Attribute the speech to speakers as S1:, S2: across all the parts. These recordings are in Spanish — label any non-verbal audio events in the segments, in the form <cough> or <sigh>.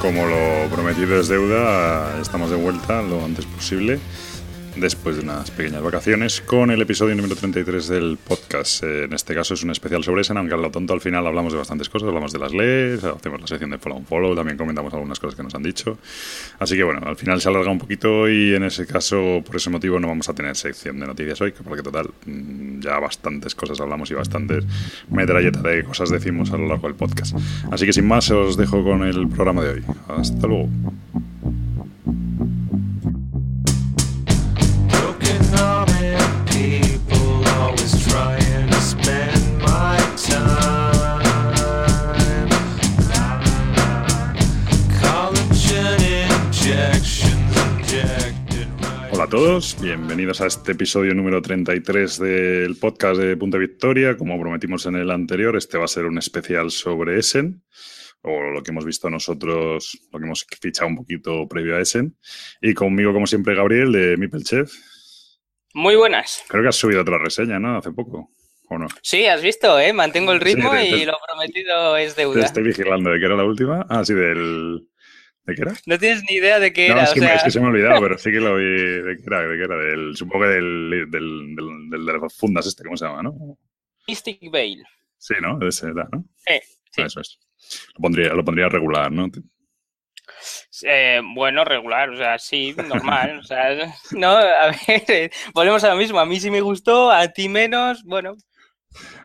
S1: Como lo prometido es deuda, estamos de vuelta lo antes posible después de unas pequeñas vacaciones con el episodio número 33 del podcast. Eh, en este caso es un especial sobre Essen, aunque a lo tonto al final hablamos de bastantes cosas, hablamos de las leyes, hacemos la sección de follow and follow, también comentamos algunas cosas que nos han dicho. Así que bueno, al final se alarga un poquito y en ese caso, por ese motivo, no vamos a tener sección de noticias hoy, porque total, mm, ya bastantes cosas hablamos y bastantes metralleta de cosas decimos a lo largo del podcast. Así que sin más, os dejo con el programa de hoy. Hasta luego. Bienvenidos a este episodio número 33 del podcast de Punta Victoria. Como prometimos en el anterior, este va a ser un especial sobre Essen, o lo que hemos visto nosotros, lo que hemos fichado un poquito previo a Essen. Y conmigo, como siempre, Gabriel de Mipelchef.
S2: Muy buenas.
S1: Creo que has subido otra reseña, ¿no? Hace poco. ¿O no?
S2: Sí, has visto, ¿eh? Mantengo el ritmo y lo prometido es deuda.
S1: Te estoy vigilando. ¿De qué era la última? Ah, sí, del... ¿De qué era?
S2: No tienes ni idea de qué
S1: no,
S2: era.
S1: Es que,
S2: o sea...
S1: es que se me ha olvidado, <laughs> pero sí que lo vi. ¿De qué era? ¿De qué era? Del, supongo que del, del, del, del, de las fundas este, ¿cómo se llama, no?
S2: Mystic Veil.
S1: Sí, ¿no? De ese era, ¿no?
S2: Sí, sí.
S1: Ah, eso es. Lo pondría, lo pondría regular, ¿no?
S2: Eh, bueno, regular, o sea, sí, normal. o sea, <laughs> no, a ver, volvemos a lo mismo. A mí sí me gustó, a ti menos, bueno.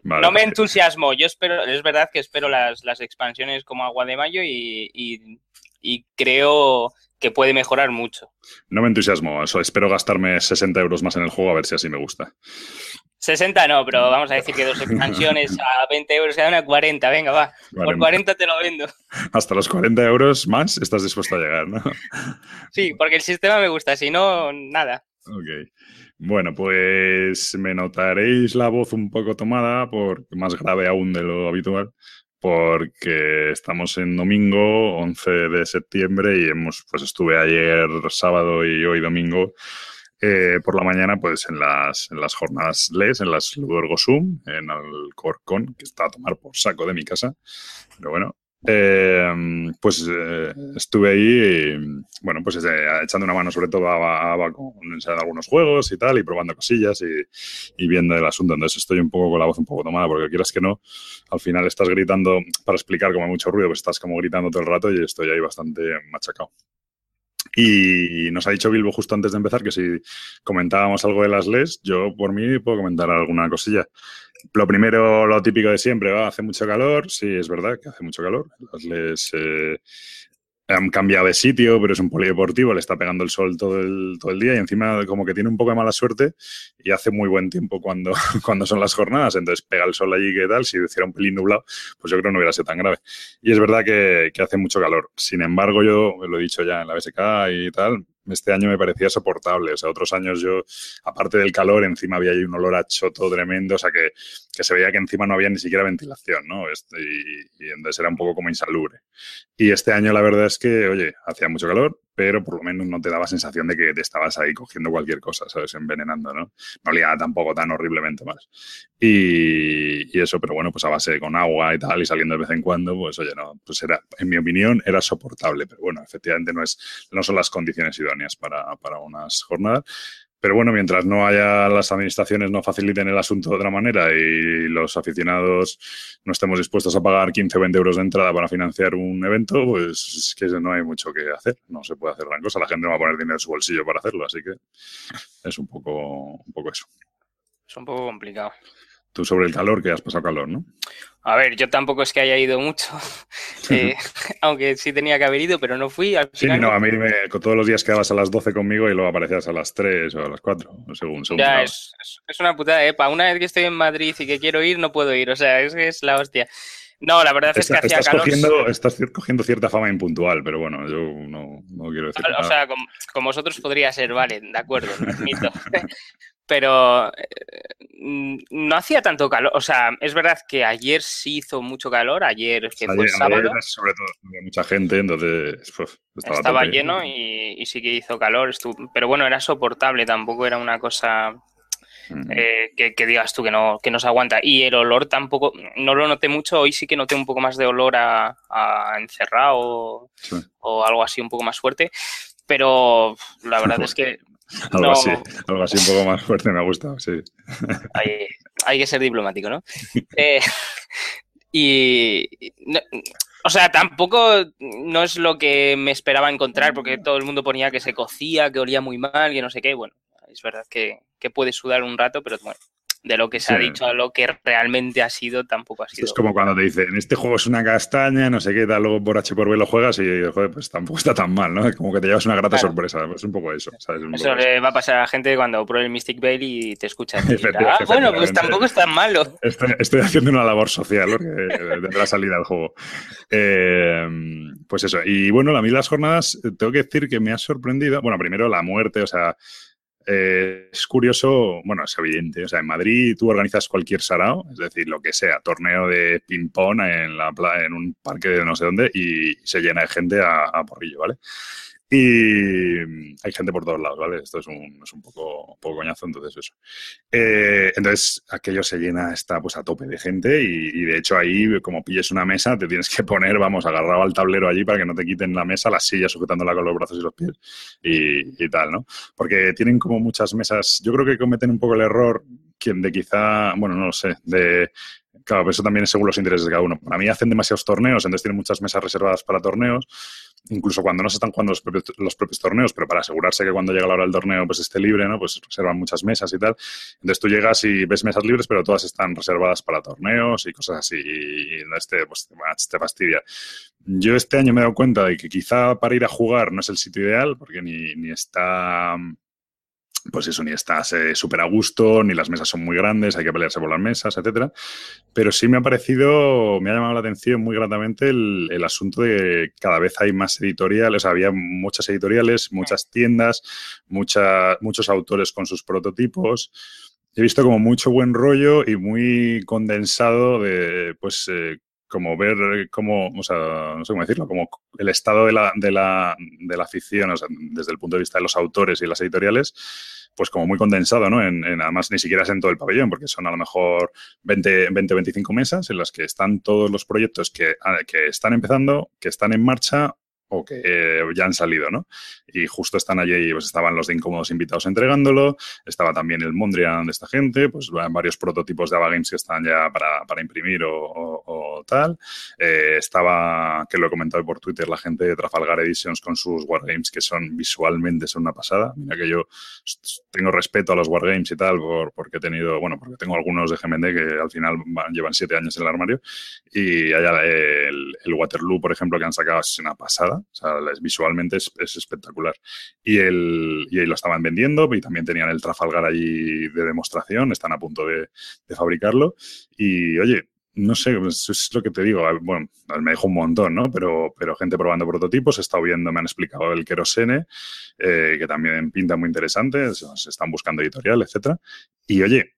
S1: Vale,
S2: no me
S1: pues-
S2: entusiasmo. Yo espero, es verdad que espero las, las expansiones como agua de mayo y, y, y creo que puede mejorar mucho.
S1: No me entusiasmo, eso, espero gastarme 60 euros más en el juego a ver si así me gusta.
S2: 60 no, pero vamos a decir que dos <laughs> expansiones a 20 euros cada una 40, venga, va. Por 40 te lo vendo.
S1: Hasta los 40 euros más estás dispuesto a llegar, ¿no?
S2: Sí, porque el sistema me gusta, si no, nada.
S1: Ok. Bueno, pues me notaréis la voz un poco tomada, por, más grave aún de lo habitual, porque estamos en domingo 11 de septiembre y hemos, pues estuve ayer sábado y hoy domingo eh, por la mañana, pues en las, en las jornadas LES, en las Ludorgo Zoom, en el Corcon, que está a tomar por saco de mi casa. Pero bueno, eh, pues eh, estuve ahí, bueno, pues eh, echando una mano sobre todo a, algunos juegos y tal, y probando cosillas y, y, viendo el asunto. Entonces estoy un poco con la voz un poco tomada, porque quieras que no, al final estás gritando para explicar como hay mucho ruido, pues estás como gritando todo el rato y estoy ahí bastante machacado. Y nos ha dicho Bilbo justo antes de empezar que si comentábamos algo de las LES, yo por mí puedo comentar alguna cosilla. Lo primero, lo típico de siempre, ¿va? hace mucho calor, sí, es verdad que hace mucho calor. Las LES eh, han cambiado de sitio, pero es un polideportivo, le está pegando el sol todo el, todo el día y encima como que tiene un poco de mala suerte y hace muy buen tiempo cuando, <laughs> cuando son las jornadas, entonces pega el sol allí que tal, si hiciera un pelín nublado, pues yo creo que no hubiera sido tan grave. Y es verdad que, que hace mucho calor. Sin embargo, yo lo he dicho ya en la BSK y tal, este año me parecía soportable. O sea, otros años yo, aparte del calor, encima había ahí un olor a choto tremendo, o sea, que, que se veía que encima no había ni siquiera ventilación, ¿no? Este, y, y, entonces era un poco como insalubre. Y este año la verdad es que, oye, hacía mucho calor, pero por lo menos no te daba sensación de que te estabas ahí cogiendo cualquier cosa, ¿sabes? Envenenando, ¿no? No olía tampoco tan horriblemente más. Y, eso, pero bueno, pues a base con agua y tal, y saliendo de vez en cuando, pues oye, no, pues era, en mi opinión, era soportable, pero bueno, efectivamente no, es, no son las condiciones idóneas para, para unas jornadas. Pero bueno, mientras no haya las administraciones no faciliten el asunto de otra manera y los aficionados no estemos dispuestos a pagar 15 o 20 euros de entrada para financiar un evento, pues es que no hay mucho que hacer. No se puede hacer gran cosa. La gente no va a poner dinero en su bolsillo para hacerlo, así que es un poco, un poco eso.
S2: Es un poco complicado.
S1: Tú sobre el calor, que has pasado calor, ¿no?
S2: A ver, yo tampoco es que haya ido mucho, <laughs> eh, aunque sí tenía que haber ido, pero no fui. Al
S1: final, sí, no, a mí me, todos los días quedabas a las 12 conmigo y luego aparecías a las 3 o a las 4, según. según
S2: ya, es, es, una putada, ¿eh? Para una vez que estoy en Madrid y que quiero ir, no puedo ir, o sea, es que es la hostia. No, la verdad es
S1: Está,
S2: que hacía
S1: estás
S2: calor.
S1: Cogiendo, estás cogiendo cierta fama impuntual, pero bueno, yo no, no quiero decir.
S2: O
S1: nada.
S2: sea, con, con, vosotros podría ser, vale, de acuerdo, admito. <laughs> <laughs> pero eh, no hacía tanto calor. O sea, es verdad que ayer sí hizo mucho calor, ayer que
S1: ayer,
S2: fue sábado.
S1: Ayer, sobre todo, había mucha gente, entonces pues, estaba,
S2: estaba lleno y, y, sí que hizo calor, estuvo, pero bueno, era soportable, tampoco era una cosa eh, que, digas tú que no, que no se aguanta. Y el olor tampoco, no lo noté mucho, hoy sí que noté un poco más de olor a, encerrado o algo así un poco más fuerte, pero la verdad es que...
S1: algo, así, algo así un poco más fuerte me ha gustado, sí.
S2: Hay, que ser diplomático, ¿no? <laughs> Eh, y... o sea, tampoco no es lo que me esperaba encontrar, porque todo el mundo ponía que se cocía, que olía muy mal, que no sé qué. Bueno, es verdad que, que puede sudar un rato, pero bueno, de lo que se ha dicho a lo que realmente ha sido, tampoco ha sido.
S1: es como cuando te dicen, este juego es una castaña, no sé qué tal, luego por H por B lo juegas y, joder, pues tampoco está tan mal, ¿no? Como que te llevas una grata sorpresa, es un poco eso.
S2: eso le va a pasar a la gente cuando pruebe el Mystic Veil y te escucha. <laughs> ah, bueno, pues tampoco es tan malo.
S1: Estoy, haciendo una labor social, porque tendrá salida el juego. Eh, pues eso, y bueno, a mí las jornadas, tengo que decir que me ha sorprendido, bueno, primero la muerte, o sea eh, es curioso, bueno, es evidente. O sea, en Madrid tú organizas cualquier sarao, es decir, lo que sea, torneo de ping-pong en, la, en un parque de no sé dónde y se llena de gente a, a porrillo, ¿vale? Y hay gente por todos lados, ¿vale? Esto es un, es un poco, poco coñazo, entonces eso. Eh, entonces, aquello se llena, está pues a tope de gente y, de hecho ahí, como pilles una mesa, te tienes que poner, vamos, agarrado al tablero allí para que no te quiten la mesa, la silla sujetándola con los brazos y los pies y, y tal, ¿no? Porque tienen como muchas mesas, yo creo que cometen un poco el error quien de quizá, bueno, no lo sé, de Claro, eso también es según los intereses de cada uno. Para mí hacen demasiados torneos, entonces tienen muchas mesas reservadas para torneos incluso cuando no se están jugando los propios, torneos, pero para asegurarse que cuando llega la hora del torneo pues esté libre, ¿no? Pues reservan muchas mesas y tal. Entonces tú llegas y ves mesas libres, pero todas están reservadas para torneos y cosas así. Y este, pues te fastidia. Yo este año me he dado cuenta de que quizá para ir a jugar no es el sitio ideal, porque ni, ni está pues eso, ni estás eh, súper a gusto, ni las mesas son muy grandes, hay que pelearse por las mesas, etcétera. Pero sí me ha parecido, me ha llamado la atención muy gratamente el, asunto de que cada vez hay más editoriales, había muchas editoriales, muchas tiendas, muchos autores con sus prototipos. He visto como mucho buen rollo y muy condensado de, pues, eh, como ver cómo, o sea, no sé cómo decirlo, como el estado de la, de la, de la ficción, o sea, desde el punto de vista de los autores y las editoriales, pues como muy condensado, ¿no? En, además, ni siquiera es en todo el pabellón, porque son a lo mejor 20, 20 25 mesas en las que están todos los proyectos que, que están empezando, que están en marcha o que eh, ya han salido, ¿no? Y justo están allí, pues estaban los de incómodos invitados entregándolo, estaba también el Mondrian de esta gente, pues varios prototipos de Ava Games que están ya para, para imprimir o, tal. Eh, estaba, que lo he comentado por Twitter, la gente de Trafalgar Editions con sus Wargames que son visualmente son una pasada. Mira que yo tengo respeto a los Wargames y tal, por, porque he tenido, bueno, porque tengo algunos de GMD que al final llevan siete años en el armario y allá el Waterloo, por ejemplo, que han sacado es una pasada. O sea, visualmente es, espectacular. Y, el, y lo estaban vendiendo y también tenían el Trafalgar allí de demostración, están a punto de, fabricarlo. Y oye, no sé, pues, es lo que te digo. Bueno, me dejo un montón, ¿no? Pero, pero gente probando prototipos, he estado viendo, me han explicado el Kerosene, eh, que también pinta muy interesante, se están buscando editorial, etcétera. Y oye,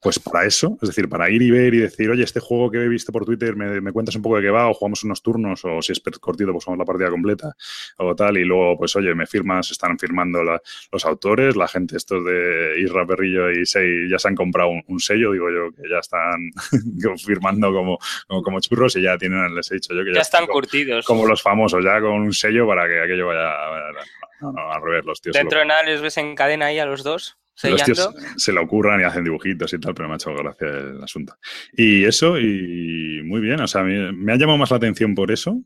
S1: pues para eso, es decir, para ir y ver y decir, oye, este juego que he visto por Twitter, me, cuentas un poco de qué va, o jugamos unos turnos, o si es cortito, pues jugamos la partida completa, o tal, y luego, pues oye, me firmas, están firmando los autores, la gente estos de Isra Perrillo y Sei ya se han comprado un, sello, digo yo, que ya están <laughs> firmando como, como, churros y ya tienen, les he dicho yo que
S2: ya, están curtidos.
S1: Como los famosos, ya con un sello para que aquello vaya, no, no, al revés, los tíos.
S2: Dentro de nada les ves en cadena ahí a los dos.
S1: Los tíos se lo ocurran y hacen dibujitos y tal, pero me ha hecho gracia el asunto. Y eso, y muy bien, o sea, me, ha llamado más la atención por eso,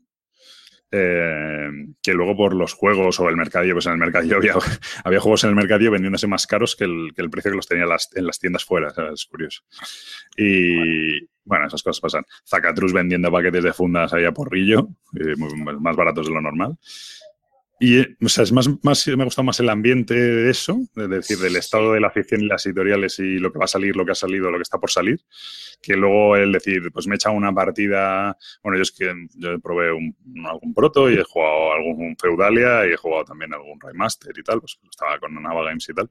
S1: eh, que luego por los juegos o el mercadillo, pues en el mercadillo <laughs> había, había juegos en el mercadillo vendiéndose más caros que el, que el precio que los tenía en las tiendas fuera, es curioso. Y bueno, esas cosas pasan. Zacatrus vendiendo paquetes de fundas ahí a porrillo, eh, más baratos de lo normal. Y, o sea, es más, más, me ha gustado más el ambiente de eso, es decir, del estado de la afición y las editoriales y lo que va a salir, lo que ha salido, lo que está por salir, que luego el decir, pues me he echado una partida, bueno, yo es que yo probé un, algún proto y he jugado algún Feudalia y he jugado también algún Raymaster y tal, pues estaba con Nava Games y tal,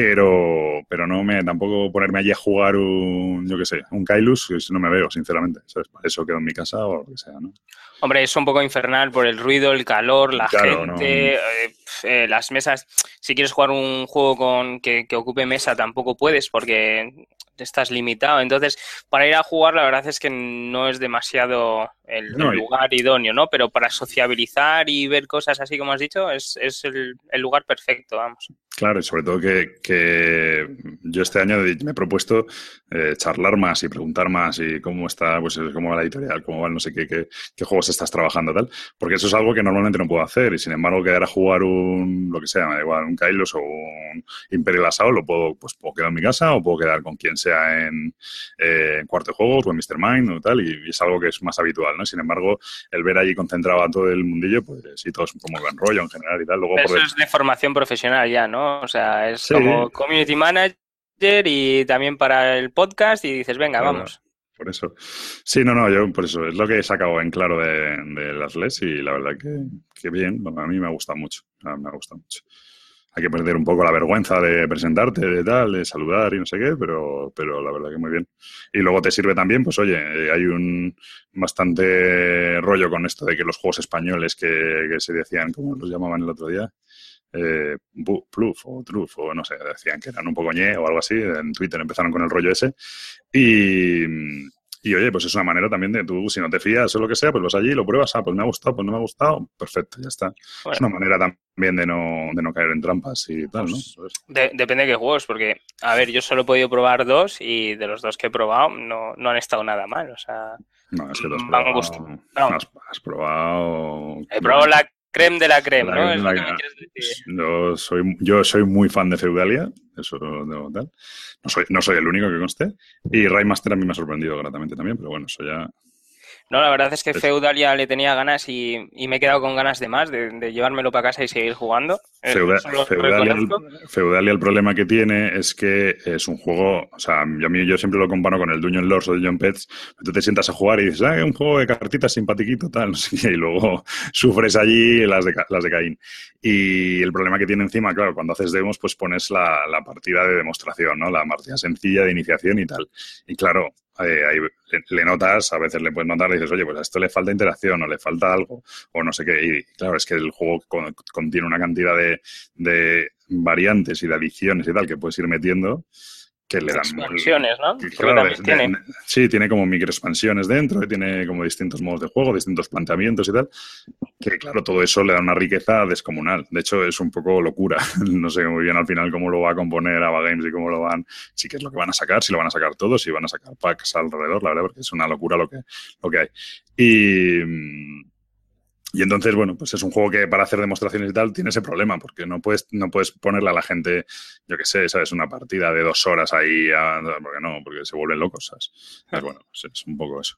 S1: pero, pero no me, tampoco ponerme allí a jugar un, yo qué sé, un Kailus, no me veo, sinceramente, ¿sabes? Para eso quedo en mi casa o lo que sea, ¿no?
S2: Hombre, es un poco infernal por el ruido, el calor, la gente, eh, eh, las mesas. Si quieres jugar un juego con que, que, ocupe mesa, tampoco puedes porque estás limitado. Entonces, para ir a jugar, la verdad es que no es demasiado el, lugar idóneo, ¿no? Pero para sociabilizar y ver cosas así como has dicho, es, es el, el, lugar perfecto, vamos.
S1: Claro, y sobre todo que, que yo este año me he propuesto eh, charlar más y preguntar más y cómo está, pues cómo va la editorial, cómo va no sé qué, qué, qué, juegos estás trabajando tal, porque eso es algo que normalmente no puedo hacer y sin embargo quedar a jugar un, lo que sea, me da igual, un Kailos o un Imperial Assault, lo puedo, pues puedo quedar en mi casa o puedo quedar con quien sea en, eh, en Cuarto de Juegos o en Mr. Mind o tal y, y, es algo que es más habitual, ¿no? Sin embargo, el ver allí concentrado a todo el mundillo, pues sí, todo es como buen rollo en general y tal. Luego,
S2: Pero eso es de formación profesional ya, ¿no? O sea, es sí. como community manager y también para el podcast y dices, venga, vamos.
S1: Por eso. Sí, no, no, yo por eso. Es lo que he sacado en claro de, de las LES y la verdad que, que bien, a mí me ha gustado mucho. Me ha gustado mucho. Hay que perder un poco la vergüenza de presentarte, de tal, de saludar y no sé qué, pero, pero la verdad que muy bien. Y luego te sirve también, pues oye, hay un bastante rollo con esto de que los juegos españoles que, que se decían, como los llamaban el otro día, eh, Pluf o Truf o no sé, decían que eran un poco ñe o algo así. En Twitter empezaron con el rollo ese. Y, y oye, pues es una manera también de tú, si no te fías o lo que sea, pues vas allí, lo pruebas, ah, pues me ha gustado, pues no me ha gustado, perfecto, ya está. Bueno. Es una manera también de no, de no caer en trampas y tal,
S2: pues ¿no? De, depende de qué juegos, porque, a ver, yo solo he podido probar dos y de los dos que he probado no, no han estado nada mal, o sea...
S1: No, es que te has probado, has, has probado...
S2: He probado la creme de la creme, ¿no?
S1: La, la, yo, soy, yo soy muy fan de Feudalia, eso debo tal. No soy, no soy el único que conste. Y Raymaster a mí me ha sorprendido gratamente también, pero bueno, eso ya
S2: no, la verdad es que Feudalia le tenía ganas y, y, me he quedado con ganas de más, de, de llevármelo para casa y seguir jugando.
S1: Feuda, Feudalia, el, Feudalia, el, problema que tiene es que es un juego, o sea, yo, yo siempre lo comparo con el Dungeon Lords o Dungeon Pets, tú te sientas a jugar y dices, ah, es un juego de cartitas simpatiquito, tal, <laughs> no sé qué, y luego sufres allí las de, las de Caín. Y el problema que tiene encima, claro, cuando haces demos, pues pones la, la partida de demostración, ¿no? La partida sencilla de iniciación y tal. Y claro, eh, ahí le, le, notas, a veces le puedes notar y dices, oye, pues a esto le falta interacción o le falta algo o no sé qué. Y claro, es que el juego con, contiene una cantidad de, de, variantes y de adiciones y tal que puedes ir metiendo que le dan
S2: expansiones, ¿no?
S1: Claro, de, tiene. De, sí, tiene como micro expansiones dentro, tiene como distintos modos de juego, distintos planteamientos y tal, que claro, todo eso le da una riqueza descomunal. De hecho, es un poco locura. <laughs> no sé muy bien al final cómo lo va a componer Ava Games y cómo lo van, sí que es lo que van a sacar, si lo van a sacar todos, si van a sacar packs alrededor, la verdad, porque es una locura lo que, lo que hay. Y y entonces, bueno, pues es un juego que para hacer demostraciones y tal tiene ese problema, porque no puedes, no puedes ponerle a la gente, yo qué sé, ¿sabes? Una partida de dos horas ahí, a, porque no, porque se vuelven locos, ¿sabes? Entonces, bueno, pues es un poco eso.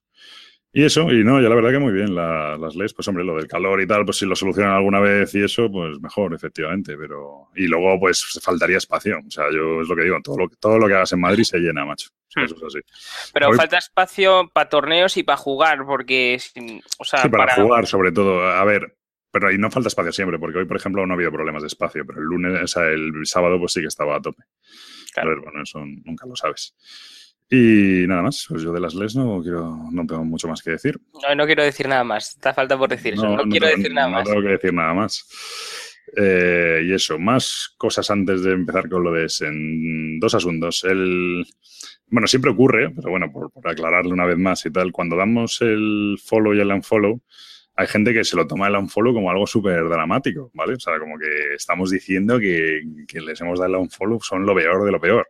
S1: Y eso, y no, ya la verdad que muy bien, la, las leyes, pues hombre, lo del calor y tal, pues si lo solucionan alguna vez y eso, pues mejor, efectivamente, pero... Y luego, pues faltaría espacio, o sea, yo es lo que digo, todo lo, todo lo que hagas en Madrid se llena, macho.
S2: Hmm. Eso es así. Pero Hoy... falta espacio para torneos y para jugar, porque, o sea...
S1: Sí, para, para, jugar sobre todo. A ver, pero ahí no falta espacio siempre, porque hoy, por ejemplo, no ha habido problemas de espacio, pero el lunes, o sea, el sábado, pues sí que estaba a tope. Claro. A ver, bueno, eso nunca lo sabes. Y nada más, pues yo de las LES no quiero, no tengo mucho más que decir.
S2: No, no quiero decir nada más, está falta por decir eso, no, no, no quiero decir nada
S1: no
S2: más.
S1: No tengo que decir nada más. Eh, y eso, más cosas antes de empezar con lo de en dos asuntos. El, bueno, siempre ocurre, pero bueno, por, por aclararlo una vez más y tal, cuando damos el follow y el unfollow, hay gente que se lo toma el unfollow como algo súper dramático, ¿vale? O sea, como que estamos diciendo que, que les hemos dado el unfollow son lo peor de lo peor.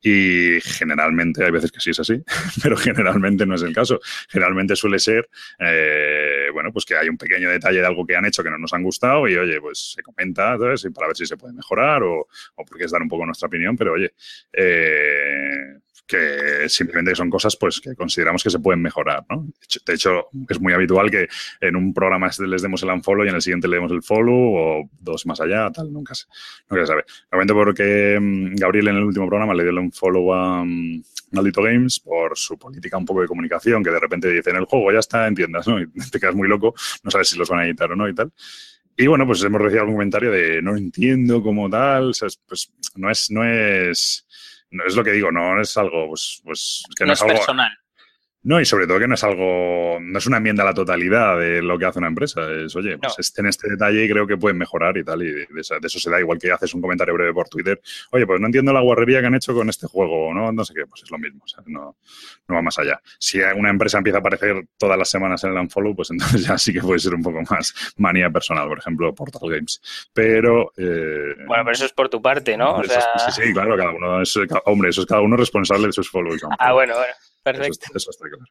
S1: Y generalmente, hay veces que sí es así, <laughs> pero generalmente no es el caso. Generalmente suele ser, eh, bueno, pues que hay un pequeño detalle de algo que han hecho que no nos han gustado y, oye, pues se comenta, ¿sabes? Para ver si se puede mejorar o, o porque es dar un poco nuestra opinión, pero oye, eh, que simplemente son cosas pues que consideramos que se pueden mejorar, ¿no? De hecho, es muy habitual que en un programa les demos el unfollow y en el siguiente le demos el follow o dos más allá, tal, nunca se, nunca se sabe. Momento porque um, Gabriel en el último programa le dio el unfollow a Maldito Games por su política un poco de comunicación, que de repente dicen el juego ya está, entiendas, ¿no? Y <laughs> te quedas muy loco, no sabes si los van a editar o no y tal. Y bueno, pues hemos recibido algún comentario de no entiendo cómo tal, pues no es, no es, no es lo que digo, no es algo, pues, pues
S2: que no, es, algo, personal.
S1: No, y sobre todo que no es algo, no es una enmienda a la totalidad de lo que hace una empresa. Es, oye, pues en este detalle y creo que pueden mejorar y tal, y de, eso se da, igual que haces un comentario breve por Twitter. Oye, pues no entiendo la guarrería que han hecho con este juego, ¿no? No sé qué, pues es lo mismo, o sea, no, no va más allá. Si una empresa empieza a aparecer todas las semanas en el unfollow, pues <laughs> entonces ya sí que puede ser un poco más manía personal, por ejemplo, Portal Games. Pero...
S2: Eh, bueno, pero eso es por tu parte, ¿no?
S1: sí, sí, claro, cada uno es, hombre, eso es cada uno responsable de sus follows.
S2: Ah, bueno, bueno. Perfecto.
S1: Eso, está claro.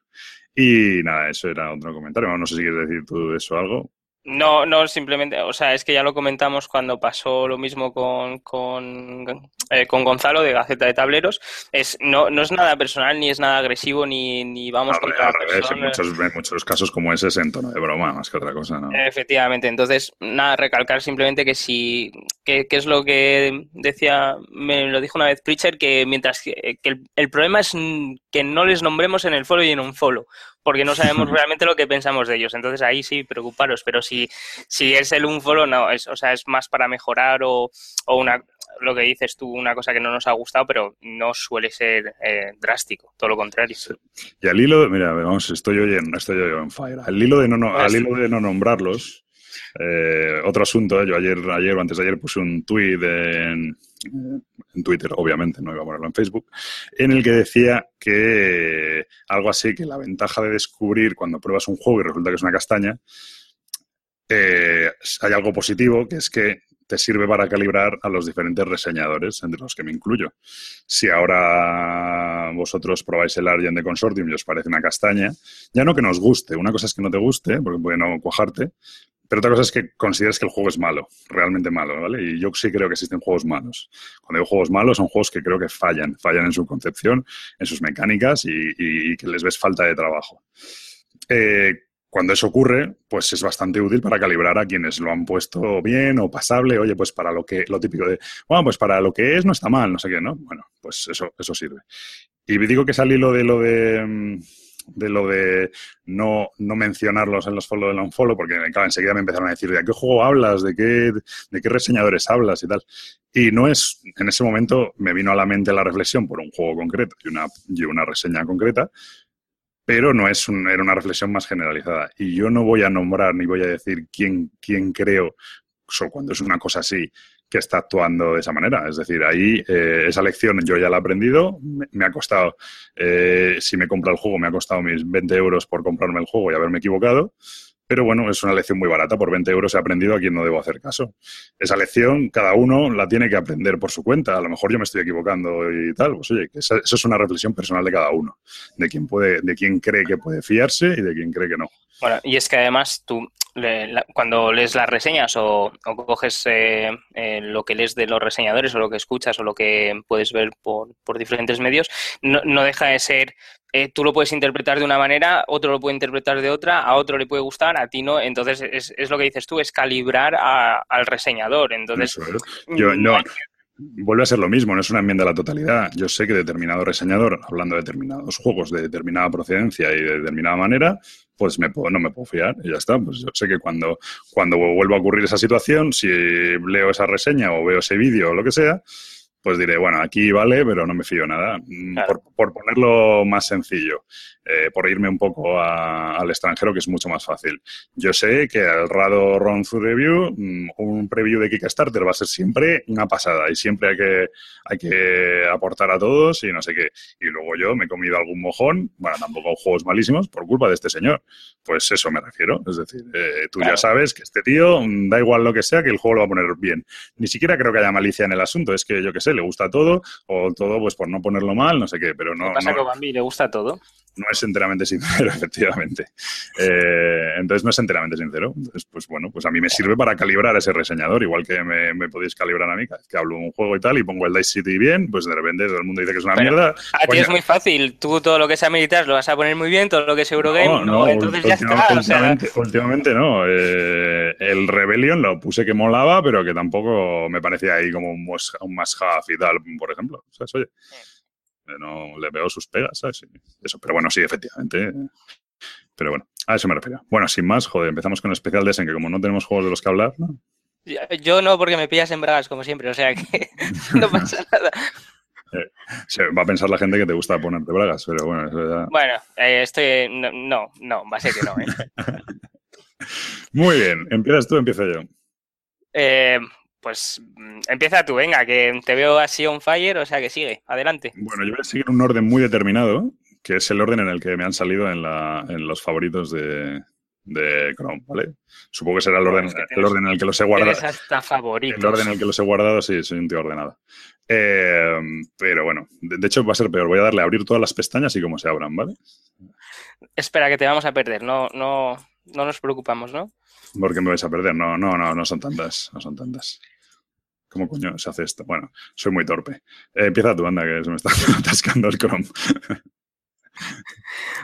S1: Y nada, eso era otro comentario. No sé si quieres decir tú eso algo.
S2: No, no, simplemente, o sea, es que ya lo comentamos cuando pasó lo mismo con, con, eh, Gonzalo de Gaceta de Tableros. Es, no, no es nada personal, ni es nada agresivo, ni, ni vamos
S1: contra En muchos, en muchos casos como ese es en tono de broma, más que otra cosa, ¿no?
S2: Efectivamente. Entonces, nada, recalcar simplemente que si, que, es lo que decía, me lo dijo una vez Preacher, que mientras que, el, el problema es que no les nombremos en el foro y en un follow porque no sabemos <laughs> realmente lo que pensamos de ellos. Entonces ahí sí, preocuparos, pero si, si es el un follow, no, es, o sea, es más para mejorar o, o una, lo que dices tú, una cosa que no nos ha gustado, pero no suele ser eh, drástico, todo lo contrario.
S1: Y al hilo, mira, vamos, estoy oyendo, estoy yo en fire. Al hilo de no, al hilo de no nombrarlos, eh, otro asunto, yo ayer, ayer o antes de ayer puse un tweet en, en Twitter, obviamente, no iba a ponerlo en Facebook, en el que decía que algo así, que la ventaja de descubrir cuando pruebas un juego y resulta que es una castaña, eh, hay algo positivo, que es que te sirve para calibrar a los diferentes reseñadores, entre los que me incluyo. Si ahora vosotros probáis el Argent de Consortium y os parece una castaña, ya no que nos guste, una cosa es que no te guste, porque puede no cuajarte, pero otra cosa es que consideres que el juego es malo, realmente malo, ¿vale? Y yo sí creo que existen juegos malos. Cuando digo juegos malos, son juegos que creo que fallan, fallan en su concepción, en sus mecánicas y, que les ves falta de trabajo. Eh, cuando eso ocurre, pues es bastante útil para calibrar a quienes lo han puesto bien o pasable. Oye, pues para lo que, lo típico de, bueno, pues para lo que es no está mal, no sé qué, ¿no? Bueno, pues eso, eso sirve. Y digo que salí lo de lo de mm, de lo de no, no mencionarlos en los follow del unfollow, porque claro, enseguida me empezaron a decir de qué juego hablas, de qué, de qué reseñadores hablas y tal. Y no es, en ese momento me vino a la mente la reflexión por un juego concreto y una, y una reseña concreta, pero no es un, era una reflexión más generalizada. Y yo no voy a nombrar ni voy a decir quién, quién creo, solo cuando es una cosa así, que está actuando de esa manera. Es decir, ahí eh, esa lección yo ya la he aprendido, me, ha costado, eh, si me compra el juego, me ha costado mis 20 euros por comprarme el juego y haberme equivocado. Pero bueno, es una lección muy barata. Por 20 euros he aprendido a quien no debo hacer caso. Esa lección cada uno la tiene que aprender por su cuenta. A lo mejor yo me estoy equivocando y tal. Pues oye, eso es una reflexión personal de cada uno. De quién, puede, de quién cree que puede fiarse y de quién cree que no.
S2: Bueno, y es que además tú cuando lees las reseñas o, coges eh, eh, lo que lees de los reseñadores o lo que escuchas o lo que puedes ver por, diferentes medios, no, deja de ser, eh, tú lo puedes interpretar de una manera, otro lo puede interpretar de otra, a otro le puede gustar, a ti no. Entonces, es, es lo que dices tú, es calibrar al reseñador. Entonces,
S1: Yo, no, Vuelve a ser lo mismo, no es una enmienda a la totalidad. Yo sé que determinado reseñador, hablando de determinados juegos de determinada procedencia y de determinada manera, pues me puedo, no me puedo fiar y ya está. Pues yo sé que cuando, cuando vuelva a ocurrir esa situación, si leo esa reseña o veo ese vídeo o lo que sea, pues diré, bueno, aquí vale, pero no me fío nada. Mm, por, ponerlo más sencillo, eh, por irme un poco al extranjero, que es mucho más fácil. Yo sé que al Rado Run Through Review, mm, un preview de Kickstarter va a ser siempre una pasada y siempre hay que, hay que aportar a todos y no sé qué. Y luego yo me he comido algún mojón, bueno, tampoco juegos malísimos, por culpa de este señor. Pues eso me refiero. Es decir, eh, tú ya sabes que este tío, mm, da igual lo que sea, que el juego lo va a poner bien. Ni siquiera creo que haya malicia en el asunto, es que yo qué sé, le gusta todo, o todo pues por no ponerlo mal, no sé qué, pero no...
S2: ¿Qué pasa con Bambi? ¿Le gusta todo?
S1: No es enteramente sincero, <laughs> efectivamente. Eh, entonces no es enteramente sincero. Entonces, pues bueno, pues a mí me sirve para calibrar ese reseñador, igual que me, podéis calibrar a mí, que hablo un juego y tal, y pongo el Dice City bien, pues de repente todo el mundo dice que es una mierda.
S2: A ti es muy fácil, tú todo lo que sea militar lo vas a poner muy bien, todo lo que es Eurogame, no, no, entonces ya está.
S1: Últimamente, últimamente no. Eh, el Rebellion lo puse que molaba, pero que tampoco me parecía ahí como un, un más half y tal, por ejemplo. O oye, no le veo sus pegas, ¿sabes? Eso, pero bueno, sí, efectivamente. Pero bueno, A eso me refiero. Bueno, sin más, joder, empezamos con el especial de Essen, que como no tenemos juegos de los que hablar, ¿no?
S2: Yo no, porque me pillas en bragas, como siempre, o sea que <laughs> no pasa <laughs> nada.
S1: Eh, se va a pensar la gente que te gusta ponerte bragas, pero bueno, eso ya...
S2: Bueno, eh, estoy... No, no, va a ser que no, ¿eh? <laughs>
S1: Muy bien, ¿empiezas tú o empiezo yo?
S2: Eh, pues mm, empieza tú, venga, que te veo así on fire, o sea que sigue, adelante.
S1: Bueno, yo voy a seguir un orden muy determinado, que es el orden en el que me han salido en, la, en los favoritos de, de Chrome, ¿vale? Supongo que será el orden, el orden en el que los he guardado.
S2: hasta favoritos.
S1: El orden en el que los he guardado, sí, soy un tío ordenado. Eh, pero bueno, de, hecho va a ser peor. Voy a darle a abrir todas las pestañas y cómo se abran, ¿vale?
S2: Espera, que te vamos a perder. No, no, no nos preocupamos, ¿no?
S1: ¿Por qué me vais a perder? No, no, no, no son tantas. No son tantas. ¿Cómo coño se hace esto? Bueno, soy muy torpe. Eh, empieza tu anda, que se me está <laughs> atascando el Chrome.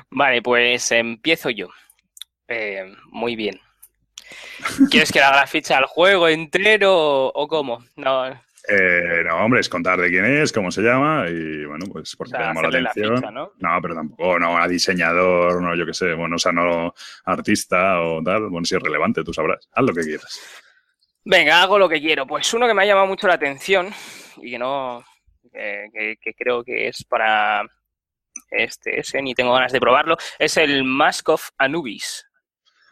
S2: vale, pues empiezo yo. Eh, muy bien. ¿Quieres que le haga la ficha al juego entero o, cómo? No.
S1: Eh, no, hombre, es contar de quién es, cómo se llama y bueno, pues porque te llama la atención. ¿no? pero tampoco, no, a diseñador, no, yo qué sé, bueno, o sea, no artista o tal, bueno, si es relevante, tú sabrás, haz lo que quieras.
S2: Venga, hago lo que quiero. Pues uno que me ha llamado mucho la atención y que no, que, creo que es para este, ese, ni tengo ganas de probarlo, es el Mask of Anubis.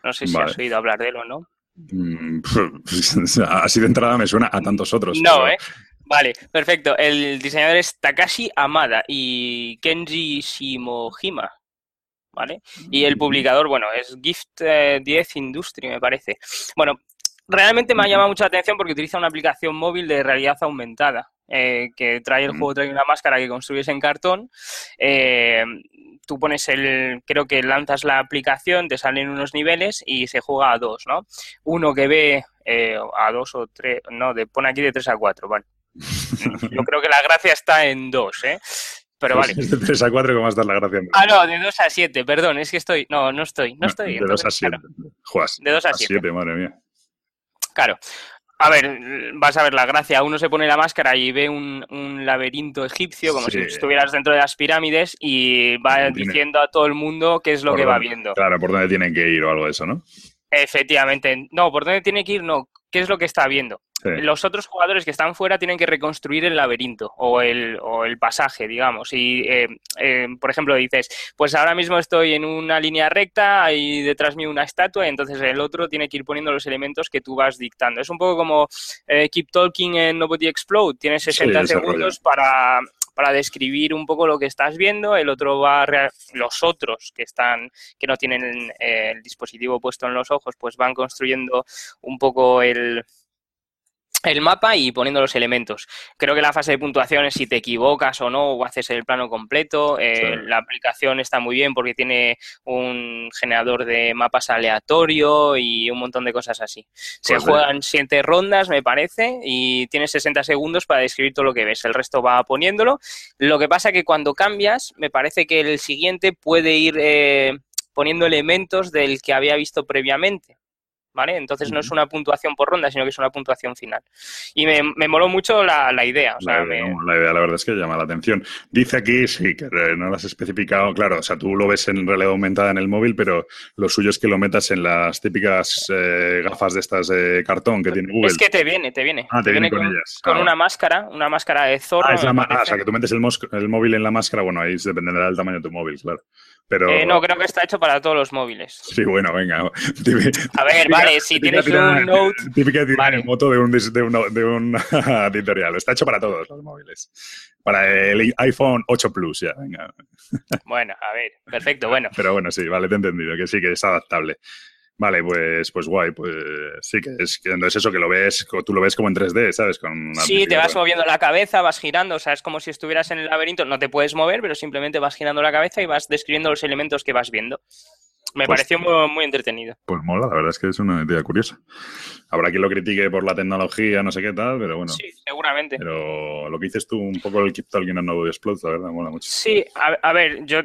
S2: No sé si has oído hablar de él o no.
S1: Mm, <laughs> así de entrada me suena a tantos otros.
S2: No, ¿eh? Vale, perfecto. El diseñador es Takashi Amada y Kenji Shimohima. ¿Vale? Y el mm. publicador, bueno, es Gift 10 eh, Industry, me parece. Bueno, realmente me ha llamado mucha atención porque utiliza una aplicación móvil de realidad aumentada. Eh, que trae el juego, trae una máscara que construyes en cartón. Eh, tú pones el, creo que lanzas la aplicación, te salen unos niveles y se juega a dos, ¿no? Uno que ve eh, a dos o tres, no, de, pone aquí de tres a cuatro, vale. <laughs> Yo creo que la gracia está en dos, ¿eh? Pero vale. <laughs>
S1: De 3 a 4, ¿cómo vas a dar la gracia?
S2: Ah, no, de 2 a 7, perdón, es que estoy. No, no estoy, no estoy.
S1: de 2 a 7.
S2: de 2 a 7.
S1: madre mía.
S2: Claro. A ver, vas a ver la gracia. Uno se pone la máscara y ve un, laberinto egipcio, como si estuvieras dentro de las pirámides, y va diciendo a todo el mundo qué es lo que va viendo.
S1: Claro, por dónde tienen que ir o algo de eso, ¿no?
S2: Efectivamente. No, por dónde tiene que ir, no. ¿Qué es lo que está viendo? Los otros jugadores que están fuera tienen que reconstruir el laberinto o el, o el pasaje, digamos. Y, eh, eh, por ejemplo, dices, pues ahora mismo estoy en una línea recta, y detrás mío una estatua, y entonces el otro tiene que ir poniendo los elementos que tú vas dictando. Es un poco como eh, Keep Talking en Nobody Explode. Tienes 60 segundos para, para describir un poco lo que estás viendo, el otro va a los otros que están que no tienen el dispositivo puesto en los ojos, pues van construyendo un poco el, el mapa y poniendo los elementos. Creo que la fase de puntuación es si te equivocas o no o haces el plano completo. Eh, la aplicación está muy bien porque tiene un generador de mapas aleatorio y un montón de cosas así. Se pues juegan siete rondas, me parece, y tienes 60 segundos para describir todo lo que ves. El resto va poniéndolo. Lo que pasa que cuando cambias, me parece que el siguiente puede ir eh, poniendo elementos del que había visto previamente. ¿Vale? Entonces no es una puntuación por ronda, sino que es una puntuación final. Y me, me moló mucho la, idea.
S1: la, idea la verdad es que llama la atención. Dice aquí, sí, que no lo has especificado, claro, o sea, tú lo ves en realidad aumentada en el móvil, pero lo suyo es que lo metas en las típicas eh, gafas de estas de cartón que tiene Google.
S2: Es que te viene, te viene.
S1: Ah, te, viene, con,
S2: ellas. Con una máscara, una máscara de zorro.
S1: Ah, ah o sea, que tú metes el, el móvil en la máscara, bueno, ahí dependerá del tamaño de tu móvil, claro.
S2: Eh, no, creo que está hecho para todos los móviles.
S1: Sí, bueno, venga.
S2: A ver, vale, si tienes un Note...
S1: Típica vale. moto de un, de, de un editorial. <laughs> Está hecho para todos los móviles. Para el iPhone 8 Plus, ya, venga.
S2: Bueno, a ver, perfecto, bueno.
S1: Pero bueno, sí, vale, te he entendido, que sí, que es adaptable. Vale, pues, pues guay, pues sí, que es, que es eso que lo ves, tú lo ves como en 3D, ¿sabes? Con
S2: sí, te vas moviendo la cabeza, vas girando, o sea, es como si estuvieras en el laberinto, no te puedes mover, pero simplemente vas girando la cabeza y vas describiendo los elementos que vas viendo. Me pues pareció muy, entretenido.
S1: Pues mola, la verdad es que es una idea curiosa. Habrá quien lo critique por la tecnología, no sé qué tal, pero bueno.
S2: Sí, seguramente.
S1: Pero lo que dices tú, un poco el Keep Talking no Explode, la verdad, mola mucho.
S2: Sí, a, ver, yo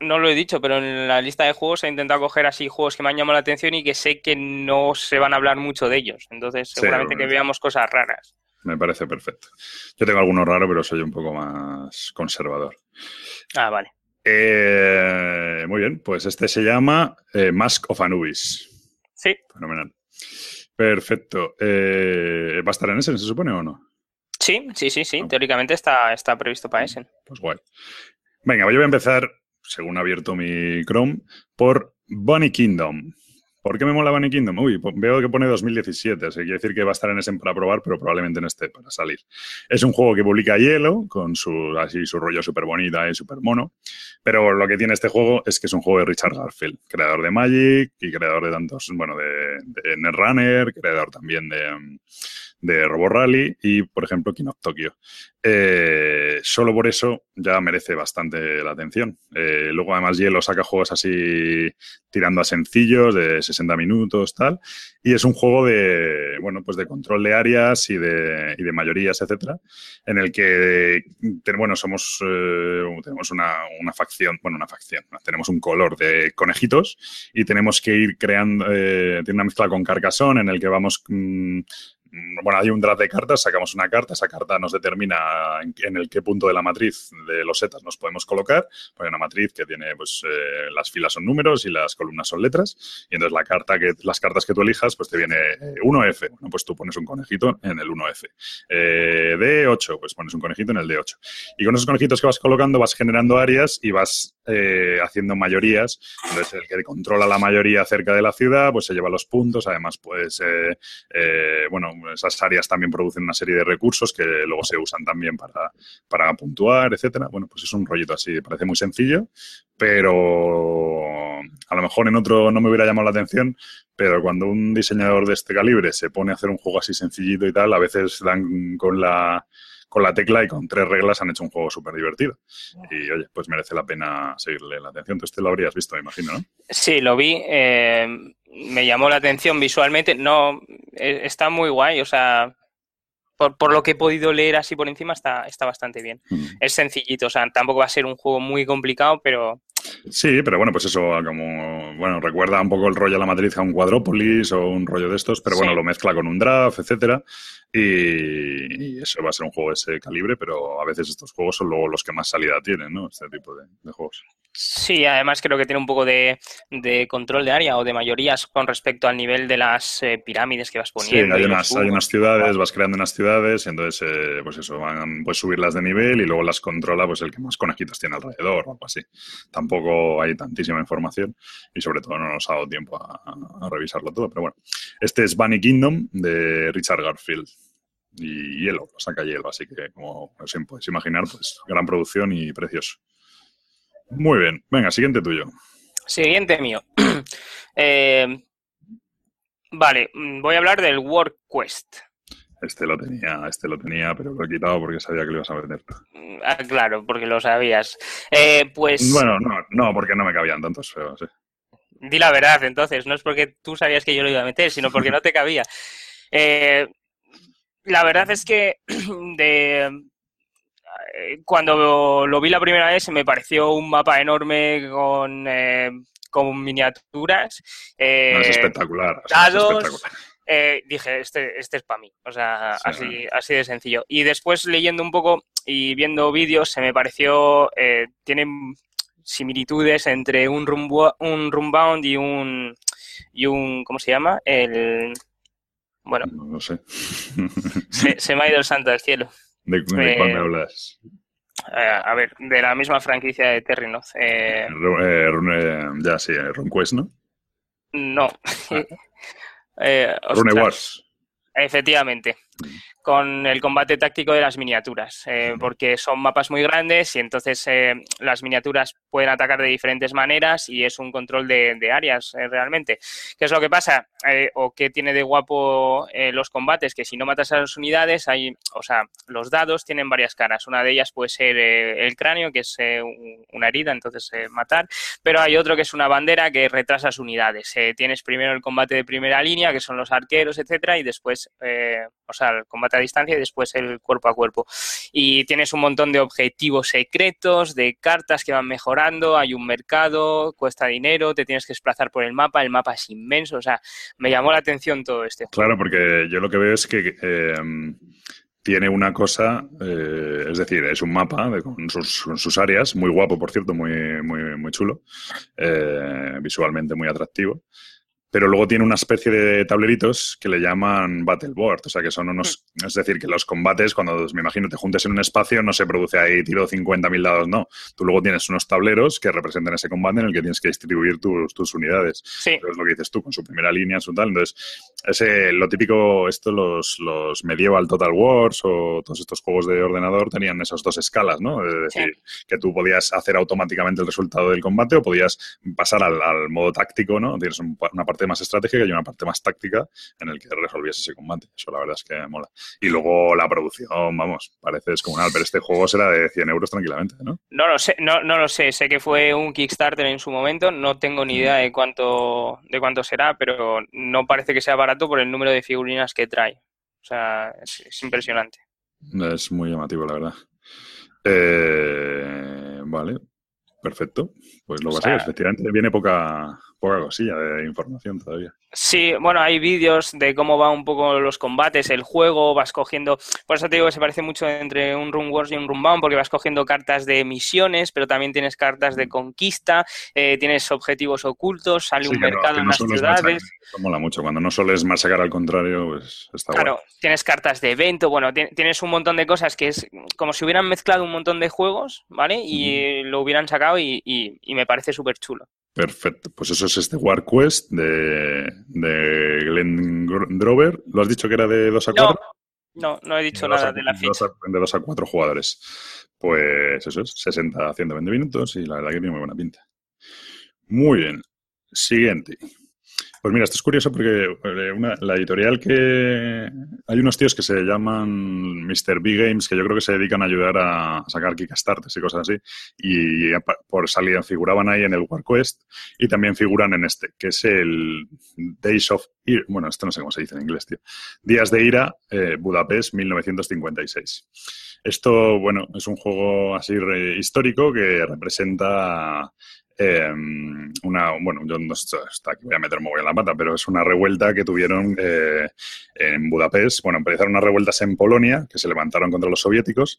S2: no lo he dicho, pero en la lista de juegos he intentado coger así juegos que me han llamado la atención y que sé que no se van a hablar mucho de ellos. Entonces, seguramente que veamos cosas raras.
S1: Me parece perfecto. Yo tengo alguno raro, pero soy un poco más conservador.
S2: Ah, vale.
S1: Eh, muy bien, pues este se llama eh, Mask of Anubis.
S2: Sí.
S1: Fenomenal. Perfecto. Eh, ¿Va a estar en Essen, se supone o no?
S2: Sí, sí, sí, sí. Teóricamente está, está previsto para Essen.
S1: Pues guay. Venga, yo voy a empezar, según ha abierto mi Chrome, por Bunny Kingdom. ¿Por qué me mola Bunny Kingdom? Uy, veo que pone 2017, así quiere decir que va a estar en ese para probar, pero probablemente no esté para salir. Es un juego que publica Hielo, con su, así, su rollo súper bonita y súper mono, pero lo que tiene este juego es que es un juego de Richard Garfield, creador de Magic y creador de tantos, bueno, de, de Netrunner, creador también de de Robo Rally y, por ejemplo, King of Tokyo. Eh, solo por eso ya merece bastante la atención. Eh, luego, además, Hielo saca juegos así tirando a sencillos de 60 minutos, tal. Y es un juego de, bueno, pues de control de áreas y de, y de mayorías, etcétera, en el que, bueno, somos, eh, tenemos una, una, facción, bueno, una facción, tenemos un color de conejitos y tenemos que ir creando, tiene una mezcla con Carcassonne en el que vamos Mm, bueno, hay un draft de cartas, sacamos una carta, esa carta nos determina en, el qué punto de la matriz de los setas nos podemos colocar. Hay una matriz que tiene, pues, eh, las filas son números y las columnas son letras. Y entonces la carta que, las cartas que tú elijas, pues te viene 1F. Eh, bueno, pues tú pones un conejito en el 1F. Eh, D8, pues pones un conejito en el D8. Y con esos conejitos que vas colocando vas generando áreas y vas haciendo mayorías. Entonces el que controla la mayoría cerca de la ciudad, pues se lleva los puntos. Además, pues, bueno, esas áreas también producen una serie de recursos que luego se usan también para, para puntuar, etcétera. Bueno, pues es un rollito así, parece muy sencillo, pero a lo mejor en otro no me hubiera llamado la atención, pero cuando un diseñador de este calibre se pone a hacer un juego así sencillito y tal, a veces dan con la con la tecla y con tres reglas han hecho un juego súper divertido. Y oye, pues merece la pena seguirle la atención. Tú este lo habrías visto, me imagino, ¿no?
S2: Sí, lo vi. Eh, me llamó la atención visualmente. No, eh, está muy guay. O sea, por, por, lo que he podido leer así por encima, está, está bastante bien. Mm. Es sencillito, o sea, tampoco va a ser un juego muy complicado, pero
S1: Sí, pero bueno, pues eso, como, bueno, recuerda un poco el rollo de la matriz a un cuadrópolis o un rollo de estos, pero bueno, lo mezcla con un draft, etcétera. Y, eso va a ser un juego de ese calibre, pero a veces estos juegos son luego los que más salida tienen, ¿no? Este tipo de, juegos.
S2: Sí, además creo que tiene un poco de, control de área o de mayorías con respecto al nivel de las eh, pirámides que vas poniendo.
S1: Sí, hay unas, hay unas ciudades, vas creando unas ciudades, y entonces, eh, pues eso, van, puedes subirlas de nivel y luego las controla pues el que más conejitos tiene alrededor o algo así. Tampoco hay tantísima información y sobre todo no nos ha dado tiempo a, revisarlo todo. Pero bueno, este es Bunny Kingdom de Richard Garfield y Hielo, lo saca Hielo, así que como puedes imaginar, pues gran producción y precioso. Muy bien, venga, siguiente tuyo.
S2: Siguiente mío. <clears throat> Eh, vale, voy a hablar del World Quest.
S1: Este lo tenía, este lo tenía, pero lo he quitado porque sabía que lo ibas a vender
S2: Ah, claro, porque lo sabías. Eh, pues.
S1: Bueno, no, no, porque no me cabían tantos feos.
S2: Di la verdad, entonces. No es porque tú sabías que yo lo iba a meter, sino porque no te cabía. <laughs> Eh, la verdad es que <clears throat> de eh, cuando lo vi la primera vez me pareció un mapa enorme con, con miniaturas.
S1: es espectacular.
S2: es espectacular. Eh, dije, este, este es para mí. O sea, así, así de sencillo. Y después leyendo un poco y viendo vídeos, se me pareció, eh, tienen similitudes entre un, rumbo, un Rumbound y un, y un, ¿cómo se llama? El, bueno.
S1: No, sé. <laughs>
S2: se, me ha ido el santo del cielo.
S1: ¿De, cuál me eh, hablas?
S2: a ver, de la misma franquicia de Terrinoth.
S1: ya, sí, RunQuest, ¿no?
S2: No. Ah. <laughs>
S1: Eh, Wars.
S2: Efectivamente. Con el combate táctico de las miniaturas, eh, porque son mapas muy grandes y entonces eh, las miniaturas pueden atacar de diferentes maneras y es un control de, áreas eh, realmente. ¿Qué es lo que pasa? o qué tiene de guapo los combates, que si no matas a las unidades, hay, o sea, los dados tienen varias caras. Una de ellas puede ser el cráneo, que es una herida, entonces matar, pero hay otro que es una bandera que retrasa las unidades. tienes primero el combate de primera línea, que son los arqueros, etcétera, y después, o sea, combate distancia y después el cuerpo a cuerpo. Y tienes un montón de objetivos secretos, de cartas que van mejorando, hay un mercado, cuesta dinero, te tienes que desplazar por el mapa, el mapa es inmenso, o sea, me llamó la atención todo este
S1: Claro, porque yo lo que veo es que... Eh, tiene una cosa, eh, es decir, es un mapa con, sus, áreas, muy guapo, por cierto, muy, muy, muy chulo, eh, visualmente muy atractivo pero luego tiene una especie de tableritos que le llaman battleboard, o sea que son unos, mm. es decir, que los combates, cuando me imagino te juntes en un espacio, no se produce ahí tiro 50.000 dados, no. Tú luego tienes unos tableros que representan ese combate en el que tienes que distribuir tus, tus unidades.
S2: Sí.
S1: es lo que dices tú, con su primera línea, su tal. Entonces, ese, lo típico, esto los, los Medieval Total Wars o todos estos juegos de ordenador tenían esas dos escalas, ¿no? Es decir, que tú podías hacer automáticamente el resultado del combate o podías pasar al, al modo táctico, ¿no? Tienes una parte más estratégica y una parte más táctica en el que resolvías ese combate. Eso la verdad es que mola. Y luego la producción, vamos, parece descomunal, pero este juego será de 100 euros tranquilamente, ¿no?
S2: No lo sé, no, no lo sé. Sé que fue un Kickstarter en su momento, no tengo ni idea de cuánto, de cuánto será, pero no parece que sea barato por el número de figurinas que trae. O sea, es, impresionante.
S1: Es muy llamativo, la verdad. Eh, vale, perfecto. Pues lo va a efectivamente viene poca, poca cosilla de información todavía.
S2: Sí, bueno, hay vídeos de cómo van un poco los combates, el juego, vas cogiendo, por eso te digo que se parece mucho entre un Run Wars y un Runbound, porque vas cogiendo cartas de misiones, pero también tienes cartas de conquista, eh, tienes objetivos ocultos, sale un mercado en las ciudades.
S1: mola mucho, cuando no sueles sacar al contrario, pues está
S2: Claro, tienes cartas de evento, bueno, tienes un montón de cosas que es como si hubieran mezclado un montón de juegos, ¿vale? Y lo hubieran sacado y, y me parece súper chulo.
S1: Perfecto. Pues eso es este War Quest de, de Glenn Drover. ¿Lo has dicho que era de 2 a 4?
S2: No, no, he dicho nada de la ficha.
S1: de 2 a 4 jugadores. Pues eso es, 60 a 120 minutos y la verdad que tiene muy buena pinta. Muy bien. Siguiente. Pues mira, esto es curioso porque eh, la editorial que... Hay unos tíos que se llaman Mr. B Games que yo creo que se dedican a ayudar a sacar Kickstarters y cosas así. Y por salida figuraban ahí en el WarQuest y también figuran en este, que es el Days of Ira. Bueno, esto no sé cómo se dice en inglés, tío. Días de Ira, eh, Budapest, 1956. Esto, bueno, es un juego así histórico que representa Em, una, bueno, yo no está aquí voy a meter muy en la pata, pero es una revuelta que tuvieron eh, en Budapest. Bueno, empezaron unas revueltas en Polonia, que se levantaron contra los soviéticos,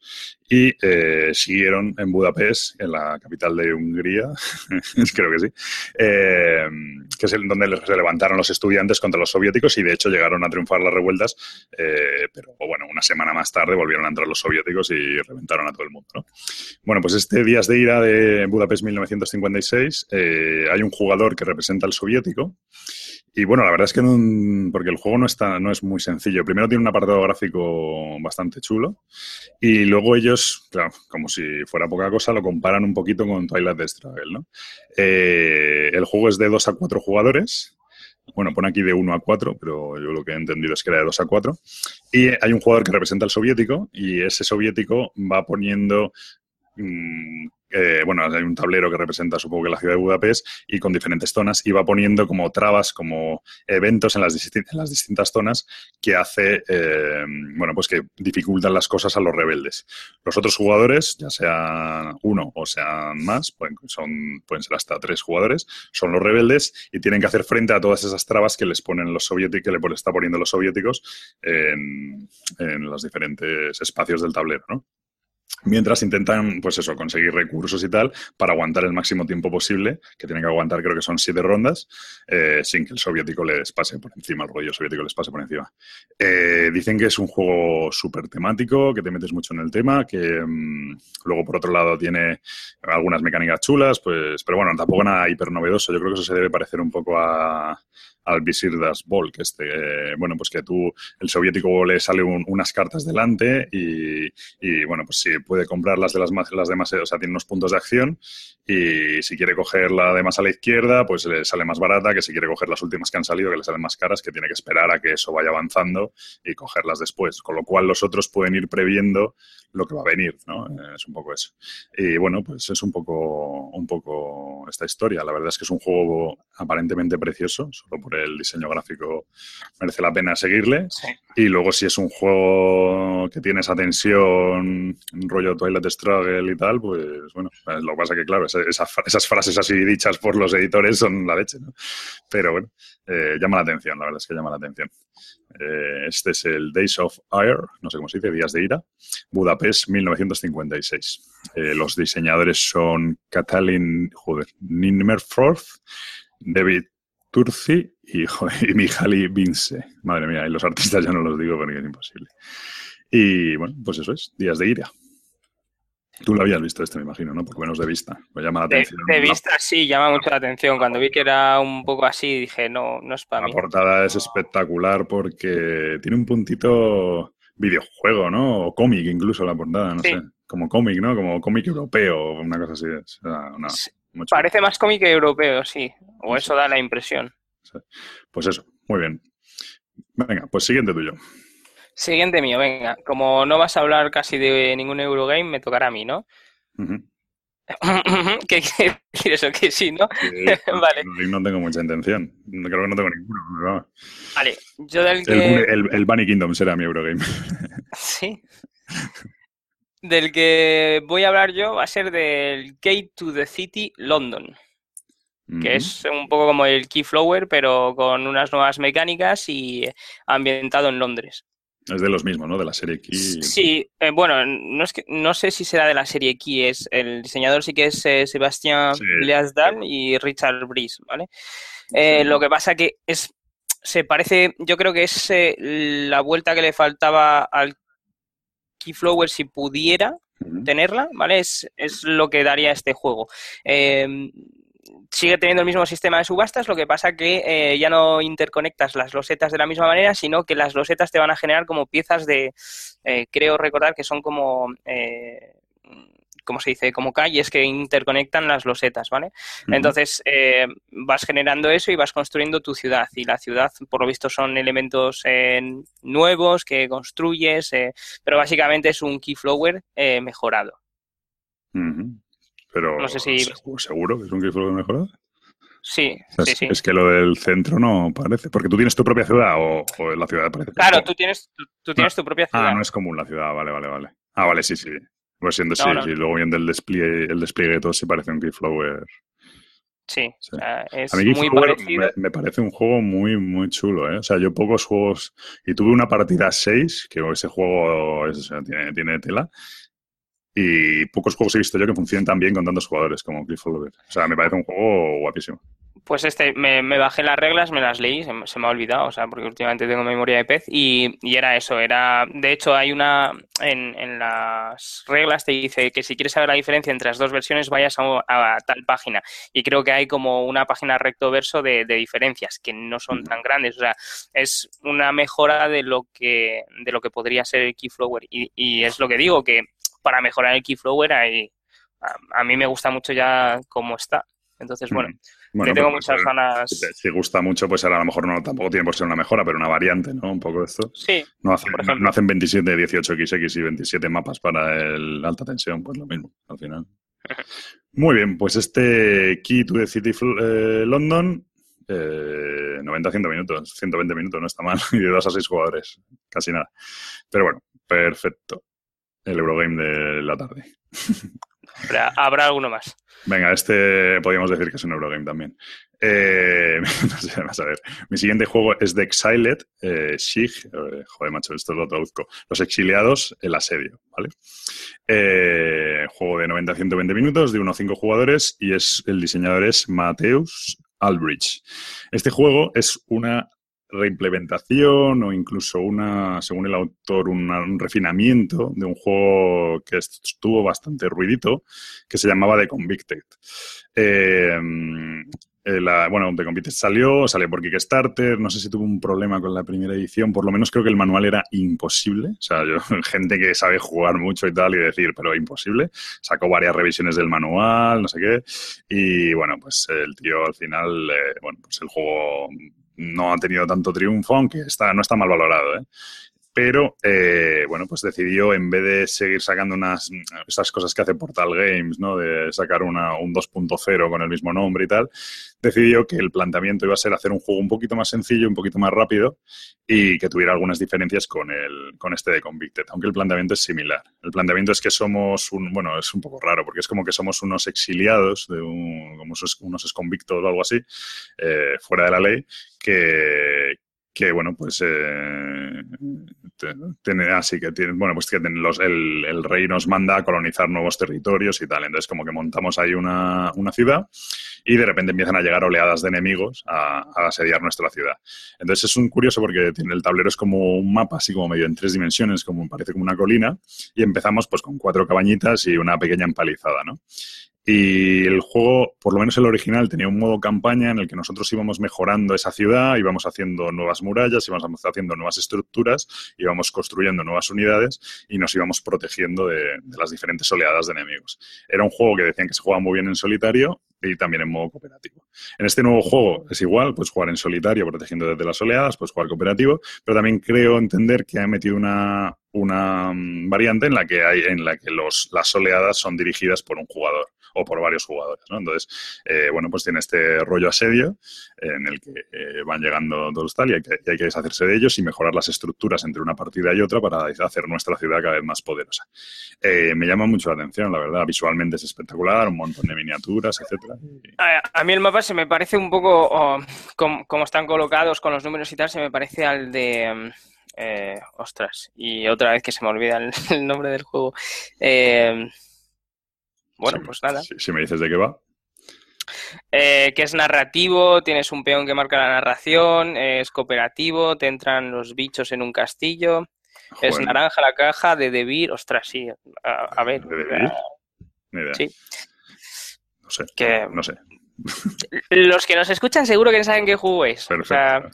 S1: y eh, siguieron en Budapest, en la capital de Hungría, <laughs> creo que sí, em, que es donde se levantaron los estudiantes contra los soviéticos y de hecho llegaron a triunfar las revueltas, eh, pero bueno, una semana más tarde volvieron a entrar los soviéticos y reventaron a todo el mundo. ¿no? Bueno, pues este Días de Ira de Budapest 1956 eh, hay un jugador que representa al soviético. Y bueno, la verdad es que porque el juego no, está, no es muy sencillo. Primero tiene un apartado gráfico bastante chulo y luego ellos, como si fuera poca cosa, lo comparan un poquito con Twilight Struggle, ¿no? Eh, el juego es de 2 a 4 jugadores. Bueno, pone aquí de 1 a 4, pero yo lo que he entendido es que era de 2 a 4. Y hay un jugador que representa al soviético y ese soviético va poniendo mm, eh, bueno, hay un tablero que representa, supongo que la ciudad de Budapest, y con diferentes zonas, y va poniendo como trabas, como eventos en las, distintas zonas que hace, eh, bueno, pues que dificultan las cosas a los rebeldes. Los otros jugadores, ya sea uno o sean más, pueden, son, pueden ser hasta tres jugadores, son los rebeldes y tienen que hacer frente a todas esas trabas que les ponen los soviéticos, que le está poniendo los soviéticos en, en los diferentes espacios del tablero, ¿no? Mientras intentan, pues eso, conseguir recursos y tal para aguantar el máximo tiempo posible, que tienen que aguantar, creo que son siete rondas, eh, sin que el soviético les pase por encima, el rollo soviético les pase por encima. Eh, dicen que es un juego súper temático, que te metes mucho en el tema, que mm, luego por otro lado tiene algunas mecánicas chulas, pues, pero bueno, tampoco nada hiper novedoso. Yo creo que eso se debe parecer un poco a, al Visir das Volk, este, bueno, pues que tú, el soviético le sale unas cartas delante y, y, bueno, pues si puede comprar las de las, las demás, o sea, tiene unos puntos de acción y si quiere coger la de más a la izquierda, pues le sale más barata que si quiere coger las últimas que han salido, que le salen más caras, que tiene que esperar a que eso vaya avanzando y cogerlas después, con lo cual los otros pueden ir previendo lo que va a venir, ¿no? Es un poco eso. Y bueno, pues es un poco, un poco esta historia. La verdad es que es un juego aparentemente precioso, solo por el diseño gráfico merece la pena seguirle. Y luego si es un juego que tiene esa tensión, rollo Twilight Struggle y tal, pues bueno, pues lo que pasa que claro, esas, frases así dichas por los editores son la leche, ¿no? Pero bueno, Eh, llama la atención, la verdad es que llama la atención. Eh, este es el Days of Ire, no sé cómo se dice, Días de Ira, Budapest 1956. Eh, los diseñadores son Katalin joder, David Turci y, y Mihaly Vince. Madre mía, y los artistas ya no los digo porque es imposible. Y bueno, pues eso es, Días de Ira. Tú lo habías visto este, me imagino, ¿no? Por menos de vista. Me llama la atención.
S2: De, vista sí, llama mucho la atención. Cuando vi que era un poco así, dije, no, no es para
S1: mí.
S2: La
S1: portada es espectacular porque tiene un puntito videojuego, ¿no? O cómic incluso la portada, no sé. Como cómic, ¿no? Como cómic europeo, una cosa así.
S2: Parece más cómic europeo, sí. O eso da la impresión.
S1: Pues eso, muy bien. Venga, pues siguiente tuyo.
S2: Siguiente mío, venga. Como no vas a hablar casi de ningún Eurogame, me tocará a mí, ¿no? <laughs> ¿Qué quiere decir eso? Que sí, ¿no? <laughs>
S1: vale. No, tengo mucha intención. Creo que no tengo ninguno.
S2: Vale, yo del que...
S1: El, el, Bunny Kingdom será mi Eurogame. <laughs>
S2: sí. Del que voy a hablar yo va a ser del Gate to the City London. Que es un poco como el Keyflower, pero con unas nuevas mecánicas y ambientado en Londres.
S1: Es de los mismos, ¿no? De la serie Key.
S2: Sí, eh, bueno, no, es que, no sé si será de la serie Key, es el diseñador sí que es eh, Sebastián Bleasdal y Richard Brice, ¿vale? Eh, lo que pasa que es se parece, yo creo que es la vuelta que le faltaba al Keyflower si pudiera tenerla, ¿vale? Es, es, lo que daría este juego sigue teniendo el mismo sistema de subastas, lo que pasa que eh, ya no interconectas las losetas de la misma manera, sino que las losetas te van a generar como piezas de, eh, creo recordar que son como, eh, ¿cómo se dice? Como calles que interconectan las losetas, ¿vale? Entonces eh, vas generando eso y vas construyendo tu ciudad. Y la ciudad, por lo visto, son elementos nuevos que construyes, pero básicamente es un keyflower mejorado.
S1: Pero no sé si... seguro que es un Keyflower mejorado.
S2: Sí,
S1: sí,
S2: sí.
S1: Es que lo del centro no parece. Porque tú tienes tu propia ciudad o, la ciudad parece.
S2: Claro, tú tienes, tú, tienes tu propia ciudad.
S1: Ah, no es común la ciudad, vale, vale, vale. Ah, vale, sí, sí. Pues siendo sí, sí, luego viendo el despliegue, el despliegue de todo, sí parece un Keyflower.
S2: Sí, O sea, es a mí muy parecido.
S1: Me, parece un juego muy, muy chulo, ¿eh? O sea, yo pocos juegos... Y tuve una partida 6, que ese juego tiene, tiene tela, y pocos juegos he visto yo que funcionen tan bien con tantos jugadores como Clifford O sea, me parece un juego guapísimo.
S2: Pues este, me, bajé las reglas, me las leí, se, me ha olvidado, o sea, porque últimamente tengo memoria de pez y, era eso, era, de hecho hay una, en, las reglas te dice que si quieres saber la diferencia entre las dos versiones vayas a, tal página. Y creo que hay como una página recto verso de, diferencias que no son tan grandes, o sea, es una mejora de lo que, de lo que podría ser el Keyflower. Y, y es lo que digo, que para mejorar el Keyflower ahí, a, mí me gusta mucho ya cómo está. Entonces, bueno, le tengo pues, muchas ganas.
S1: Si, gusta mucho, pues a lo mejor no tampoco tiene por ser una mejora, pero una variante, ¿no? Un poco de esto.
S2: Sí.
S1: No hacen, no, hacen 27, 18XX y 27 mapas para el alta tensión, pues lo mismo, al final. <laughs> Muy bien, pues este Key to the City eh, London, 90 100 minutos, 120 minutos, no está mal, <laughs> y de 2 a 6 jugadores, casi nada. Pero bueno, perfecto el Eurogame de la tarde.
S2: Habrá, alguno más.
S1: Venga, este podríamos decir que es un Eurogame también. Eh, <laughs> no sé, vamos a ver. Mi siguiente juego es de Exiled, eh, Shig, eh, joder, macho, esto lo traduzco. Los exiliados, el asedio, ¿vale? Eh, juego de 90 a 120 minutos, de 1 a 5 jugadores, y es el diseñador es Mateus Albridge. Este juego es una reimplementación o incluso una, según el autor, un refinamiento de un juego que estuvo bastante ruidito, que se llamaba The Convicted. Eh, eh, bueno, The Convicted salió, salió por Kickstarter, no sé si tuvo un problema con la primera edición, por lo menos creo que el manual era imposible, o sea, yo, <laughs> gente que sabe jugar mucho y tal y decir, pero imposible, sacó varias revisiones del manual, no sé qué, y bueno, pues el tío al final, eh, bueno, pues el juego no ha tenido tanto triunfo, aunque está, no está mal valorado. ¿eh? Pero eh, bueno, pues decidió en vez de seguir sacando unas esas cosas que hace Portal Games, ¿no? De sacar una, un 2.0 con el mismo nombre y tal, decidió que el planteamiento iba a ser hacer un juego un poquito más sencillo, un poquito más rápido y que tuviera algunas diferencias con el con este de Convicted, aunque el planteamiento es similar. El planteamiento es que somos un, bueno, es un poco raro porque es como que somos unos exiliados de un, como unos convictos o algo así, eh, fuera de la ley, que, que bueno, pues eh, tiene, así que tiene, bueno, pues que los, el, el, rey nos manda a colonizar nuevos territorios y tal. Entonces, como que montamos ahí una, una ciudad y de repente empiezan a llegar oleadas de enemigos a, asediar nuestra ciudad. Entonces es un curioso porque el tablero es como un mapa, así como medio en tres dimensiones, como parece como una colina, y empezamos pues con cuatro cabañitas y una pequeña empalizada, ¿no? Y el juego, por lo menos el original, tenía un modo campaña en el que nosotros íbamos mejorando esa ciudad, íbamos haciendo nuevas murallas, íbamos haciendo nuevas estructuras, íbamos construyendo nuevas unidades y nos íbamos protegiendo de, las diferentes oleadas de enemigos. Era un juego que decían que se jugaba muy bien en solitario y también en modo cooperativo. En este nuevo juego es igual, pues jugar en solitario protegiendo desde las oleadas, pues jugar cooperativo, pero también creo entender que ha metido una, una variante en la que hay en la que los, las oleadas son dirigidas por un jugador o por varios jugadores, ¿no? Entonces, eh, bueno, pues tiene este rollo asedio en el que eh, van llegando todos tal y hay, que, hay que deshacerse de ellos y mejorar las estructuras entre una partida y otra para hacer nuestra ciudad cada vez más poderosa. Eh, me llama mucho la atención, la verdad. Visualmente es espectacular, un montón de miniaturas, etcétera.
S2: A, a, mí el mapa se me parece un poco, como, están colocados con los números y tal, se me parece al de... Eh, ostras, y otra vez que se me olvida el, el nombre del juego. Eh, bueno,
S1: Sí,
S2: pues nada.
S1: Si, si me dices de qué va.
S2: Eh, que es narrativo, tienes un peón que marca la narración, es cooperativo, te entran los bichos en un castillo, es naranja la caja de Debir, ostras, sí, a, a ver.
S1: ¿De Debir? ni idea.
S2: sí.
S1: No sé.
S2: Que-
S1: No sé.
S2: Los que nos escuchan seguro que saben qué juego es. O
S1: Perfecto.
S2: sea,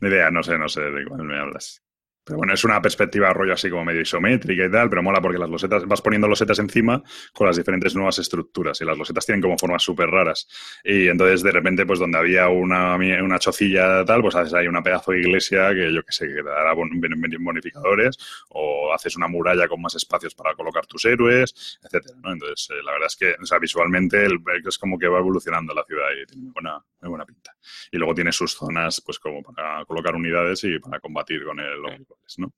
S1: Ni idea, no sé, no sé de cuál me hablas. Pero bueno, es una perspectiva rollo así como medio isométrica y tal, pero mola porque las losetas, vas poniendo losetas encima con las diferentes nuevas estructuras y las losetas tienen como formas súper raras. Y entonces de repente, pues donde había una, una chocilla tal, pues haces ahí una pedazo de iglesia que yo que sé, que te dará bonificadores o haces una muralla con más espacios para colocar tus héroes, etcétera, ¿no? Entonces, eh, la verdad es que, o sea, visualmente el, es como que va evolucionando la ciudad y tiene buena, muy buena pinta. Y luego tiene sus zonas, pues como para colocar unidades y para combatir con el, ¿no?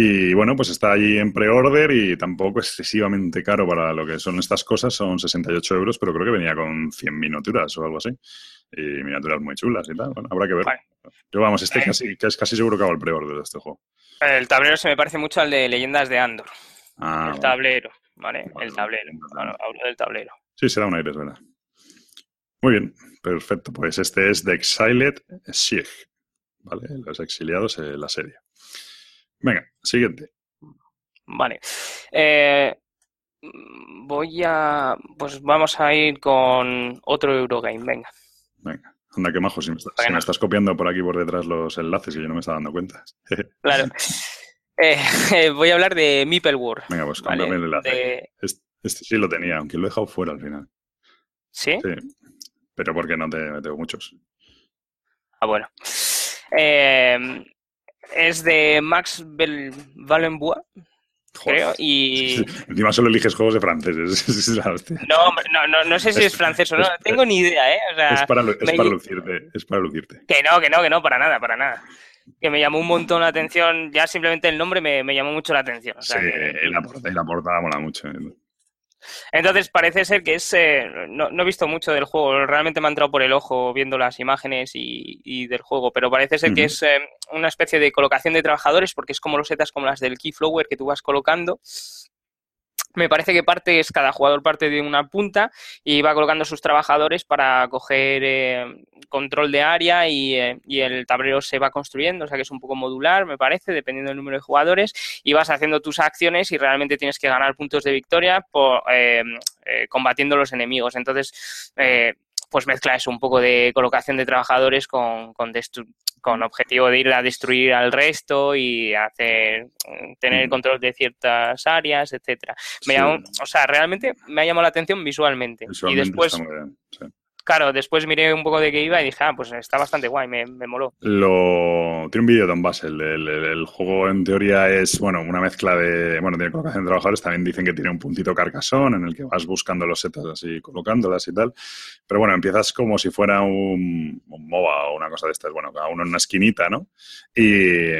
S1: Y bueno, pues está allí en pre-order y tampoco excesivamente caro para lo que son estas cosas, son 68 euros, pero creo que venía con 100 miniaturas o algo así. Y miniaturas muy chulas y tal. Bueno, habrá que ver. Yo vamos, este casi, casi seguro que hago el pre-order de este juego.
S2: el tablero se me parece mucho al de Leyendas de Andor.
S1: Ah,
S2: el tablero, ¿vale? El tablero. Bueno, hablo del tablero.
S1: Sí, se da un aire, es verdad. Muy bien, perfecto. Pues este es The Exiled Siege, ¿vale? Los exiliados, el asedio. Venga, siguiente.
S2: Vale. Eh, voy a. Pues vamos a ir con otro Eurogame, venga.
S1: Venga, anda que majo, si me, estás, si me estás copiando por aquí por detrás los enlaces y yo no me estaba dando cuenta. <laughs>
S2: Claro. Eh, <laughs> voy a hablar de Meeple War.
S1: Venga, pues
S2: ¿vale?
S1: el enlace.
S2: De-
S1: Este, este sí lo tenía, aunque lo he dejado fuera al final.
S2: ¿Sí?
S1: Sí, pero porque no te meteo muchos.
S2: Ah, bueno. Eh, es de Max Bel Valenbois, creo, y...
S1: Encima solo eliges juegos de franceses. <laughs>
S2: No, no, no, no sé si es francés o no, tengo ni idea, ¿eh? O sea,
S1: Es para, lu- es
S2: me-
S1: para lucirte, es para lucirte.
S2: Que no, que no, que no, para nada, para nada. Que me llamó un montón la atención, ya simplemente el nombre me, me llamó mucho la atención. o sea
S1: Sí,
S2: que-
S1: la portada, la portada mola mucho. ¿eh?
S2: Entonces parece ser que es. eh, no, no he visto mucho del juego, realmente me ha entrado por el ojo viendo las imágenes y, y del juego, pero parece ser que es eh, una especie de colocación de trabajadores porque es como losetas como las del Keyflower que tú vas colocando. Me parece que parte es cada jugador parte de una punta y va colocando sus trabajadores para coger eh, control de área y, eh, y el tablero se va construyendo, o sea que es un poco modular, me parece, dependiendo del número de jugadores y vas haciendo tus acciones y realmente tienes que ganar puntos de victoria por, eh, combatiendo los enemigos. Entonces, pues mezcla eso, un poco de colocación de trabajadores con, con, destru- con objetivo de ir a destruir al resto y hacer tener el
S1: Mm.
S2: control de ciertas áreas, etcétera. Me
S1: Sí,
S2: llamó- o sea, realmente me ha llamado la atención visualmente.
S1: visualmente
S2: y después,
S1: sí.
S2: Claro, después miré un poco de qué iba y dije, ah, pues está bastante guay, me, moló.
S1: Lo... Tiene un vídeo Don Basel. El, juego en teoría es, bueno, una mezcla de, bueno, tiene colocación de trabajadores, también dicen que tiene un puntito carcasón en el que vas buscando los setas así, colocándolas y tal. Pero bueno, empiezas como si fuera un MOBA o una cosa de estas, bueno, cada uno en una esquinita, ¿no? Y,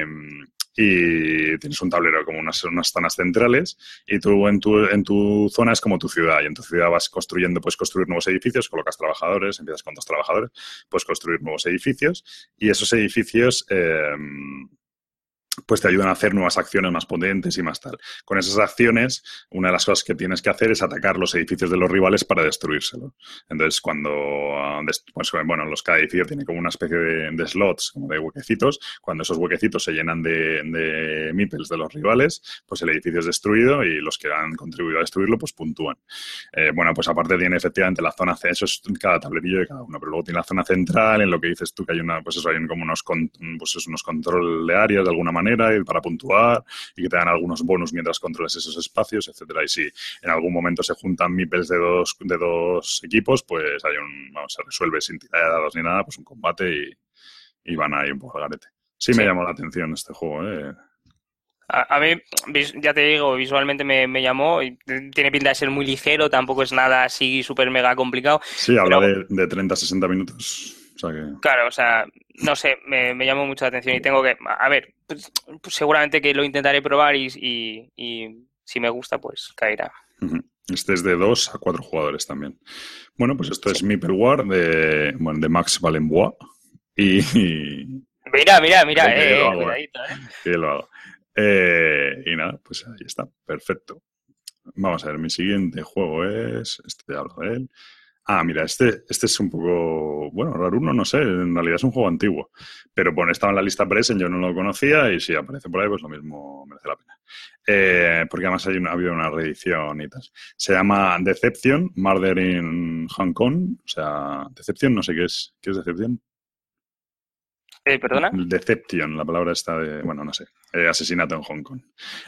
S1: y tienes un tablero como unas, unas zonas centrales y tú en tu, en tu zona es como tu ciudad. Y en tu ciudad vas construyendo, puedes construir nuevos edificios, colocas trabajadores, empiezas con dos trabajadores, puedes construir nuevos edificios y esos edificios... Eh, pues te ayudan a hacer nuevas acciones más potentes y más tal. Con esas acciones, una de las cosas que tienes que hacer es atacar los edificios de los rivales para destruírselos. Entonces, cuando, pues, bueno, los cada edificio tiene como una especie de, slots, como de huequecitos, cuando esos huequecitos se llenan de, de meeples de los rivales, pues el edificio es destruido y los que han contribuido a destruirlo, pues puntúan. Eh, bueno, pues aparte tiene efectivamente la zona, eso es cada tablerillo de cada uno, pero luego tiene la zona central en lo que dices tú que hay una, pues eso, hay como unos, pues unos control de áreas de alguna manera y para puntuar y que te dan algunos bonus mientras controles esos espacios, etcétera. Y si en algún momento se juntan mipels de dos, de dos equipos, pues hay un, vamos, se resuelve sin tirar de dados ni nada, pues un combate y, y van ahí un poco al garete. Sí, me llamó la atención este juego, ¿eh?
S2: A, mí, ya te digo, visualmente me, me, llamó. Tiene pinta de ser muy ligero, tampoco es nada así súper mega complicado.
S1: Sí, habla de, de 30 60 minutos.
S2: Claro, o sea, no sé, me, me, llamó mucho la atención y tengo que, a ver, pues, pues seguramente que lo intentaré probar y, y, si me gusta, pues caerá.
S1: Este es de dos a cuatro jugadores también. Bueno, pues esto es Meeple War de, bueno, de Max Valenbois. Y,
S2: Mira, mira, mira, eh, lo hago,
S1: eh. Sí, lo hago. Eh, y nada, pues ahí está, perfecto. Vamos a ver, mi siguiente juego es, este hablo de él, Ah, mira, este, este es un poco, bueno, raro uno, no sé, en realidad es un juego antiguo, pero bueno, estaba en la lista Present, yo no lo conocía y si aparece por ahí, pues lo mismo merece la pena. Eh, porque además hay una, ha habido una reedición y tal. Se llama Deception, Murder in Hong Kong, o sea, Deception, no sé qué es, ¿qué es Decepción?
S2: Eh, ¿Perdona?
S1: Deception, la palabra está de, bueno, no sé, eh, asesinato en Hong Kong.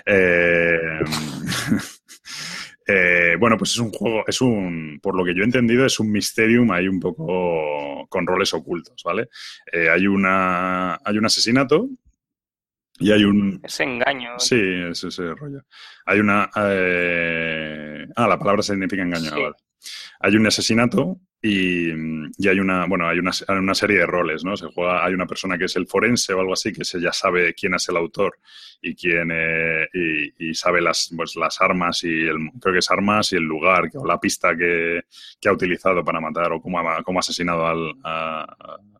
S1: Eh, <laughs> Eh, bueno, pues es un juego, es un, por lo que yo he entendido, es un Mysterium ahí un poco con roles ocultos, ¿vale? Eh, hay una, hay un asesinato y hay un...
S2: Ese engaño.
S1: Sí, es ese rollo. Hay una... Eh, ah, la palabra significa engaño, vale. Hay un asesinato y, hay una, bueno, hay una, una, serie de roles, ¿no? Se juega, hay una persona que es el forense o algo así, que se ya sabe quién es el autor y quién eh, y, sabe las, pues, las armas y el, creo que es armas y el lugar o la pista que, que ha utilizado para matar o cómo ha, cómo ha asesinado al, a,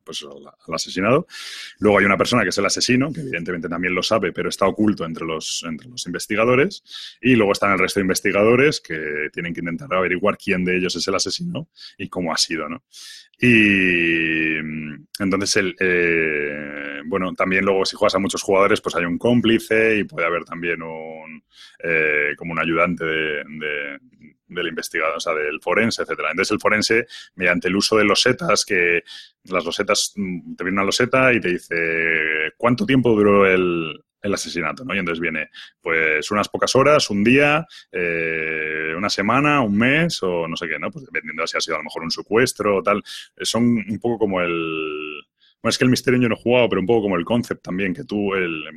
S1: pues, al asesinado. Luego hay una persona que es el asesino, que evidentemente también lo sabe, pero está oculto entre los, entre los investigadores. Y luego están el resto de investigadores que tienen que intentar averiguar quién de ellos es el asesino y cómo ha sido, ¿no? Y entonces, el, eh, bueno, también luego si juegas a muchos jugadores, pues hay un cómplice y puede haber también un, eh, como un ayudante de, del investigador, o sea, del forense, etcétera. Entonces el forense, mediante el uso de losetas, que las losetas, mm, te viene una loseta y te dice cuánto tiempo duró el, el asesinato, ¿no? Y entonces viene, pues, unas pocas horas, un día, eh, una semana, un mes o no sé qué, ¿no? Pues dependiendo de si ha sido a lo mejor un secuestro o tal. Son un poco como el, bueno, es que el misterio no he jugado, pero un poco como el concept también, que tú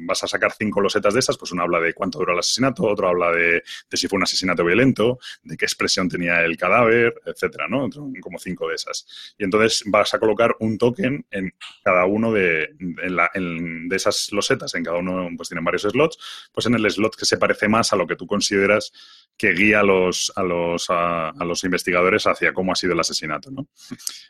S1: vas a sacar cinco losetas de estas, pues uno habla de cuánto duró el asesinato, otro habla de, si fue un asesinato violento, de qué expresión tenía el cadáver, etcétera, ¿no? Como cinco de esas. Y entonces vas a colocar un token en cada uno de, de esas losetas, en cada uno pues tienen varios slots, pues en el slot que se parece más a lo que tú consideras que guía a los, a los, a, los investigadores hacia cómo ha sido el asesinato, ¿no?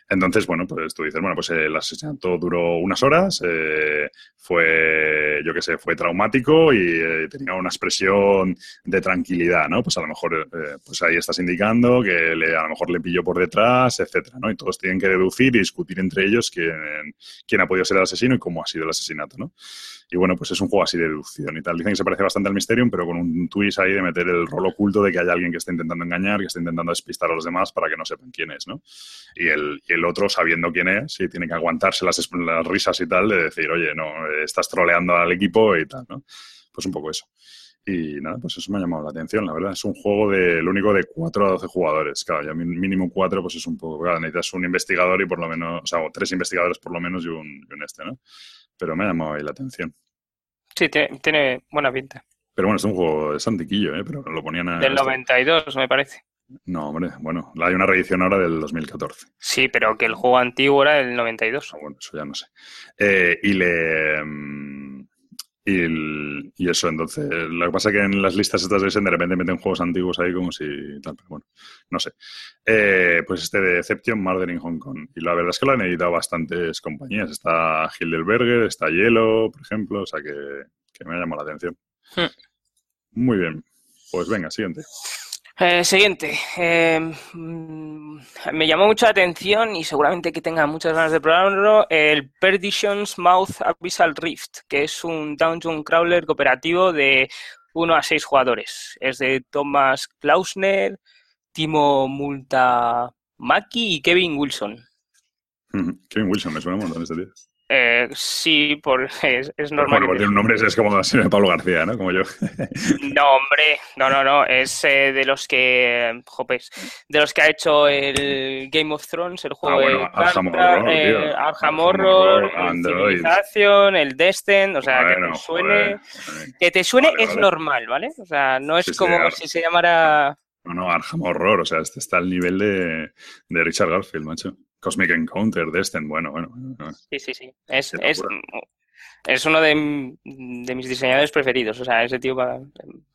S1: Entonces, bueno, pues tú dices, bueno, pues el asesinato duró unas horas, eh, fue, yo qué sé, fue traumático y eh, tenía una expresión de tranquilidad, ¿no? Pues a lo mejor, eh, pues ahí estás indicando que a lo mejor le pilló por detrás, etcétera, ¿no? Y todos tienen que deducir y discutir entre ellos quién, quién ha podido ser el asesino y cómo ha sido el asesinato, ¿no? Y bueno, pues es un juego así de deducción y tal. Dicen que se parece bastante al Mysterium, pero con un twist ahí de meter el rol oculto de que hay alguien que está intentando engañar, que está intentando despistar a los demás para que no sepan quién es, ¿no? Y el, y el otro, sabiendo quién es, tiene que aguantarse las, las risas y tal, de decir, oye, no, estás troleando al equipo y tal, ¿no? Pues un poco eso. Y nada, pues eso me ha llamado la atención, la verdad. Es un juego de, el único de 4 a 12 jugadores. Claro, ya mínimo 4, pues es un poco. Claro, necesitas un investigador y por lo menos. O sea, tres investigadores por lo menos y un, y un este, ¿no? Pero me ha llamado ahí la atención.
S2: Sí, tiene, tiene buena pinta.
S1: Pero bueno, es un juego de Santiquillo, ¿eh? Pero lo ponían a.
S2: Del 92, me parece.
S1: No, hombre, bueno, hay una reedición ahora del 2014.
S2: Sí, pero que el juego antiguo era del 92.
S1: Ah, bueno, eso ya no sé. Eh, y le. Mm, y, eso, entonces, lo que pasa es que en las listas estas de de repente meten juegos antiguos ahí como si tal, pero bueno, no sé. Eh, pues este de Deception, Murder in Hong Kong. Y la verdad es que lo han editado bastantes compañías. Está Hildelberger, está Hielo, por ejemplo, o sea que, que me ha llamado la atención. Hmm. Muy bien. Pues venga, siguiente.
S2: Eh, siguiente. Eh, mm, me llamó mucho la atención y seguramente que tenga muchas ganas de probarlo el Perdition's Mouth Abyssal Rift, que es un dungeon crawler cooperativo de 1 a 6 jugadores. Es de Thomas Klausner, Timo Multamaki y Kevin Wilson. <laughs>
S1: Kevin Wilson, me suena un montón este tío.
S2: Eh, sí, por, <laughs> es, normal.
S1: Bueno, tiene un nombre, es como Pablo García, ¿no? Como yo.
S2: no, hombre, no, no, no. Es eh, de los que. Jopes, de los que ha hecho el Game of Thrones, el juego
S1: ah, bueno,
S2: de
S1: Arkham Horror,
S2: eh, Arkham Horror, Civilización, el Destin, o sea, que te suene. Que te suene es normal, ¿vale? O sea, no es como si se llamara.
S1: No, no, Arkham Horror, o sea, este está al nivel de, de Richard Garfield, macho. Cosmic Encounter, Destin, bueno, bueno.
S2: Sí, sí, sí. Es, es, uno de, mis diseñadores preferidos. O sea, ese tío va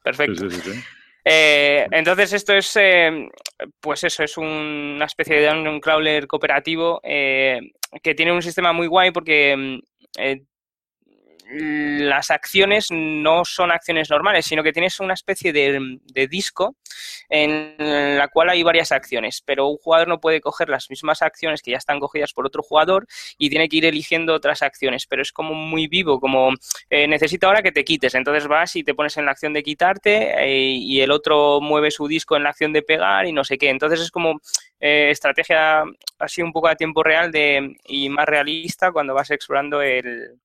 S2: perfecto. Sí, sí, sí, eh, entonces, esto es, eh, pues eso, es una especie de un crawler cooperativo eh, que tiene un sistema muy guay porque las acciones no son acciones normales, sino que tienes una especie de, disco en la cual hay varias acciones, pero un jugador no puede coger las mismas acciones que ya están cogidas por otro jugador y tiene que ir eligiendo otras acciones, pero es como muy vivo, como eh, necesito ahora que te quites, entonces vas y te pones en la acción de quitarte eh, y el otro mueve su disco en la acción de pegar y no sé qué, entonces es como eh, estrategia así un poco a tiempo real de, y más realista cuando vas explorando el,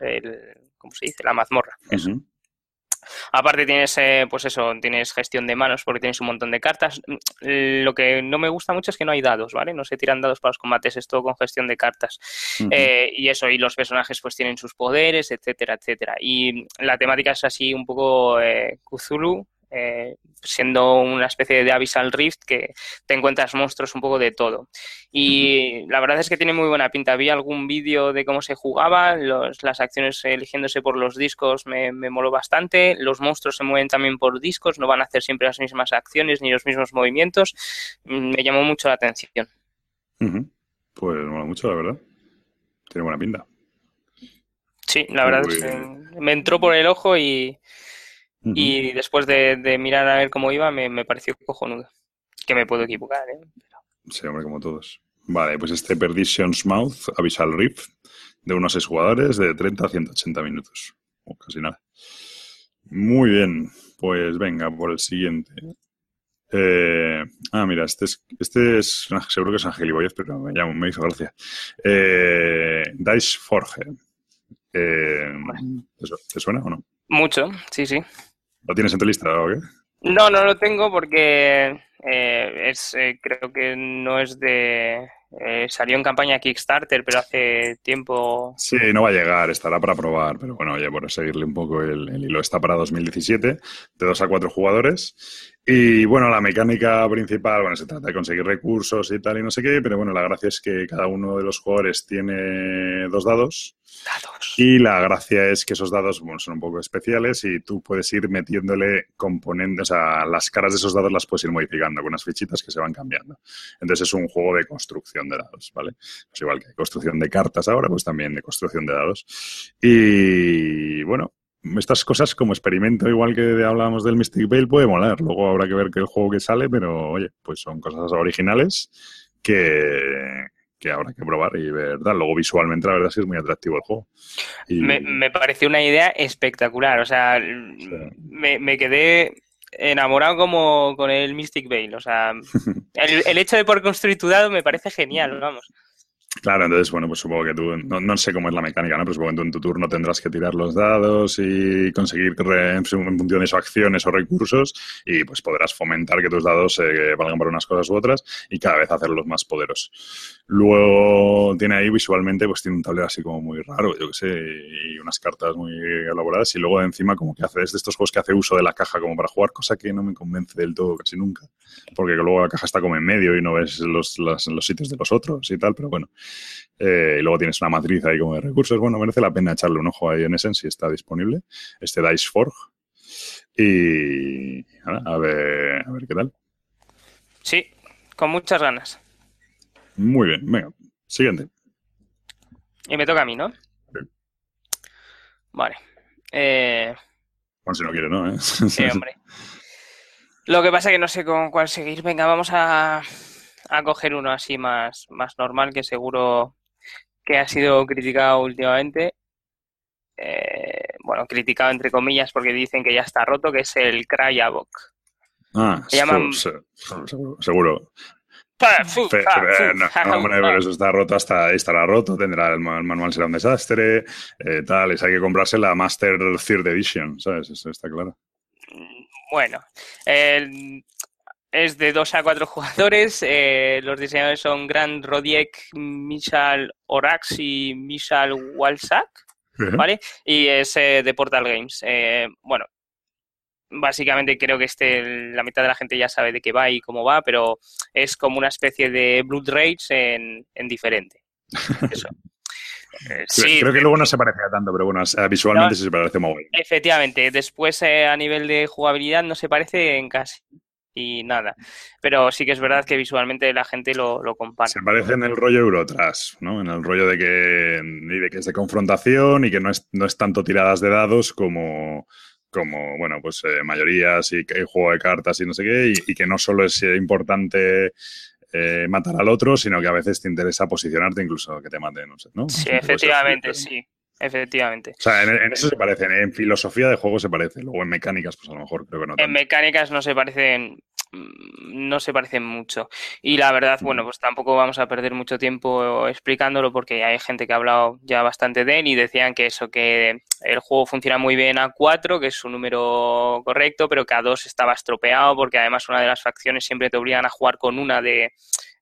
S2: el, ¿cómo se dice? La mazmorra. Aparte tienes, eh, pues eso, tienes gestión de manos porque tienes un montón de cartas. Mm, lo que no me gusta mucho es que no hay dados, ¿vale? No se tiran dados para los combates, es todo con gestión de cartas. Eh, y eso, y los personajes pues tienen sus poderes, etcétera, etcétera. Y la temática es así un poco eh, Cthulhu, eh, siendo una especie de Abyssal Rift que te encuentras monstruos un poco de todo. Y la verdad es que tiene muy buena pinta. Vi algún vídeo de cómo se jugaba, las acciones eligiéndose por los discos me, me moló bastante. Los monstruos se mueven también por discos, no van a hacer siempre las mismas acciones ni los mismos movimientos. Mm, me llamó mucho la atención.
S1: Pues mola mucho, la verdad. Tiene buena pinta.
S2: Sí, la verdad es que me entró por el ojo y, y después de, mirar a ver cómo iba, me, pareció cojonudo. Que me puedo equivocar, ¿eh?
S1: Sí, hombre, como todos. Vale, pues este Perdition's Mouth, Abyssal Rift, de unos seis jugadores, de 30 a 180 minutos. O casi nada. Muy bien, pues venga, por el siguiente. Eh, ah, mira, este es, este es seguro que es Angeliboyez, pero me, llamo, me hizo gracia. Eh, Dice Forge. Eh, ¿Te suena o no?
S2: Mucho, sí, sí.
S1: ¿Lo tienes en tu lista o qué?
S2: No, no lo tengo porque eh, es, eh, creo que no es de... Eh, salió en campaña Kickstarter, pero hace tiempo...
S1: Sí, no va a llegar, estará para probar, pero bueno, oye, por seguirle un poco el, el hilo, está para 2017, de 2 a 4 jugadores y bueno, la mecánica principal, bueno, se trata de conseguir recursos y tal y no sé qué, pero bueno, la gracia es que cada uno de los jugadores tiene dos dados.
S2: Dados.
S1: Y la gracia es que esos dados, bueno, son un poco especiales y tú puedes ir metiéndole componentes, o sea, las caras de esos dados las puedes ir modificando con unas fichitas que se van cambiando. Entonces es un juego de construcción de dados, ¿vale? Pues igual que hay construcción de cartas ahora, pues también de construcción de dados. Y bueno, estas cosas como experimento, igual que hablábamos del Mystic Veil, puede molar. Luego habrá que ver qué el juego que sale, pero oye, pues son cosas originales que, habrá que probar y ver. Luego visualmente la verdad es que es muy atractivo el juego.
S2: Me, me, pareció una idea espectacular. O sea, me, quedé enamorado como con el Mystic Veil. O sea, <laughs> el, el hecho de por construir tu dado me parece genial, vamos.
S1: Claro, entonces, bueno, pues supongo que tú, no, no, sé cómo es la mecánica, ¿no? Pero supongo que tú en tu turno tendrás que tirar los dados y conseguir en función de acciones o recursos y pues podrás fomentar que tus dados eh, valgan para unas cosas u otras y cada vez hacerlos más poderosos. Luego tiene ahí visualmente, pues tiene un tablero así como muy raro, yo qué sé, y unas cartas muy elaboradas y luego encima como que hace, es de estos juegos que hace uso de la caja como para jugar, cosa que no me convence del todo casi nunca, porque luego la caja está como en medio y no ves los, los sitios de los otros y tal, pero bueno. Eh, y luego tienes una matriz ahí como de recursos. Bueno, merece la pena echarle un ojo ahí en Essence si está disponible. Este Dice Forge. Y a ver, a ver qué tal.
S2: Sí, con muchas ganas.
S1: Muy bien, venga, siguiente.
S2: Y me toca a mí, ¿no? Sí. Vale. Eh...
S1: Bueno, si no quiere, ¿no? ¿Eh? <laughs>
S2: Sí, hombre. Lo que pasa es que no sé con cuál seguir. Venga, vamos a, a coger uno así más, más normal, que seguro que ha sido criticado últimamente. Eh, bueno, criticado entre comillas porque dicen que ya está roto, que es el Cryabok.
S1: Ah, seguro. seguro. no, hombre, pero eso está roto hasta estará roto, tendrá el, manual será un desastre, eh, tal, es hay que comprarse la Master Third Edition, ¿sabes? Eso está claro.
S2: Bueno, es de 2 a 4 <laughs> jugadores. Eh, los diseñadores son Grant Rodiek, Michal Orax y Michal Walsak. ¿Vale? Y es eh, de Portal Games. Eh, bueno, básicamente creo que este la mitad de la gente ya sabe de qué va y cómo va, pero es como una especie de Blood Rage en, diferente. <laughs> Eso.
S1: sí, creo que luego no se parece tanto, pero bueno, visualmente sí se parece muy bien.
S2: Efectivamente, después a nivel de jugabilidad no se parece en casi y nada. Pero sí que es verdad que visualmente la gente lo, lo compara.
S1: Se parece en el rollo Eurotras, ¿no? En el rollo de que, de que es de confrontación y que no es, no es tanto tiradas de dados como, como bueno, pues eh, mayorías y juego de cartas y no sé qué, y, que no solo es importante eh, matar al otro, sino que a veces te interesa posicionarte incluso que te maten, no sé, ¿no?
S2: Sí, efectivamente, sí. Efectivamente.
S1: O sea, en, eso se parecen. En filosofía de juego se parece. Luego en mecánicas, pues a lo mejor creo que no.
S2: En mecánicas no se parecen. Mm, no se parecen mucho. Y la verdad, bueno, pues tampoco vamos a perder mucho tiempo explicándolo porque hay gente que ha hablado ya bastante de él y decían que eso, que el juego funciona muy bien a 4, que es un número correcto, pero que a 2 estaba estropeado porque además una de las facciones siempre te obligan a jugar con una de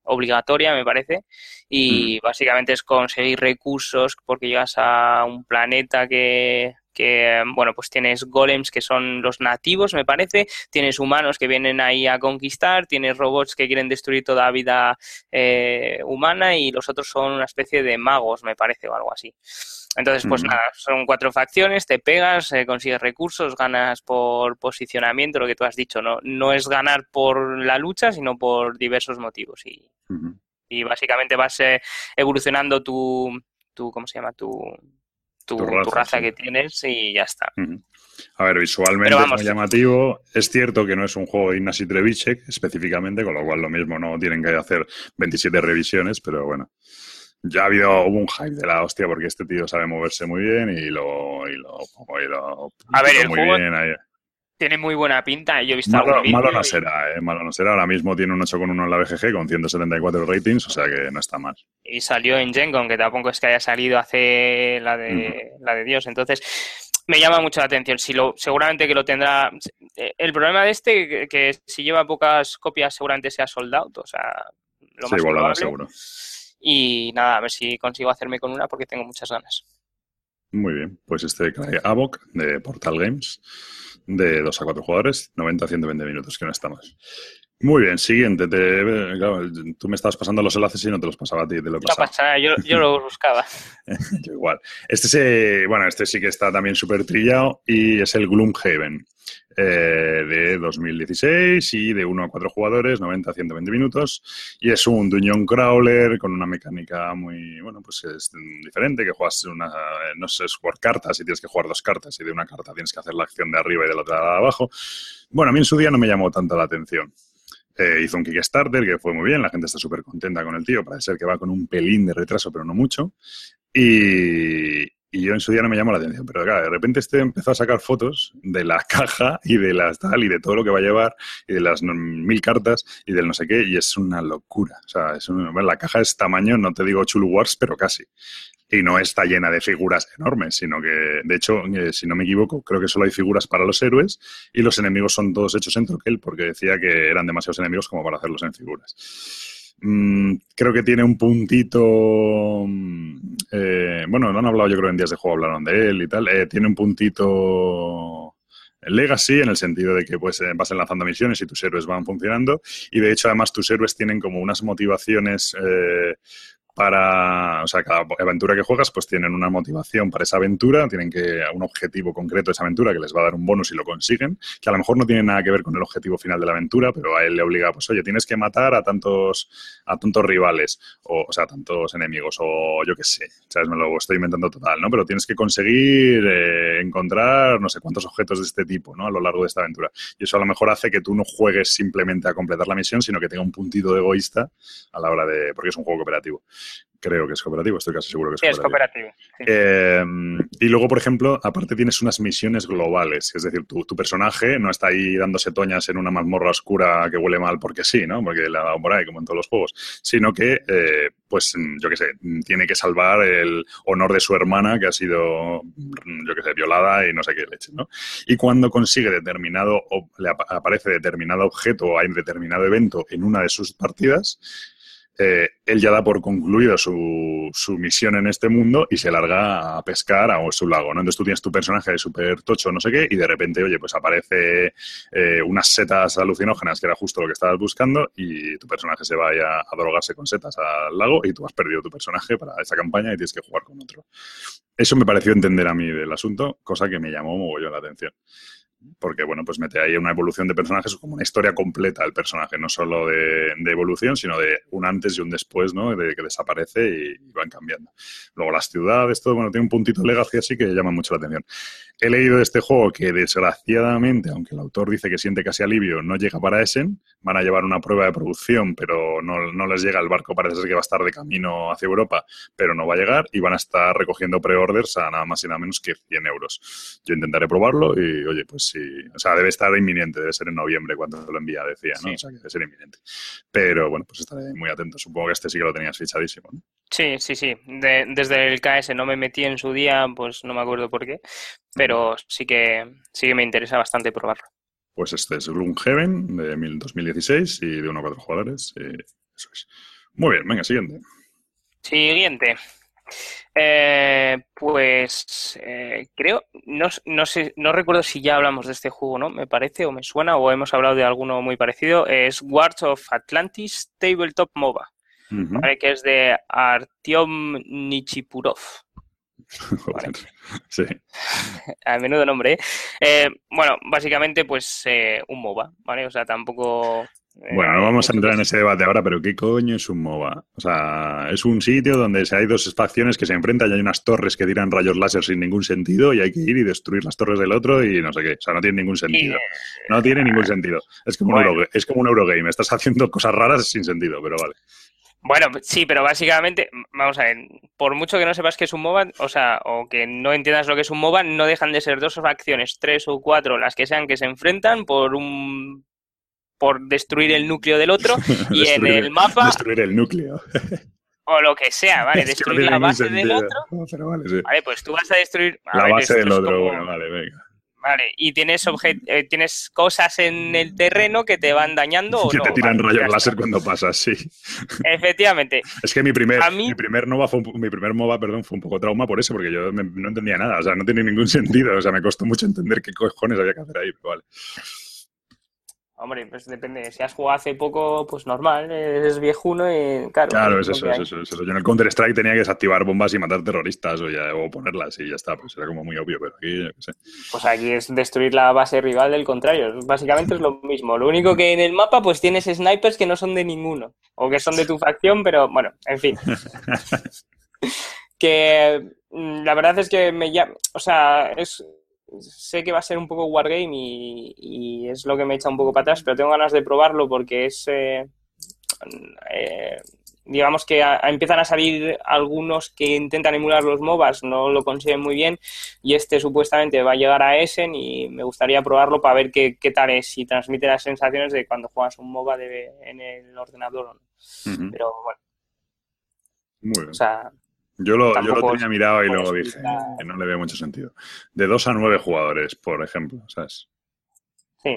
S2: obligatoria, me parece, y básicamente es conseguir recursos porque llegas a un planeta que, que, bueno, pues tienes golems que son los nativos, me parece, tienes humanos que vienen ahí a conquistar, tienes robots que quieren destruir toda vida eh, humana y los otros son una especie de magos, me parece, o algo así. Entonces, pues nada, son cuatro facciones, te pegas, eh, consigues recursos, ganas por posicionamiento, lo que tú has dicho, no, no es ganar por la lucha, sino por diversos motivos. Y, y básicamente vas eh, evolucionando tu, tu, ¿cómo se llama? Tu, tu, raza, que tienes y ya está.
S1: A ver, visualmente es muy llamativo. Es cierto que no es un juego de Ignasi Trevicek específicamente, con lo cual lo mismo no tienen que hacer 27 revisiones, pero bueno ya ha habido hubo un hype de la hostia porque este tío sabe moverse muy bien y lo, y lo,
S2: a ver el muy juego tiene muy buena pinta yo he visto
S1: malo, malo no será eh, malo no será ahora mismo tiene un 8,1 en la BGG con 174 ratings o sea que no está mal
S2: y salió en Gencon que tampoco es que haya salido hace la de la de Dios entonces me llama mucho la atención. Si lo, seguramente que lo tendrá. El problema de este, que, que si lleva pocas copias, seguramente sea soldado. O sea, lo más probable. seguro. Y nada, a ver si consigo hacerme con una porque tengo muchas ganas.
S1: Muy bien, pues este cae Avoc de Portal Games, de 2 a 4 jugadores, 90 a 120 minutos, que no está más. Muy bien, siguiente. tú me estabas pasando los enlaces y no te los pasaba a ti, te lo
S2: pasaba. yo, yo lo buscaba. <laughs>
S1: yo igual. Este, se, bueno, este sí que está también súper trillado y es el Gloomhaven. Eh, de 2016 y de 1 a 4 jugadores, 90 a 120 minutos. Y es un Dungeon Crawler con una mecánica muy, bueno, pues es diferente, que juegas una, no sé, es jugar cartas y tienes que jugar dos cartas y de una carta tienes que hacer la acción de arriba y de la otra de abajo. Bueno, a mí en su día no me llamó tanto la atención. Eh, hizo un Kickstarter que fue muy bien, la gente está súper contenta con el tío, parece ser que va con un pelín de retraso, pero no mucho. Y, y yo en su día no me llamó la atención, pero de repente este empezó a sacar fotos de la <laughs> caja y de las tal y de todo lo que va a llevar y de las mil cartas y del no sé qué y es una locura. O sea, es la caja es tamaño, no te digo Chulu Wars, pero casi. Y no está llena de figuras enormes, sino que, de hecho, eh, si no me equivoco, creo que solo hay figuras para los héroes y los enemigos son todos hechos en troquel porque decía que eran demasiados enemigos como para hacerlos en figuras. Mm, creo que tiene un puntito. Mm, eh, bueno, no han hablado, yo creo, en días de juego hablaron de él y tal. Eh, tiene un puntito. Legacy, en el sentido de que pues, eh, vas enlazando misiones y tus héroes van funcionando. Y de hecho, además, tus héroes tienen como unas motivaciones para, o sea, cada aventura que juegas, pues tienen una motivación para esa aventura, tienen que un objetivo concreto de esa aventura que les va a dar un bonus si lo consiguen, que a lo mejor no tiene nada que ver con el objetivo final de la aventura, pero a él le obliga, pues oye, tienes que matar a tantos, a tantos rivales, o, o sea, a tantos enemigos, o yo qué sé, ¿sabes? Me lo estoy inventando total, ¿no? Pero tienes que conseguir eh, encontrar no sé cuántos objetos de este tipo, ¿no? A lo largo de esta aventura. Y eso a lo mejor hace que tú no juegues simplemente a completar la misión, sino que tenga un puntito de egoísta a la hora de, porque es un juego cooperativo. Creo que es cooperativo, estoy casi seguro que es cooperativo. Eh, y luego, por ejemplo, aparte tienes unas misiones globales, es decir, tu, personaje no está ahí dándose toñas en una mazmorra oscura que huele mal porque sí, ¿no? Porque le ha dado por ahí, como en todos los juegos, sino que, eh, pues, yo qué sé, tiene que salvar el honor de su hermana que ha sido, yo qué sé, violada y no sé qué leche, ¿no? Y cuando consigue determinado, o le aparece determinado objeto o hay determinado evento en una de sus partidas, eh, él ya da por concluido su, su, misión en este mundo y se larga a pescar a su lago, ¿no? Entonces tú tienes tu personaje de súper tocho, no sé qué, y de repente, oye, pues aparece eh, unas setas alucinógenas, que era justo lo que estabas buscando, y tu personaje se va a, a drogarse con setas al lago y tú has perdido tu personaje para esta campaña y tienes que jugar con otro. Eso me pareció entender a mí del asunto, cosa que me llamó mogollón la atención porque bueno, pues mete ahí una evolución de personajes como una historia completa del personaje, no solo de, evolución, sino de un antes y un después, ¿no? De que desaparece y, van cambiando. Luego las ciudades, todo, bueno, tiene un puntito legacy así que llama mucho la atención. He leído de este juego que desgraciadamente, aunque el autor dice que siente casi alivio, no llega para Essen, van a llevar una prueba de producción, pero no, no les llega el barco, parece ser que va a estar de camino hacia Europa, pero no va a llegar y van a estar recogiendo pre-orders a nada más y nada menos que 100 euros. Yo intentaré probarlo y, oye, pues sí, o sea, debe estar inminente, debe ser en noviembre cuando lo envía, decía, ¿no? O sea, que debe ser inminente. Pero bueno, pues estaré muy atento. Supongo que este sí que lo tenías fichadísimo, ¿no?
S2: Sí, sí, sí. desde el KS no me metí en su día, pues no me acuerdo por qué, pero sí que, sí que me interesa bastante probarlo.
S1: Pues este es Gloomhaven de 2016 y de 1 a 4 jugadores. eso es. Muy bien, venga, siguiente.
S2: Siguiente. Eh, pues eh, creo, no, no, sé, no recuerdo si ya hablamos de este juego, ¿no? Me parece o me suena o hemos hablado de alguno muy parecido. Es Wars of Atlantis Tabletop MOBA, que es de Artyom Nichipurov. <laughs>
S1: Sí. <laughs>
S2: A menudo nombre. ¿eh? ¿eh? bueno, básicamente, pues un MOBA, ¿vale? O sea, tampoco
S1: bueno, no vamos a entrar en ese debate ahora, pero ¿qué coño es un MOBA? O sea, es un sitio donde hay dos facciones que se enfrentan y hay unas torres que tiran rayos láser sin ningún sentido y hay que ir y destruir las torres del otro y no sé qué. O sea, no tiene ningún sentido. No tiene ningún sentido. Es como, un, es como un Eurogame. Estás haciendo cosas raras sin sentido, pero vale.
S2: Bueno, sí, pero básicamente, vamos a ver, por mucho que no sepas qué es un MOBA, o sea, o que no entiendas lo que es un MOBA, no dejan de ser dos facciones, tres o cuatro, las que sean que se enfrentan por un por destruir el núcleo del otro <laughs> y en el mapa...
S1: Destruir el núcleo.
S2: o lo que sea, <laughs> ¿vale? destruir la base del otro. vale, pues tú vas a destruir...
S1: la base del otro, bueno, vale, venga.
S2: Vale, y tienes, eh, tienes cosas en el terreno que te van dañando o
S1: Que te tiran rayos láser cuando pasas, sí.
S2: Efectivamente.
S1: Es que mi primer, mi primer Nova fue mi primer MOBA, perdón, fue un poco trauma por eso, porque yo no entendía nada, o sea, no tiene ningún <laughs> sentido, o sea, me costó mucho entender qué cojones había que hacer ahí, pero vale.
S2: Hombre, pues depende. Si has jugado hace poco, pues normal, eres viejuno y claro.
S1: Claro, es eso, es eso, eso, Yo en el Counter-Strike tenía que desactivar bombas y matar terroristas o, ya, o ponerlas y ya está, pues era como muy obvio, pero aquí, yo qué sé.
S2: Pues aquí es destruir la base rival del contrario. Básicamente es lo <laughs> mismo. Lo único que en el mapa, pues tienes snipers que no son de ninguno o que son de tu facción, pero bueno, en fin. <laughs> que mm, la verdad es que me llama. O sea, es sé que va a ser un poco Wargame y, y, es lo que me echa un poco para atrás, pero tengo ganas de probarlo porque es... Eh, eh, digamos que empiezan a salir algunos que intentan emular los MOBAs, no lo consiguen muy bien y este supuestamente va a llegar a Essen y me gustaría probarlo para ver qué, tal es, si transmite las sensaciones de cuando juegas un MOBA en el ordenador o no. Pero bueno.
S1: Muy bien. O sea, yo lo, yo lo tenía mirado y luego dije que no le veo mucho sentido. De dos a nueve jugadores, por ejemplo, ¿sabes?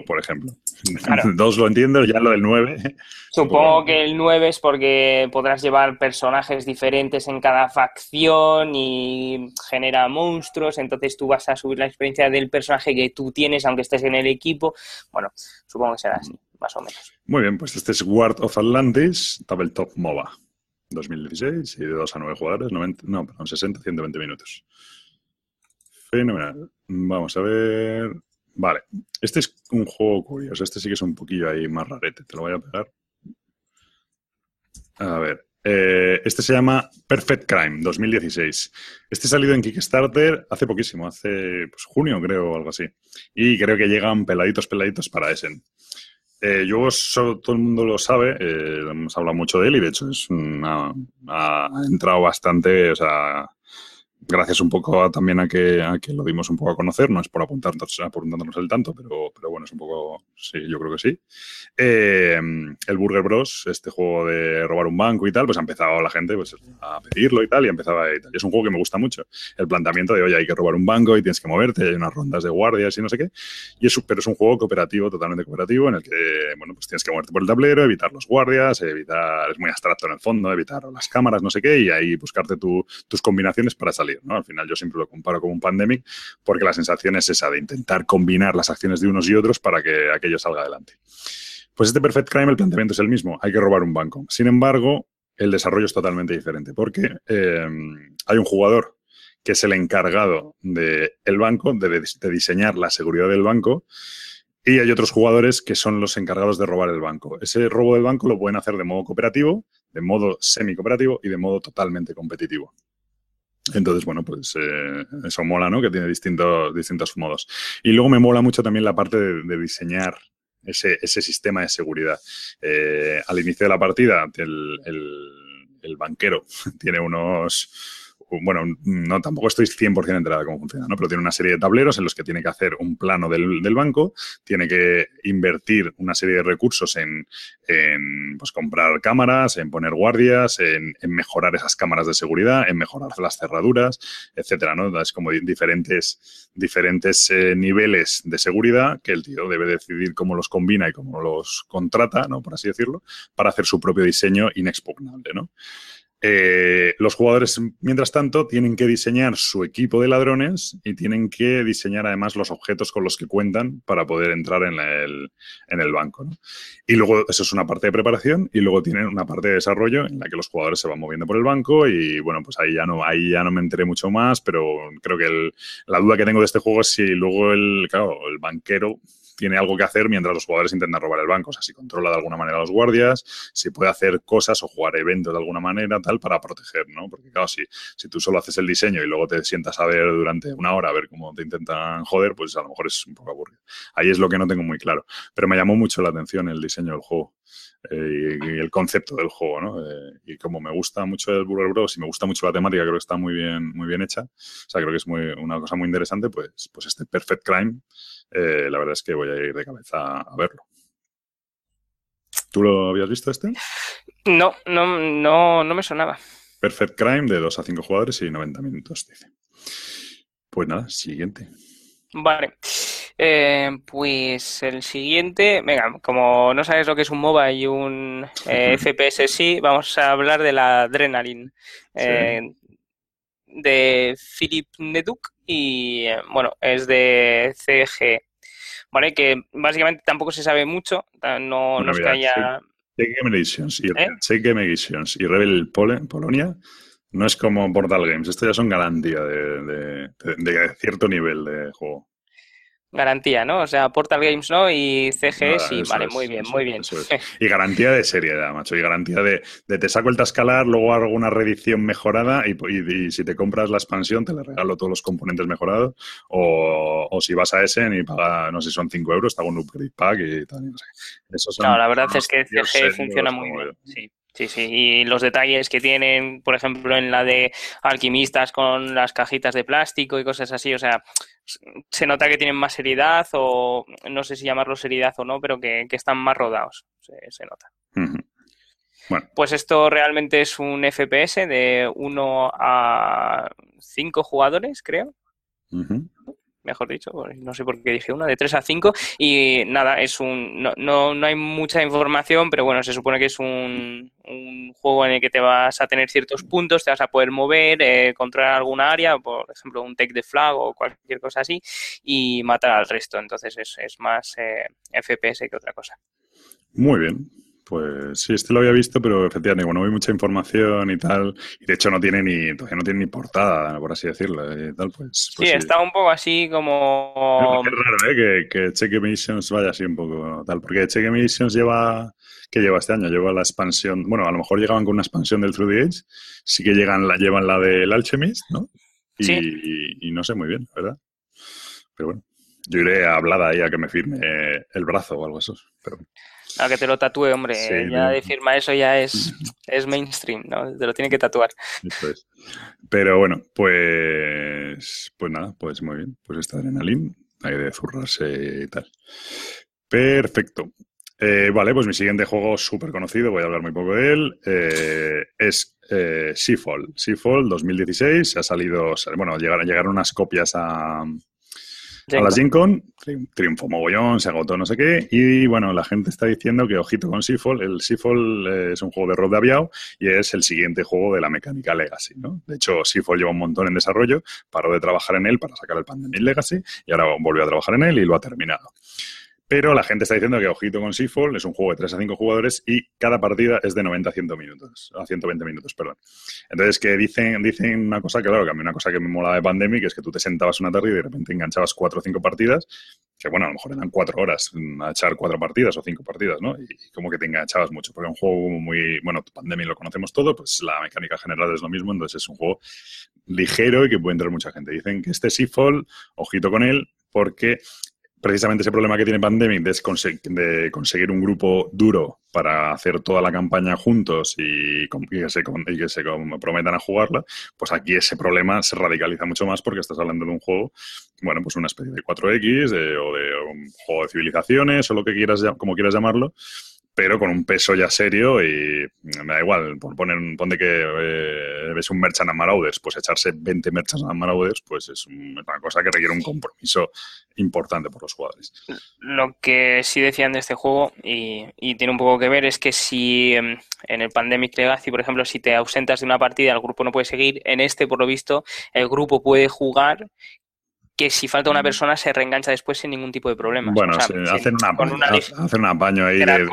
S1: por ejemplo. <laughs> Dos lo entiendo, ya lo del 9.
S2: Supongo que el 9 es porque podrás llevar personajes diferentes en cada facción y genera monstruos, entonces tú vas a subir la experiencia del personaje que tú tienes, aunque estés en el equipo. Bueno, supongo que será así, más o menos.
S1: Muy bien, pues este es Guard of Atlantis, Tabletop MOBA. 2016 y de 2 a 9 jugadores, 90, no, perdón, 60, 120 minutos. Fenomenal. Vamos a ver. Vale, este es un juego curioso. Este sí que es un poquillo ahí más rarete. Te lo voy a pegar. A ver. Eh, este se llama Perfect Crime 2016. Este ha salido en Kickstarter hace poquísimo, hace pues, junio creo o algo así. Y creo que llegan peladitos, peladitos para Essen. Eh, yo, todo el mundo lo sabe, eh, hemos hablado mucho de él y de hecho es ha entrado bastante, o sea, gracias un poco también a que, a que, lo dimos un poco a conocer, no es por apuntarnos, apuntándonos el tanto, pero, pero bueno, es un poco, sí, yo creo que sí. Eh, el Burger Bros, este juego de robar un banco y tal, pues ha empezado la gente pues, a pedirlo y tal, y empezaba y tal. Y es un juego que me gusta mucho. El planteamiento de, oye, hay que robar un banco y tienes que moverte, hay unas rondas de guardias y no sé qué. Y es, pero es un juego cooperativo, totalmente cooperativo, en el que, bueno, pues tienes que moverte por el tablero, evitar los guardias, evitar, es muy abstracto en el fondo, evitar las cámaras, no sé qué, y ahí buscarte tus combinaciones para salir. Al final yo siempre lo comparo con un pandemic porque la sensación es esa de intentar combinar las acciones de unos y otros para que aquello salga adelante. Pues este Perfect Crime, el planteamiento es el mismo, hay que robar un banco. Sin embargo, el desarrollo es totalmente diferente porque em, hay un jugador que es el encargado del banco, de, de diseñar la seguridad del banco, y hay otros jugadores que son los encargados de robar el banco. Ese robo del banco lo pueden hacer de modo cooperativo, de modo semi-cooperativo y de modo totalmente competitivo. Entonces, bueno, pues eh, eso mola, ¿no? Que tiene distintos, distintos modos. Y luego me mola mucho también la parte de, diseñar ese, ese, sistema de seguridad. Eh, al inicio de la partida, el, el banquero <laughs> tiene unos bueno, no tampoco estoy 100% enterada de cómo funciona, ¿no? Pero tiene una serie de tableros en los que tiene que hacer un plano del, banco, tiene que invertir una serie de recursos en, pues, comprar cámaras, en poner guardias, en, mejorar esas cámaras de seguridad, en mejorar las cerraduras, etcétera, ¿no? Es como diferentes, diferentes eh, niveles de seguridad que el tío debe decidir cómo los combina y cómo los contrata, ¿no? Por así decirlo, para hacer su propio diseño inexpugnable, ¿no? Eh, los jugadores, mientras tanto, tienen que diseñar su equipo de ladrones y tienen que diseñar además los objetos con los que cuentan para poder entrar en el, en el banco. Y luego, eso es una parte de preparación y luego tienen una parte de desarrollo en la que los jugadores se van moviendo por el banco y bueno, pues ahí ya no, ahí ya no me enteré mucho más, pero creo que la duda que tengo de este juego es si luego el, el banquero tiene algo que hacer mientras los jugadores intentan robar el banco. O sea, si controla de alguna manera a los guardias, si puede hacer cosas o jugar eventos de alguna manera, tal, para proteger, ¿no? Porque, claro, si, si tú solo haces el diseño y luego te sientas a ver durante una hora a ver cómo te intentan joder, pues a lo mejor es un poco aburrido. Ahí es lo que no tengo muy claro. Pero me llamó mucho la atención el diseño del juego. Eh, y, el concepto del juego, ¿no? Eh, y como me gusta mucho el Burger Bros y me gusta mucho la temática, creo que está muy bien, muy bien hecha. O sea, creo que es muy, una cosa muy interesante, pues, pues este Perfect Crime eh, la verdad es que voy a ir de cabeza a verlo. ¿Tú lo habías visto este?
S2: No, no, no, no me sonaba.
S1: Perfect Crime de 2 a 5 jugadores y 90 minutos, dice. Pues nada, siguiente.
S2: Vale. Eh, pues el siguiente, venga, como no sabes lo que es un MOBA y un eh, <laughs> FPS sí, vamos a hablar de la Adrenaline de Philip Neduk y eh, bueno, es de CG, ¿vale? Que básicamente tampoco se sabe mucho, no, no es que haya...
S1: Game Editions y, ¿Eh? Game Editions y Rebel Polonia no es como Portal Games, esto ya son garantía de cierto nivel de juego
S2: garantía, ¿no? O sea, Portal Games no y CG sí, vale, muy bien, muy bien.
S1: Y garantía de serie, macho, y garantía de, te saco el tascalar, luego hago una reedición mejorada y, si te compras la expansión te le regalo todos los componentes mejorados o, o si vas a Essen y paga, no sé, son 5 euros, te hago un upgrade pack y tal, no sé.
S2: no, la verdad es que CG funciona muy bien, sí. Sí, sí, y los detalles que tienen, por ejemplo, en la de alquimistas con las cajitas de plástico y cosas así, o sea, se nota que tienen más seriedad o no sé si llamarlo seriedad o no, pero que, están más rodados, se, nota. Bueno. Pues esto realmente es un FPS de 1 a 5 jugadores, creo mejor dicho, no sé por qué dije una, de 3 a 5 y nada, es un, no, no, no, hay mucha información, pero bueno, se supone que es un, un, juego en el que te vas a tener ciertos puntos, te vas a poder mover, eh, controlar alguna área, por ejemplo, un take de flag o cualquier cosa así, y matar al resto, entonces es, es más eh, FPS que otra cosa.
S1: Muy bien, pues sí, este lo había visto, pero efectivamente, bueno, no hay mucha información y tal, y de hecho no tiene ni, todavía no tiene ni portada, por así decirlo, y tal, pues,
S2: pues sí, está un poco así como...
S1: Es raro, ¿eh? Que, que Check Emissions vaya así un poco tal, porque Check Emissions lleva, ¿qué lleva este año? Lleva la expansión, bueno, a lo mejor llegaban con una expansión del Through the Age, sí que llegan, la, llevan la del Alchemist, ¿no? Y, sí. y, no sé muy bien, ¿verdad? Pero bueno, yo iré a hablada ahí a que me firme el brazo o algo así, pero...
S2: A que te lo tatúe, hombre. ya de firma eso ya es, <laughs> es mainstream, ¿no? Te lo tiene que tatuar.
S1: Pero bueno, pues, pues nada, pues muy bien. Pues esta adrenalina, hay de zurrarse y tal. Perfecto. Eh, vale, pues mi siguiente juego súper conocido, voy a hablar muy poco de él, eh, es eh, Seafall. Seafall 2016, se ha salido, bueno, llegaron, llegaron unas copias a, a la Gen Con, triunfo mogollón, se agotó no sé qué, y bueno, la gente está diciendo que ojito con Seafall, el Seafall eh, es un juego de rol de aviado y es el siguiente juego de la mecánica Legacy, ¿no? De hecho, Seafall lleva un montón en desarrollo, paró de trabajar en él para sacar el Pandemic Legacy y ahora volvió a trabajar en él y lo ha terminado. Pero la gente está diciendo que ojito con Seafall es un juego de 3 a 5 jugadores y cada partida es de 90 a 100 minutos, a 120 minutos, perdón. Entonces, que dicen, dicen una cosa, que claro, que a mí una cosa que me mola de Pandemic es que tú te sentabas una tarde y de repente enganchabas 4 o 5 partidas, que bueno, a lo mejor eran 4 horas a echar 4 partidas o 5 partidas, ¿no? Y, como que te enganchabas mucho, porque es un juego muy, bueno, Pandemic lo conocemos todo, pues la mecánica general es lo mismo, entonces es un juego ligero y que puede entrar mucha gente. Dicen que este Seafall, ojito con él, porque precisamente ese problema que tiene Pandemic de, conseguir un grupo duro para hacer toda la campaña juntos y, que se, que se comprometan a jugarla, pues aquí ese problema se radicaliza mucho más porque estás hablando de un juego, bueno, pues una especie de 4X o de un juego de civilizaciones o lo que quieras, como quieras llamarlo, pero con un peso ya serio y me da igual, por poner, ponte que eh, ves un Merchant and Marauders, pues echarse 20 Merchants and Marauders, pues es una cosa que requiere un compromiso importante por los jugadores.
S2: Lo que sí decían de este juego, y, y tiene un poco que ver, es que si em, en el Pandemic Legacy, por ejemplo, si te ausentas de una partida, el grupo no puede seguir, en este, por lo visto, el grupo puede jugar que si falta una persona se reengancha después sin ningún tipo de problema.
S1: Bueno, hacen, un apaño, ahí de,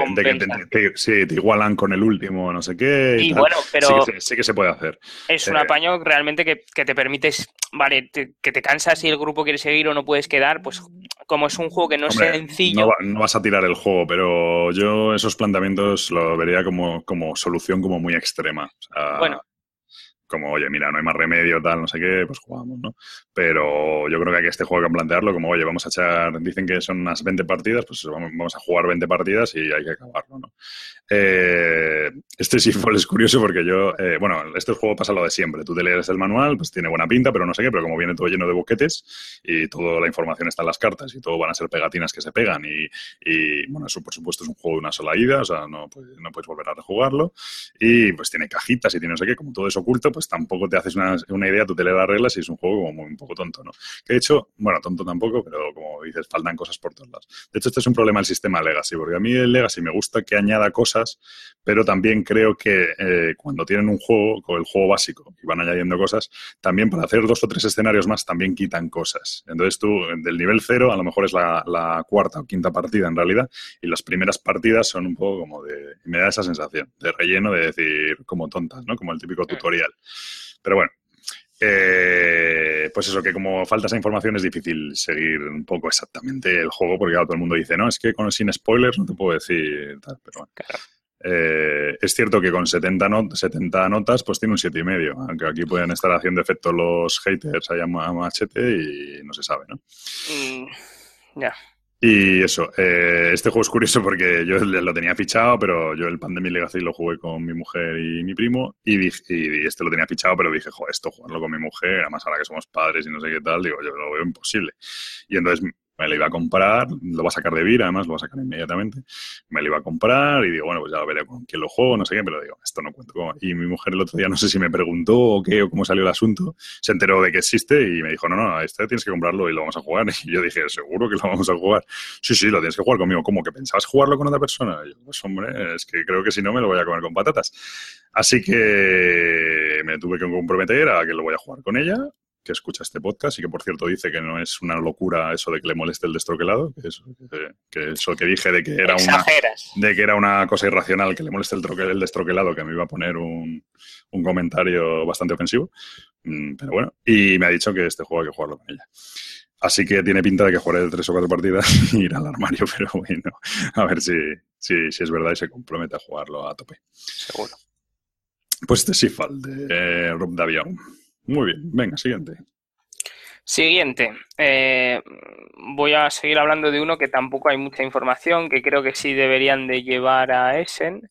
S1: que te, igualan con el último, no sé qué.
S2: Y, bueno, pero.
S1: Sí que, se, puede hacer.
S2: Es un eh, apaño realmente que, te permites, vale, que te cansas si el grupo quiere seguir o no puedes quedar, pues como es un juego que no es sencillo.
S1: No, vas a tirar el juego, pero yo esos planteamientos lo vería como, como solución como muy extrema.
S2: bueno,
S1: como, oye, mira, no hay más remedio, tal, no sé qué, pues jugamos, ¿no? Pero yo creo que aquí este juego hay que plantearlo como, oye, vamos a echar, dicen que son unas 20 partidas, pues vamos a jugar 20 partidas y hay que acabarlo, ¿no? Eh, este fue <laughs> es curioso porque yo, eh, bueno, este juego pasa lo de siempre, tú te lees el manual, pues tiene buena pinta, pero no sé qué, pero como viene todo lleno de boquetes y toda la información está en las cartas y todo van a ser pegatinas que se pegan y, bueno, eso por supuesto es un juego de una sola ida, o sea, no, no puedes volver a rejugarlo y pues tiene cajitas y tiene no sé qué, como todo es oculto, pues tampoco te haces una, una, idea, tú te lees las reglas y es un juego como un poco tonto, ¿no? Que de hecho, bueno, tonto tampoco, pero como dices, faltan cosas por todos lados. De hecho, este es un problema del sistema Legacy, porque a mí el Legacy me gusta que añada cosas, pero también creo que eh, cuando tienen un juego, con el juego básico, y van añadiendo cosas, también para hacer dos o tres escenarios más también quitan cosas. Entonces tú, del nivel cero, a lo mejor es la, la cuarta o quinta partida en realidad, y las primeras partidas son un poco como de, me da esa sensación, de relleno, de decir como tontas, ¿no? Como el típico mm. tutorial. Pero bueno, eh, pues eso, que como falta esa información es difícil seguir un poco exactamente el juego, porque todo el mundo dice, no, es que con, sin spoilers no te puedo decir tal, pero bueno. Eh, es cierto que con 70, 70 notas pues tiene un 7,5, aunque aquí pueden estar haciendo efecto los haters allá a machete y no se sabe, ¿no?
S2: Mm, ya.
S1: Y eso, eh, este juego es curioso porque yo lo tenía fichado, pero yo el Pandemic Legacy lo jugué con mi mujer y mi primo y, dije, y este lo tenía fichado, pero dije, joder, esto jugarlo con mi mujer, además ahora que somos padres y no sé qué tal, digo, yo lo veo imposible. Y entonces me lo iba a comprar, lo va a sacar de Vira, además lo va a sacar inmediatamente. Me lo iba a comprar y digo, bueno, pues ya veré con quién lo juego, no sé qué, pero digo, esto no cuento cómo. Y mi mujer el otro día, no sé si me preguntó o qué, o cómo salió el asunto, se enteró de que existe y me dijo, no, no, este tienes que comprarlo y lo vamos a jugar. <laughs> Y yo dije, seguro que lo vamos a jugar. Sí, sí, lo tienes que jugar conmigo. ¿Cómo? ¿Que pensabas jugarlo con otra persona? Y yo, pues hombre, es que creo que si no me lo voy a comer con patatas. Así que me tuve que comprometer a que lo voy a jugar con ella que escucha este podcast y que, por cierto, dice que no es una locura eso de que le moleste el destroquelado, que eso que, eso que dije de que era una de que era una cosa irracional que le moleste el, troque, el destroquelado, que me iba a poner un, un comentario bastante ofensivo. Mm, pero bueno, y me ha dicho que este juego hay que jugarlo con ella. Así que tiene pinta de que jugaré tres o cuatro partidas y <laughs> ir al armario, <laughs> pero bueno, a ver si, si, si es verdad y se compromete a jugarlo a tope.
S2: Seguro.
S1: Pues este Sifal de eh, Rob Davion. Muy bien, venga, siguiente.
S2: Siguiente. Eh, voy a seguir hablando de uno que tampoco hay mucha información, que creo que sí deberían de llevar a Essen,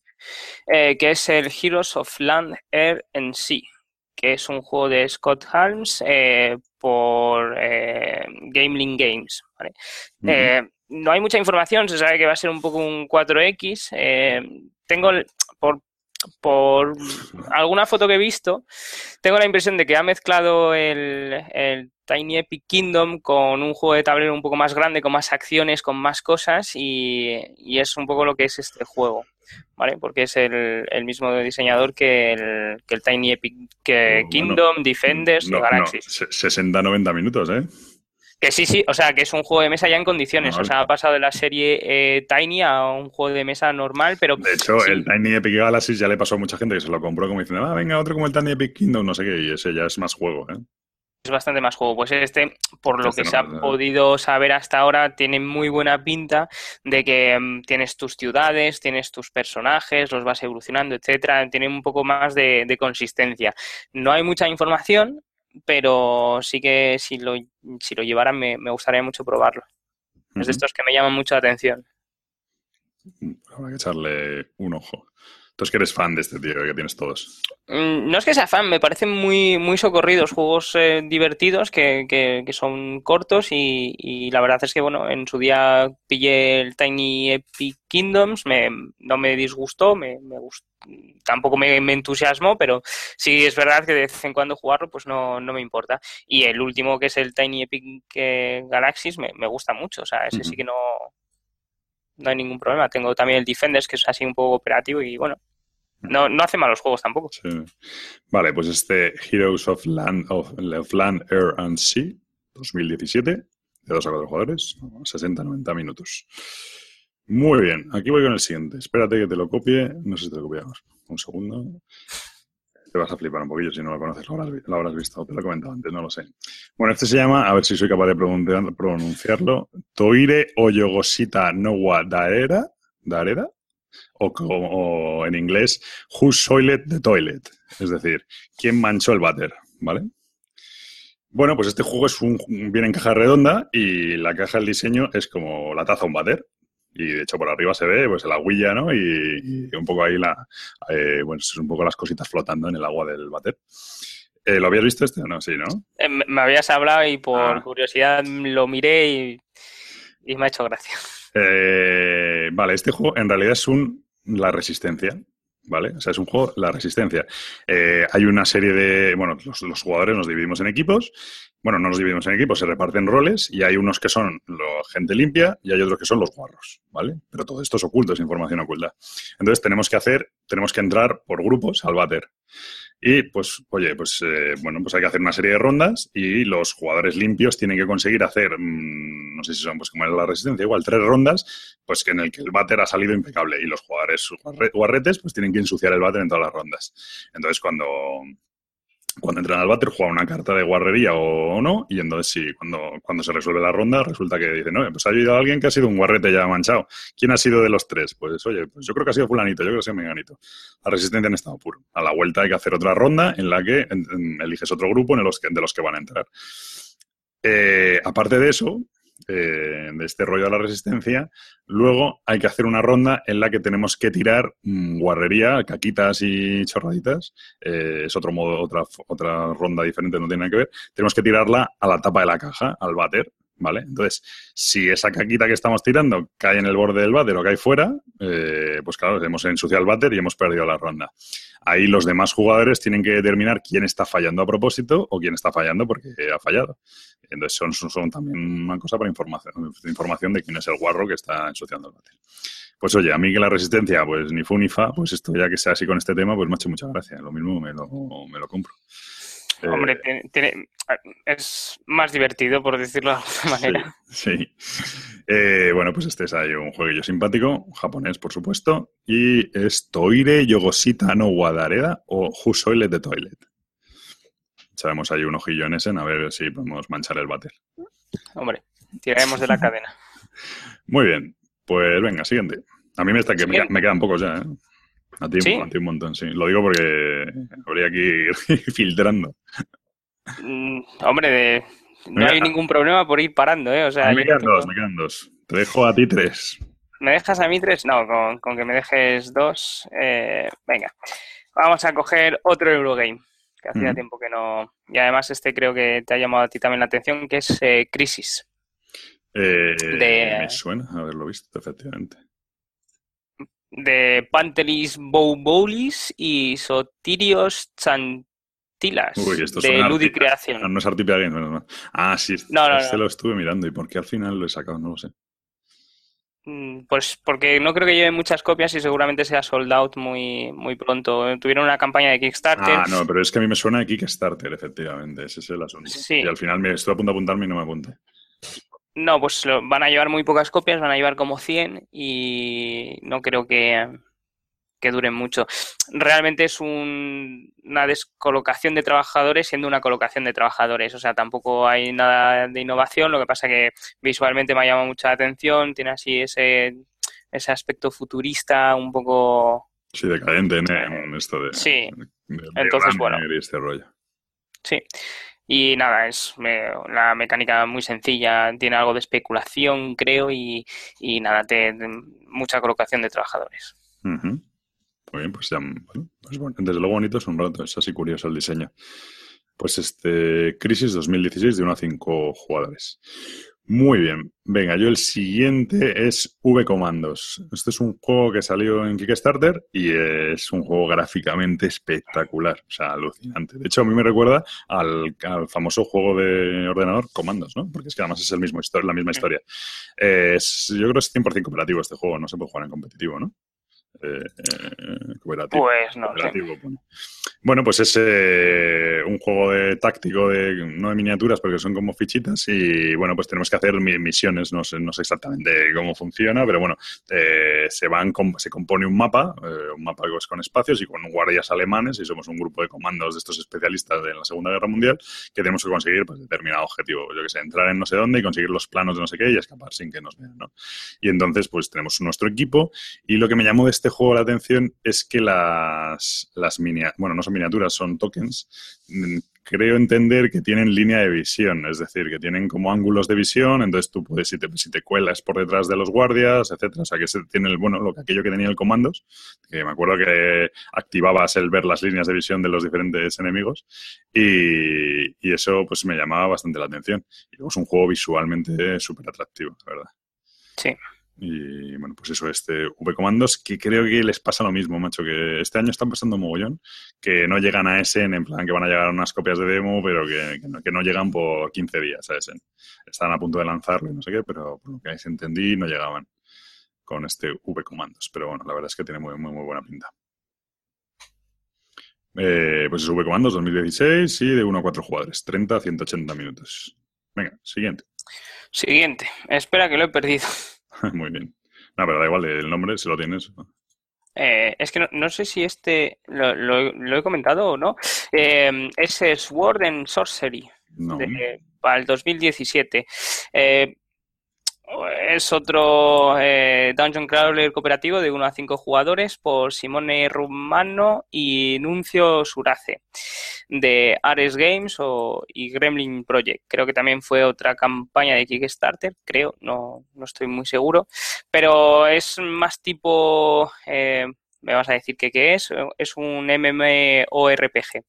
S2: eh, que es el Heroes of Land, Air and Sea, que es un juego de Scott Holmes eh, por Gameling Games. no hay mucha información, se sabe que va a ser un poco un 4X. tengo, por por alguna foto que he visto, tengo la impresión de que ha mezclado el, Tiny Epic Kingdom con un juego de tablero un poco más grande, con más acciones, con más cosas, y, es un poco lo que es este juego, ¿vale? Porque es el, mismo diseñador que el, que el Tiny Epic Kingdom, Defenders
S1: no, Galaxies. 60-90 minutos, ¿eh?
S2: Que sí, sí, o sea, que es un juego de mesa ya en condiciones. O sea, ha pasado de la serie eh, Tiny a un juego de mesa normal, pero.
S1: De hecho, el Tiny Epic Galaxy ya le pasó a mucha gente que se lo compró como diciendo, ah, venga, otro como el Tiny Epic Kingdom, no sé qué, y ese ya es más juego, ¿eh?
S2: Es bastante más juego. Pues este, por lo este que se ha podido saber hasta ahora, tiene muy buena pinta de que mm, tienes tus ciudades, tienes tus personajes, los vas evolucionando, etcétera. Tiene un poco más de consistencia. No hay mucha información, pero sí que si lo, si lo llevaran me, gustaría mucho probarlo. Es de estos que me llaman mucho la atención.
S1: Habrá que echarle un ojo. Entonces que eres fan de este tío, que tienes todos.
S2: Mm, no es que sea fan, me parecen muy, muy socorridos, juegos eh, divertidos que, que, son cortos y, la verdad es que, bueno, en su día pillé el Tiny Epic Kingdoms, me, no me disgustó, me, me gustó, tampoco me, entusiasmó, pero sí es verdad que de vez en cuando jugarlo pues no, no me importa. Y el último, que es el Tiny Epic eh, Galaxies, me, me gusta mucho, o sea, ese sí que no, no hay ningún problema. Tengo también el Defenders, que es así un poco operativo y bueno, no, no hace malos juegos tampoco.
S1: Vale, pues este Heroes of Land, of, Land, Air and Sea 2017, de dos a cuatro jugadores, 60-90 minutos. Muy bien, aquí voy con el siguiente. Espérate que te lo copie. No sé si te lo copiamos. Un segundo. Te vas a flipar un poquillo si no lo conoces, lo habrás, lo habrás visto. Te lo he comentado antes, no lo sé. Bueno, este se llama, a ver si soy capaz de pronunciarlo, Toire Oyogosita Nowa Daera. ¿Daera? O, en inglés, Who Soiled the Toilet, es decir, ¿quién manchó el váter? ¿Vale? Bueno, pues este juego es un, viene en caja redonda y la caja del diseño es como la taza un váter. Y de hecho por arriba se ve pues la huilla, ¿no? Y, un poco ahí la, eh, bueno, son un poco las cositas flotando en el agua del váter. Eh, ¿Lo habías visto este o no? Sí, ¿no?
S2: Eh, me habías hablado y por ah. curiosidad lo miré y, y me ha hecho gracia.
S1: Eh, vale, este juego en realidad es un La Resistencia. ¿Vale? O sea, es un juego, la resistencia. Eh, hay una serie de. Bueno, los, jugadores nos dividimos en equipos. Bueno, no nos dividimos en equipos, se reparten roles y hay unos que son la gente limpia y hay otros que son los guarros, ¿vale? Pero todo esto es oculto, es información oculta. Entonces tenemos que hacer, tenemos que entrar por grupos al váter. Y pues, oye, pues eh, bueno, pues hay que hacer una serie de rondas y los jugadores limpios tienen que conseguir hacer, mm, no sé si son pues como es la resistencia, igual tres rondas, pues que en el que el váter ha salido impecable y los jugadores guarretes pues tienen que ensuciar el váter en todas las rondas. Entonces cuando, cuando entran al váter juega una carta de guarrería o, no, y entonces sí, cuando, cuando se resuelve la ronda resulta que dicen, no, pues ha habido alguien que ha sido un guarrete ya manchado. ¿Quién ha sido de los tres? Pues oye, pues yo creo que ha sido fulanito, yo creo que ha sido menganito. La resistencia en estado puro. A la vuelta hay que hacer otra ronda en la que eliges otro grupo en los que, de los que van a entrar. Eh, aparte de eso, eh, de este rollo de la resistencia, luego hay que hacer una ronda en la que tenemos que tirar mm, guarrería, caquitas y chorraditas. Eh, es otro modo, otra, otra ronda diferente, no tiene nada que ver. Tenemos que tirarla a la tapa de la caja, al váter. ¿Vale? Entonces, si esa caquita que estamos tirando cae en el borde del váter o cae fuera, eh, pues claro, hemos ensuciado el váter y hemos perdido la ronda. Ahí los demás jugadores tienen que determinar quién está fallando a propósito o quién está fallando porque ha fallado. Entonces, son, son también una cosa para información, información de quién es el guarro que está ensuciando el váter. Pues oye, a mí que la resistencia, pues ni fu ni fa, pues esto ya que sea así con este tema, pues me ha hecho mucha gracia. Lo mismo me lo, me lo compro.
S2: Hombre, eh, tiene, es más divertido, por decirlo de alguna manera.
S1: Sí. Eh, bueno, pues este es ahí un jueguillo simpático, japonés, por supuesto. Y es Toire Yogosita no Wadareda o Husoile de Toilet. Echaremos ahí un ojillo en ese, a ver si podemos manchar el váter.
S2: Hombre, tiraremos de la <laughs> cadena.
S1: Muy bien. Pues venga, siguiente. A mí me está que me, me, quedan pocos ya, ¿eh? A ti, un montón, sí. Lo digo porque habría que ir <laughs> filtrando.
S2: Mm, hombre, no hay ningún problema por ir parando, ¿eh? O sea,
S1: me quedan dos, me quedan dos. Te dejo a ti tres.
S2: ¿Me dejas a mí tres? No, con, que me dejes dos. Eh, venga, vamos a coger otro Eurogame, que hacía tiempo que no... Y además este creo que te ha llamado a ti también la atención, que es eh, Crisis.
S1: Eh, Me suena haberlo visto, efectivamente
S2: de Pantelis Bouboulis y Sotirios Chantilas
S1: Uy, esto
S2: de Ludi Creación.
S1: No, no es Artipia Games, no, Ah, sí, no, este lo estuve mirando y por qué al final lo he sacado, no lo sé.
S2: Mm, pues porque no creo que lleve muchas copias y seguramente sea sold out muy, muy pronto. Tuvieron una campaña de Kickstarter.
S1: Ah, no, pero es que a mí me suena de Kickstarter, efectivamente. Ese es el asunto. Sí. Y al final me estoy a punto de apuntarme y no me apunte.
S2: No, pues van a llevar muy pocas copias, van a llevar como 100 y no creo que, que duren mucho. Realmente es una descolocación de trabajadores siendo una colocación de trabajadores. O sea, tampoco hay nada de innovación. Lo que pasa que visualmente me llama mucha atención. Tiene así ese, ese aspecto futurista un poco...
S1: Sí, decadente en esto de...
S2: Sí. Entonces, bueno.
S1: este rollo.
S2: Sí. Y nada, es la mecánica muy sencilla, tiene algo de especulación, creo, y, nada, te, mucha colocación de trabajadores.
S1: Muy bien, pues ya, pues bueno, desde luego bonito es un rato, es así curioso el diseño. Pues este Crisis 2016 de 1 a 5 jugadores. Muy bien. Venga, yo el siguiente es V Comandos. Este es un juego que salió en Kickstarter y es un juego gráficamente espectacular, o sea, alucinante. De hecho, a mí me recuerda al, famoso juego de ordenador Comandos, ¿no? Porque es que además es el mismo la misma historia. Es, yo creo que es 100% cooperativo este juego, no se puede jugar en competitivo, ¿no? Eh, eh, cooperativo.
S2: Pues no.
S1: Bueno, pues es eh, un juego de táctico, de, no de miniaturas, porque son como fichitas. Y bueno, pues tenemos que hacer misiones. No sé, no sé exactamente cómo funciona, pero bueno, se van se compone un mapa, un mapa con espacios y con guardias alemanes. Y somos un grupo de comandos de estos especialistas de la Segunda Guerra Mundial que tenemos que conseguir pues, determinado objetivo. Yo que sé, entrar en no sé dónde y conseguir los planos de no sé qué y escapar sin que nos vean, ¿no? Y entonces, pues tenemos nuestro equipo. Y lo que me llamó de este juego la atención es que las, las miniaturas, bueno, no son miniaturas, son tokens, mm, creo entender que tienen línea de visión, es decir, que tienen como ángulos de visión, entonces tú puedes, si te, si te cuelas por detrás de los guardias, etcétera, o sea que se tiene el, bueno, lo que aquello que tenía el comandos, que me acuerdo que activabas el ver las líneas de visión de los diferentes enemigos y, eso pues me llamaba bastante la atención. Y es un juego visualmente súper atractivo, la verdad.
S2: Sí.
S1: Y bueno, pues eso, este V-Comandos, que creo que les pasa lo mismo, macho, que este año están pasando mogollón, que no llegan a Essen, en plan que van a llegar unas copias de demo, pero que, que, no, llegan por 15 días a Essen. Están a punto de lanzarlo y no sé qué, pero por lo que entendí, no llegaban con este V-Comandos. Pero bueno, la verdad es que tiene muy, muy, buena pinta. Eh, pues es V-Comandos 2016 y de 1 a 4 jugadores, 30 a 180 minutos. Venga, siguiente.
S2: Siguiente. Espera que lo he perdido. <laughs>
S1: Muy bien. No, pero da igual, el nombre si lo tienes.
S2: Eh, es que no, sé si este lo, he comentado o no. Eh, es Sword and Sorcery para el 2017. Eh, es otro eh, Dungeon Crawler cooperativo de 1 a 5 jugadores por Simone Rumano y Nuncio Surace de Ares Games o, y Gremlin Project. Creo que también fue otra campaña de Kickstarter, creo, no, no estoy muy seguro, pero es más tipo, eh, me vas a decir que qué es, es un MMORPG.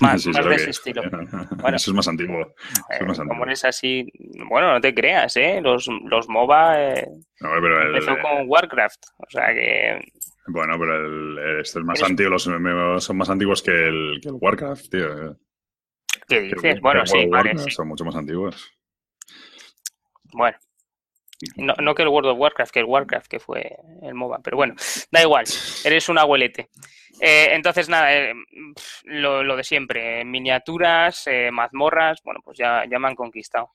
S2: Más, <laughs> más de ese estilo.
S1: Bueno, <laughs> Eso es más antiguo.
S2: Es más antiguo. Como es así, bueno, no te creas, ¿eh? Los, los MOBA eh,
S1: no, pero el,
S2: empezó con Warcraft, o sea que...
S1: Bueno, pero el, este es más antiguo, los son más antiguos que el, que el Warcraft, tío.
S2: ¿Qué dices? bueno, sí, vale, sí.
S1: Son mucho más antiguos.
S2: Bueno, no, no, que el World of Warcraft, que el Warcraft, que fue el MOBA, pero bueno, da igual, eres un abuelete. Eh, entonces, nada, eh, lo, de siempre, miniaturas, eh, mazmorras, bueno, pues ya, ya me han conquistado.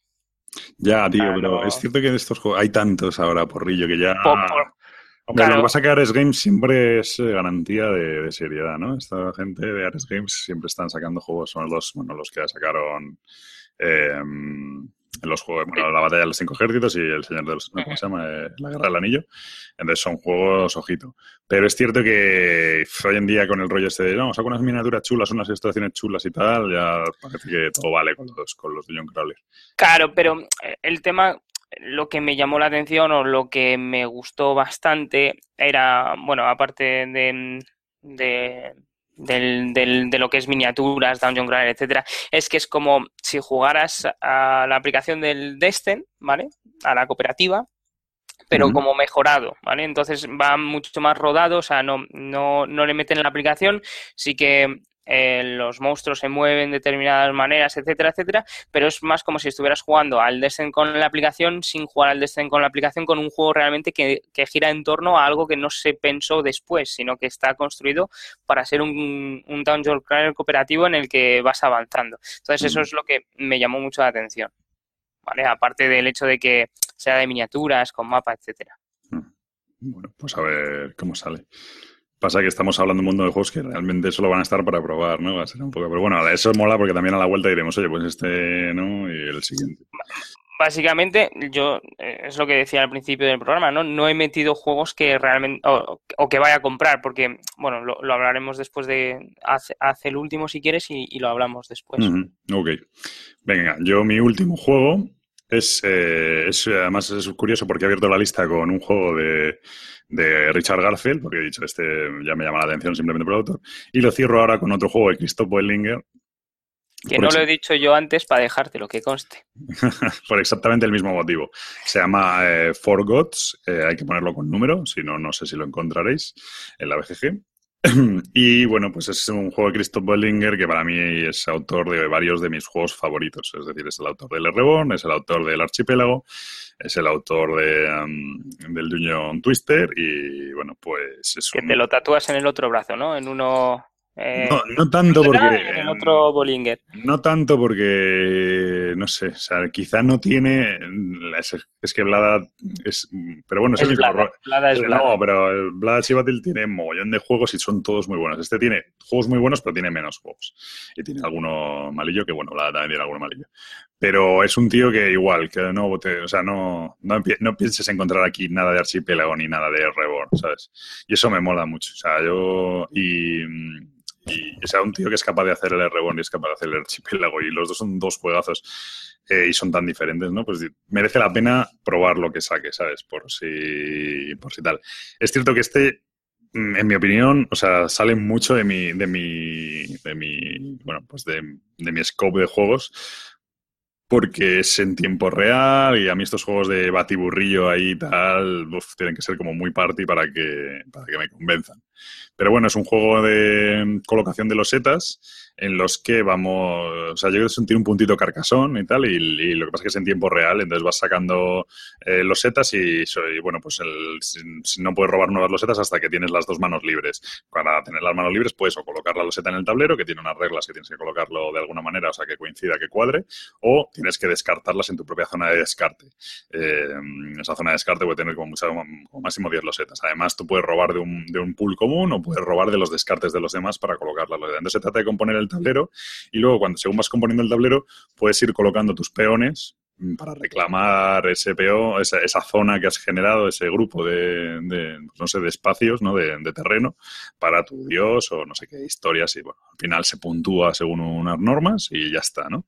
S1: Ya, tío, pero es cierto que en estos juegos hay tantos ahora, porrillo, que ya... Hombre, lo que pasa es que Ares Games siempre es garantía de, seriedad, ¿no? Esta gente de Ares Games siempre están sacando juegos, son los, bueno, los que sacaron en los juegos, bueno, la batalla de los cinco ejércitos y el señor de los, ¿cómo se llama? Eh, la guerra del anillo. Entonces son juegos ojito. Pero es cierto que hoy en día con el rollo este de, no, saco unas miniaturas chulas, unas ilustraciones chulas y tal, ya parece que todo vale con los, con los de John Crowley.
S2: Claro, pero eh, el tema, lo que me llamó la atención o lo que me gustó bastante era, bueno, aparte de, de del, del, de lo que es miniaturas, Dungeon Crawler, etcétera, es que es como si jugaras a la aplicación del Destin, ¿vale? A la cooperativa, pero como mejorado, ¿vale? Entonces va mucho más rodado, o sea, no, no, no le meten en la aplicación, sí que eh, los monstruos se mueven de determinadas maneras, etcétera, etcétera, pero es más como si estuvieras jugando al Descent con la aplicación sin jugar al Descent con la aplicación, con un juego realmente que, gira en torno a algo que no se pensó después, sino que está construido para ser un, un Dungeon Crawler cooperativo en el que vas avanzando. Entonces eso es lo que me llamó mucho la atención, ¿vale? Aparte del hecho de que sea de miniaturas, con mapa, etcétera.
S1: Bueno, pues a ver cómo sale. Pasa que estamos hablando de un mundo de juegos que realmente solo van a estar para probar, ¿no? Va a ser un poco. Pero bueno, eso mola porque también a la vuelta diremos, oye, pues este, ¿no? Y el siguiente.
S2: Básicamente, yo, eh, es lo que decía al principio del programa, ¿no? No he metido juegos que realmente, o, que vaya a comprar, porque, bueno, lo, hablaremos después de, hace, el último si quieres y, lo hablamos después.
S1: Ok. Venga, yo mi último juego es, eh, es, además es curioso porque he abierto la lista con un juego de de Richard Garfield, porque he dicho, este ya me llama la atención simplemente por el autor. Y lo cierro ahora con otro juego de Christoph Wellinger.
S2: Que no lo he dicho yo antes para dejarte lo que conste. <laughs>
S1: por exactamente el mismo motivo. Se llama eh, Gods, eh, hay que ponerlo con número, si no, no sé si lo encontraréis en la BGG. <clears throat> y bueno, pues es un juego de Christoph Wellinger que para mí es autor de varios de mis juegos favoritos. Es decir, es el autor del Reborn, es el autor del Archipiélago es el autor de, um, del Dungeon Twister y bueno, pues es
S2: Que te lo tatúas en el otro brazo, ¿no? En uno...
S1: Eh, no, no tanto porque...
S2: En el otro Bollinger.
S1: No tanto porque, no sé, o sea, quizá no tiene... Es, que Blada es... Pero bueno, es, el
S2: Blada, Blada es
S1: No, pero el Blada Chivatil tiene un mogollón de juegos y son todos muy buenos. Este tiene juegos muy buenos, pero tiene menos juegos. Y tiene alguno malillo, que bueno, Blada también tiene alguno malillo. Pero es un tío que igual, que no, o sea, no, no, pienses encontrar aquí nada de archipiélago ni nada de Reborn, ¿sabes? Y eso me mola mucho. O sea, yo. Y, y o sea, un tío que es capaz de hacer el Reborn y es capaz de hacer el archipiélago. Y los dos son dos juegazos eh, y son tan diferentes, ¿no? Pues merece la pena probar lo que saque, ¿sabes? Por si, por si tal. Es cierto que este en mi opinión, o sea, sale mucho de mi, de mi, de mi, bueno, pues de, de mi scope de juegos, porque es en tiempo real y a mí estos juegos de batiburrillo ahí y tal, tienen que ser como muy party para que, para que me convenzan. Pero bueno, es un juego de colocación de losetas en los que vamos, o sea, yo creo que un puntito carcasón y tal, y, lo que pasa es que es en tiempo real, entonces vas sacando eh, losetas y, y, bueno, pues el, si, no puedes robar nuevas losetas hasta que tienes las dos manos libres. Para tener las manos libres puedes o colocar la loseta en el tablero, que tiene unas reglas que tienes que colocarlo de alguna manera, o sea, que coincida, que cuadre, o tienes que descartarlas en tu propia zona de descarte. Eh, esa zona de descarte puede tener como, mucha, como máximo 10 losetas. Además, tú puedes robar de un, de un pool común o puedes robar de los descartes de los demás para colocar la loseta. Entonces se trata de componer el tablero y luego cuando según vas componiendo el tablero puedes ir colocando tus peones para reclamar ese PO, esa, esa, zona que has generado, ese grupo de, de no sé, de espacios, ¿no? De, de, terreno para tu dios o no sé qué historias y bueno, al final se puntúa según unas normas y ya está, ¿no?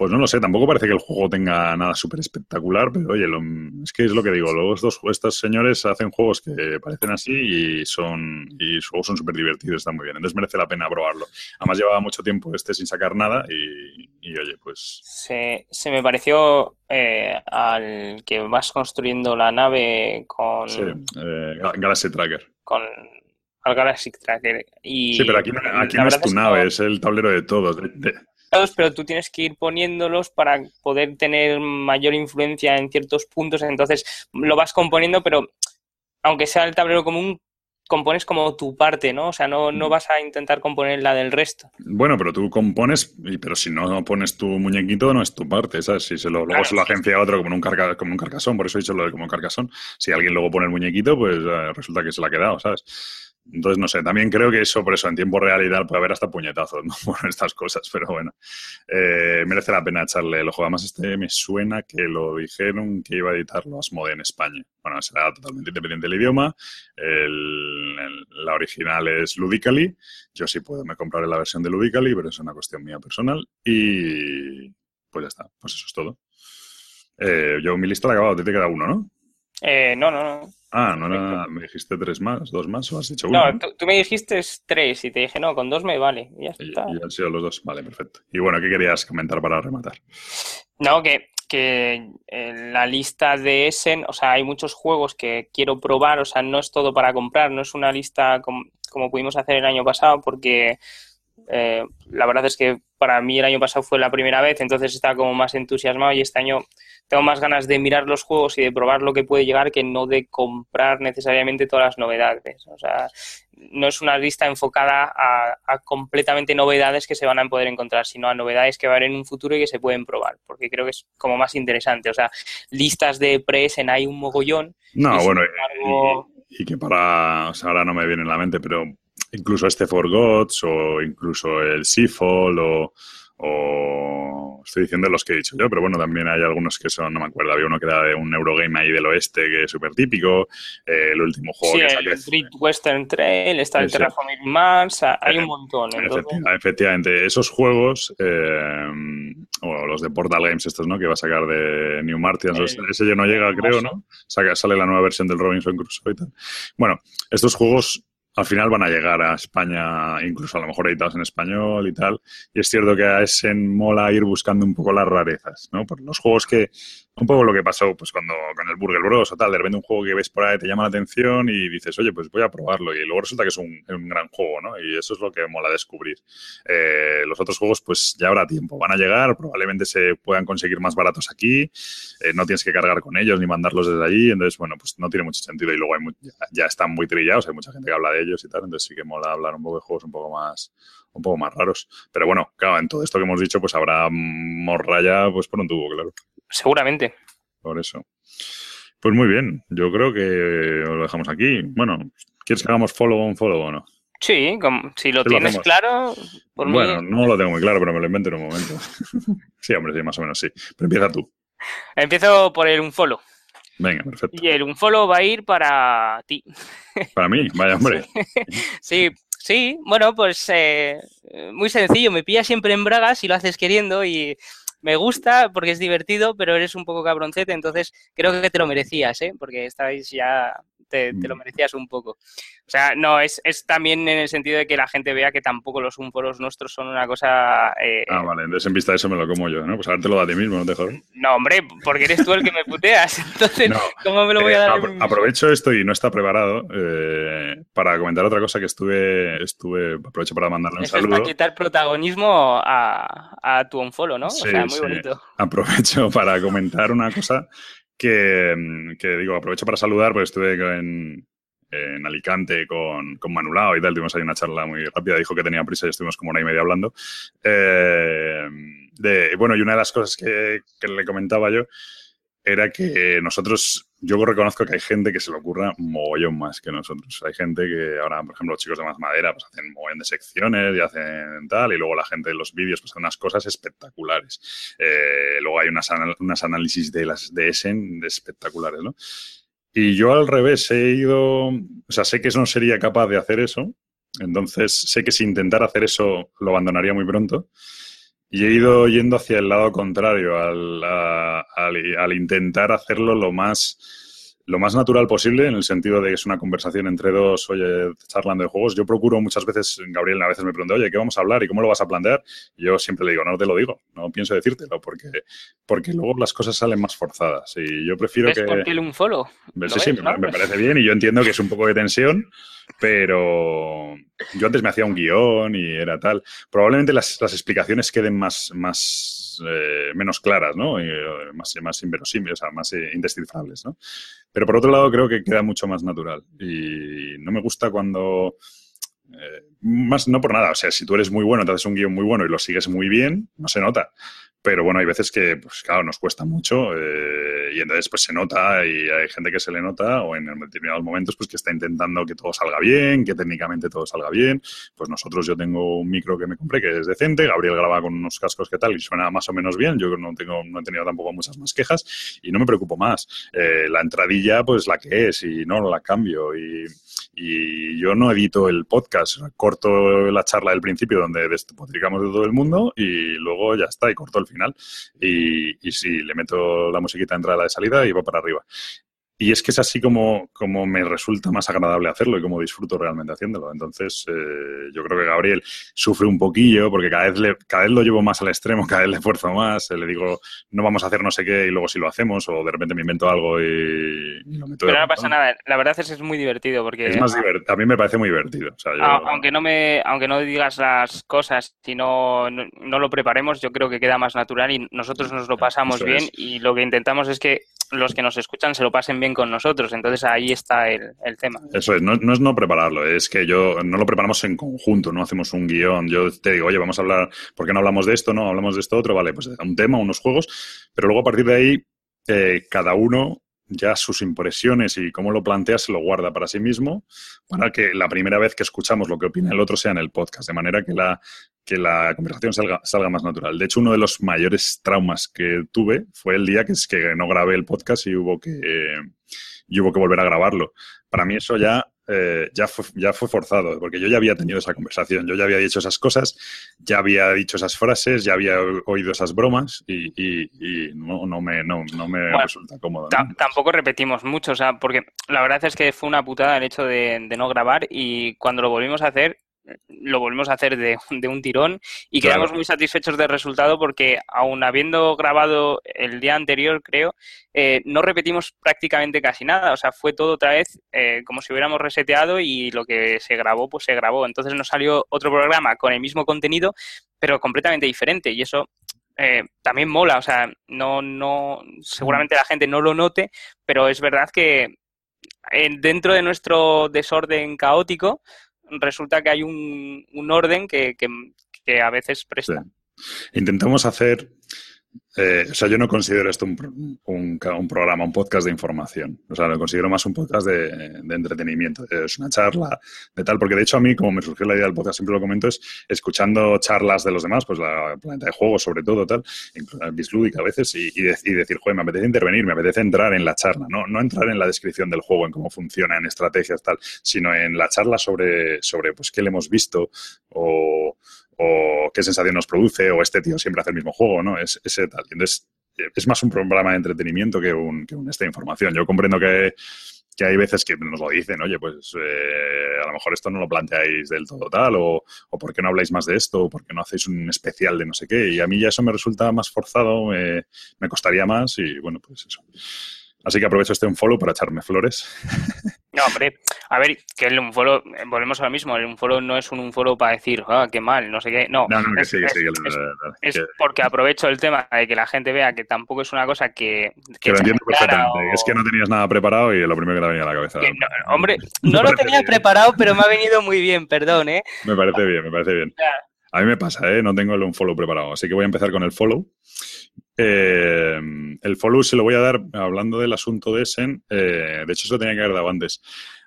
S1: Pues no lo sé, tampoco parece que el juego tenga nada súper espectacular, pero oye, lo, es que es lo que digo, los dos, estos señores hacen juegos que parecen así y son y sus juegos son súper divertidos, están muy bien, entonces merece la pena probarlo. Además llevaba mucho tiempo este sin sacar nada y, y oye, pues...
S2: Se, se me pareció eh, al que vas construyendo la nave con...
S1: Sí, eh, Galaxy Tracker.
S2: Con al Galaxy Tracker. Y
S1: sí, pero aquí, aquí no es tu nave, es, el tablero de todos. De, de,
S2: pero tú tienes que ir poniéndolos para poder tener mayor influencia en ciertos puntos. Entonces lo vas componiendo, pero aunque sea el tablero común, compones como tu parte, ¿no? O sea, no, no vas a intentar componer la del resto.
S1: Bueno, pero tú compones, pero si no pones tu muñequito, no es tu parte, ¿sabes? Si se lo, luego claro, se lo agencia a otro como un, carca, como un carcasón, por eso he dicho lo de como un carcasón. Si alguien luego pone el muñequito, pues eh, resulta que se lo ha quedado, ¿sabes? Entonces, no sé, también creo que eso, por eso, en tiempo real y tal, puede haber hasta puñetazos, ¿no? <laughs> Por estas cosas, pero bueno, eh, merece la pena echarle el ojo. Además, este me suena que lo dijeron que iba a editarlo Asmode en España. Bueno, será totalmente independiente del idioma. La original es Ludically. Yo sí puedo, me compraré la versión de Ludically, pero es una cuestión mía personal. Y pues ya está, pues eso es todo. Eh, yo mi lista la he acabado, te queda uno, ¿no?
S2: Eh, no, no, no.
S1: Ah, no era, me dijiste tres más, dos más, o has dicho uno.
S2: No, tú, tú, me dijiste tres y te dije, no, con dos me vale. Y ya está.
S1: Y, y, han sido los dos, vale, perfecto. Y bueno, ¿qué querías comentar para rematar?
S2: No, que, que en la lista de Essen, o sea, hay muchos juegos que quiero probar, o sea, no es todo para comprar, no es una lista como, como pudimos hacer el año pasado, porque eh, la verdad es que para mí el año pasado fue la primera vez, entonces estaba como más entusiasmado y este año tengo más ganas de mirar los juegos y de probar lo que puede llegar que no de comprar necesariamente todas las novedades. O sea, no es una lista enfocada a, a, completamente novedades que se van a poder encontrar, sino a novedades que va a haber en un futuro y que se pueden probar, porque creo que es como más interesante. O sea, listas de presen hay un mogollón.
S1: No, bueno, embargo... y, y, que para, o sea, ahora no me viene en la mente, pero incluso este Forgots o incluso el Seafall o, o estoy diciendo los que he dicho yo, pero bueno, también hay algunos que son, no me acuerdo, había uno que era de un Eurogame ahí del oeste que es súper típico, eh, el último juego
S2: sí,
S1: que
S2: saqué. el Great Western Trail, está el Terraforming Mars, hay un montón.
S1: Efectivamente, efectivamente, esos juegos, eh, o los de Portal Games estos, ¿no? Que va a sacar de New Martians, el, ese ya no llega, creo, ¿no? Saca, sale la nueva versión del Robinson Crusoe y tal. Bueno, estos juegos al final van a llegar a España, incluso a lo mejor editados en español y tal. Y es cierto que a Essen mola ir buscando un poco las rarezas, ¿no? Por los juegos que, un poco lo que pasó pues cuando con el Burger Bros o tal, de repente un juego que ves por ahí te llama la atención y dices, oye, pues voy a probarlo y luego resulta que es un, un gran juego, ¿no? Y eso es lo que mola descubrir. Eh, los otros juegos pues ya habrá tiempo, van a llegar, probablemente se puedan conseguir más baratos aquí, eh, no tienes que cargar con ellos ni mandarlos desde allí, entonces bueno, pues no tiene mucho sentido y luego hay ya, están muy trillados, hay mucha gente que habla de ellos y tal, entonces sí que mola hablar un poco de juegos un poco más un poco más raros. Pero bueno, claro, en todo esto que hemos dicho, pues habrá morralla pues por un tubo, claro.
S2: Seguramente.
S1: Por eso. Pues muy bien, yo creo que lo dejamos aquí. Bueno, ¿quieres que hagamos follow on follow o no?
S2: Sí, como, si lo ¿Sí tienes lo claro.
S1: Por bueno, mí... no lo tengo muy claro, pero me lo invento en un momento. <laughs> sí, hombre, sí, más o menos sí. Pero empieza tú.
S2: Empiezo por el unfollow.
S1: Venga, perfecto.
S2: Y el unfollow va a ir para ti.
S1: Para mí, vaya hombre. <laughs>
S2: sí, sí, bueno, pues eh, muy sencillo. Me pillas siempre en bragas y lo haces queriendo y me gusta porque es divertido, pero eres un poco cabroncete, entonces creo que te lo merecías, ¿eh? Porque estáis ya, te, te, lo merecías un poco. O sea, no, es, es, también en el sentido de que la gente vea que tampoco los unforos nuestros son una cosa... Eh,
S1: ah, vale, entonces en vista de eso me lo como yo, ¿no? Pues ahora te lo da a ti mismo, no te jodas.
S2: No, hombre, porque eres tú el que me puteas, <laughs> entonces, no, ¿cómo me lo voy a dar?
S1: Eh, aprovecho esto y no está preparado eh, para comentar otra cosa que estuve, estuve aprovecho para mandarle un
S2: eso
S1: saludo.
S2: Es para quitar protagonismo a, a tu unfollow, ¿no?
S1: Sí,
S2: o sea, muy
S1: sí.
S2: bonito.
S1: Aprovecho para comentar una cosa que, que, digo, aprovecho para saludar, porque estuve en, en Alicante con, con Manulao y tal, tuvimos ahí una charla muy rápida, dijo que tenía prisa y estuvimos como una y media hablando. Eh, de, bueno, y una de las cosas que, que le comentaba yo era que nosotros yo reconozco que hay gente que se le ocurra mogollón más que nosotros. Hay gente que ahora, por ejemplo, los chicos de más madera, pues hacen mogollón de secciones y hacen tal, y luego la gente de los vídeos, pues hacen unas cosas espectaculares. Eh, luego hay unas, unas análisis de las de Essen espectaculares, ¿no? Y yo al revés he ido, o sea, sé que no sería capaz de hacer eso, entonces sé que si intentara hacer eso lo abandonaría muy pronto. Y he ido yendo hacia el lado contrario, al, al, intentar hacerlo lo más, lo más natural posible, en el sentido de que es una conversación entre dos, oye, charlando de juegos. Yo procuro muchas veces, Gabriel a veces me pregunta, oye, ¿qué vamos a hablar y cómo lo vas a plantear? Y yo siempre le digo, no te lo digo, no pienso decírtelo, porque, porque luego las cosas salen más forzadas. Y yo prefiero
S2: ¿Ves
S1: que...
S2: por qué un follow?
S1: Sí, sí, me, me parece bien y yo entiendo que es un poco de tensión, pero yo antes me hacía un guion y era tal. Probablemente las, las explicaciones queden más, más eh, menos claras, ¿no? Eh, más, más inverosímiles, o sea, más eh, indescifrables, ¿no? Pero por otro lado creo que queda mucho más natural. Y no me gusta cuando... Eh, más no por nada, o sea, si tú eres muy bueno, te haces un guion muy bueno y lo sigues muy bien, no se nota. Pero bueno, hay veces que, pues claro, nos cuesta mucho eh, y entonces pues se nota y hay gente que se le nota o en determinados momentos pues que está intentando que todo salga bien, que técnicamente todo salga bien. Pues nosotros yo tengo un micro que me compré que es decente, Gabriel graba con unos cascos que tal y suena más o menos bien, yo no, tengo, no he tenido tampoco muchas más quejas y no me preocupo más. Eh, la entradilla pues la que es y no la cambio y, y yo no edito el podcast, corto la charla del principio donde despotricamos de todo el mundo y luego ya está y corto el final. Y, y sí, le meto la musiquita de entrada de salida y va para arriba. Y es que es así como, como me resulta más agradable hacerlo y como disfruto realmente haciéndolo. Entonces, eh, yo creo que Gabriel sufre un poquillo porque cada vez, le, cada vez lo llevo más al extremo, <laughs> cada vez le esfuerzo más, le digo, no vamos a hacer no sé qué y luego si lo hacemos o de repente me invento algo y, y lo meto.
S2: Pero no pasa nada, la verdad es que es muy divertido porque...
S1: Es más divertido, a mí me parece muy divertido. O sea, yo...
S2: aunque, no me, aunque no digas las cosas, si no, no, no, lo preparemos, yo creo que queda más natural y nosotros nos lo pasamos bien y lo que intentamos es que los que nos escuchan se lo pasen bien con nosotros. Entonces ahí está el, el tema.
S1: Eso es, no, no, es no prepararlo, es que yo no lo preparamos en conjunto, no hacemos un guion. Yo te digo, oye, vamos a hablar, ¿por qué no hablamos de esto? No, hablamos de esto otro, vale, pues un tema, unos juegos, pero luego a partir de ahí, eh, cada uno ya sus impresiones y cómo lo plantea se lo guarda para sí mismo, para que la primera vez que escuchamos lo que opina el otro sea en el podcast, de manera que la, que la conversación salga, salga más natural. De hecho, uno de los mayores traumas que tuve fue el día que, es que no grabé el podcast y hubo que, eh, y hubo que volver a grabarlo. Para mí eso ya eh, ya, fue, ya fue forzado, porque yo ya había tenido esa conversación, yo ya había dicho esas cosas, ya había dicho esas frases, ya había oído esas bromas y, y, y no, no, me, no, no me bueno, resulta cómodo. ¿no?
S2: Tampoco repetimos mucho, o sea, porque la verdad es que fue una putada el hecho de, de no grabar y cuando lo volvimos a hacer lo volvemos a hacer de, de un tirón y claro. quedamos muy satisfechos del resultado porque aun habiendo grabado el día anterior, creo, eh, no repetimos prácticamente casi nada. O sea, fue todo otra vez eh, como si hubiéramos reseteado y lo que se grabó, pues se grabó. Entonces nos salió otro programa con el mismo contenido, pero completamente diferente y eso eh, también mola, o sea, no, no, seguramente la gente no lo note, pero es verdad que dentro de nuestro desorden caótico, resulta que hay un, un orden que, a veces presta.
S1: Intentamos hacer eh, o sea, yo no considero esto un, un, programa, un podcast de información. O sea, lo considero más un podcast de, entretenimiento. Es una charla de tal, porque de hecho a mí, como me surgió la idea del podcast, siempre lo comento, es escuchando charlas de los demás, pues la planeta de juegos sobre todo, tal, bislúdica a veces, y, decir, joder, me apetece intervenir, me apetece entrar en la charla, no, no entrar en la descripción del juego, en cómo funciona, en estrategias, tal, sino en la charla sobre, sobre pues, qué le hemos visto o o qué sensación nos produce, o este tío siempre hace el mismo juego, ¿no? Es ese tal. Entonces, es más un programa de entretenimiento que un, que un esta información. Yo comprendo que, que, hay veces que nos lo dicen, oye, pues eh, a lo mejor esto no lo planteáis del todo tal, o, o por qué no habláis más de esto, o por qué no hacéis un especial de no sé qué. Y a mí ya eso me resulta más forzado, me, me costaría más, y bueno, pues eso. Así que aprovecho este unfollow para echarme flores. <laughs>
S2: No, hombre, a ver, que el unfollow, volvemos a lo mismo, el unfollow no es un unfollow para decir, ah, qué mal, no sé qué, no.
S1: No, no, que
S2: es,
S1: sí, que
S2: es,
S1: sí.
S2: Que, es, es que... porque aprovecho el tema de que la gente vea que tampoco es una cosa que...
S1: Que, lo entiendo perfectamente, o... es que no tenías nada preparado y lo primero que te venía a la cabeza.
S2: No, hombre, no lo tenía bien. preparado, pero me ha venido muy bien, perdón, ¿eh?
S1: Me parece bien, me parece bien. A mí me pasa, ¿eh? No tengo el unfollow preparado, así que voy a empezar con el follow. Eh, el follow se lo voy a dar hablando del asunto de Essen. Eh, de hecho, se lo tenía que haber dado antes.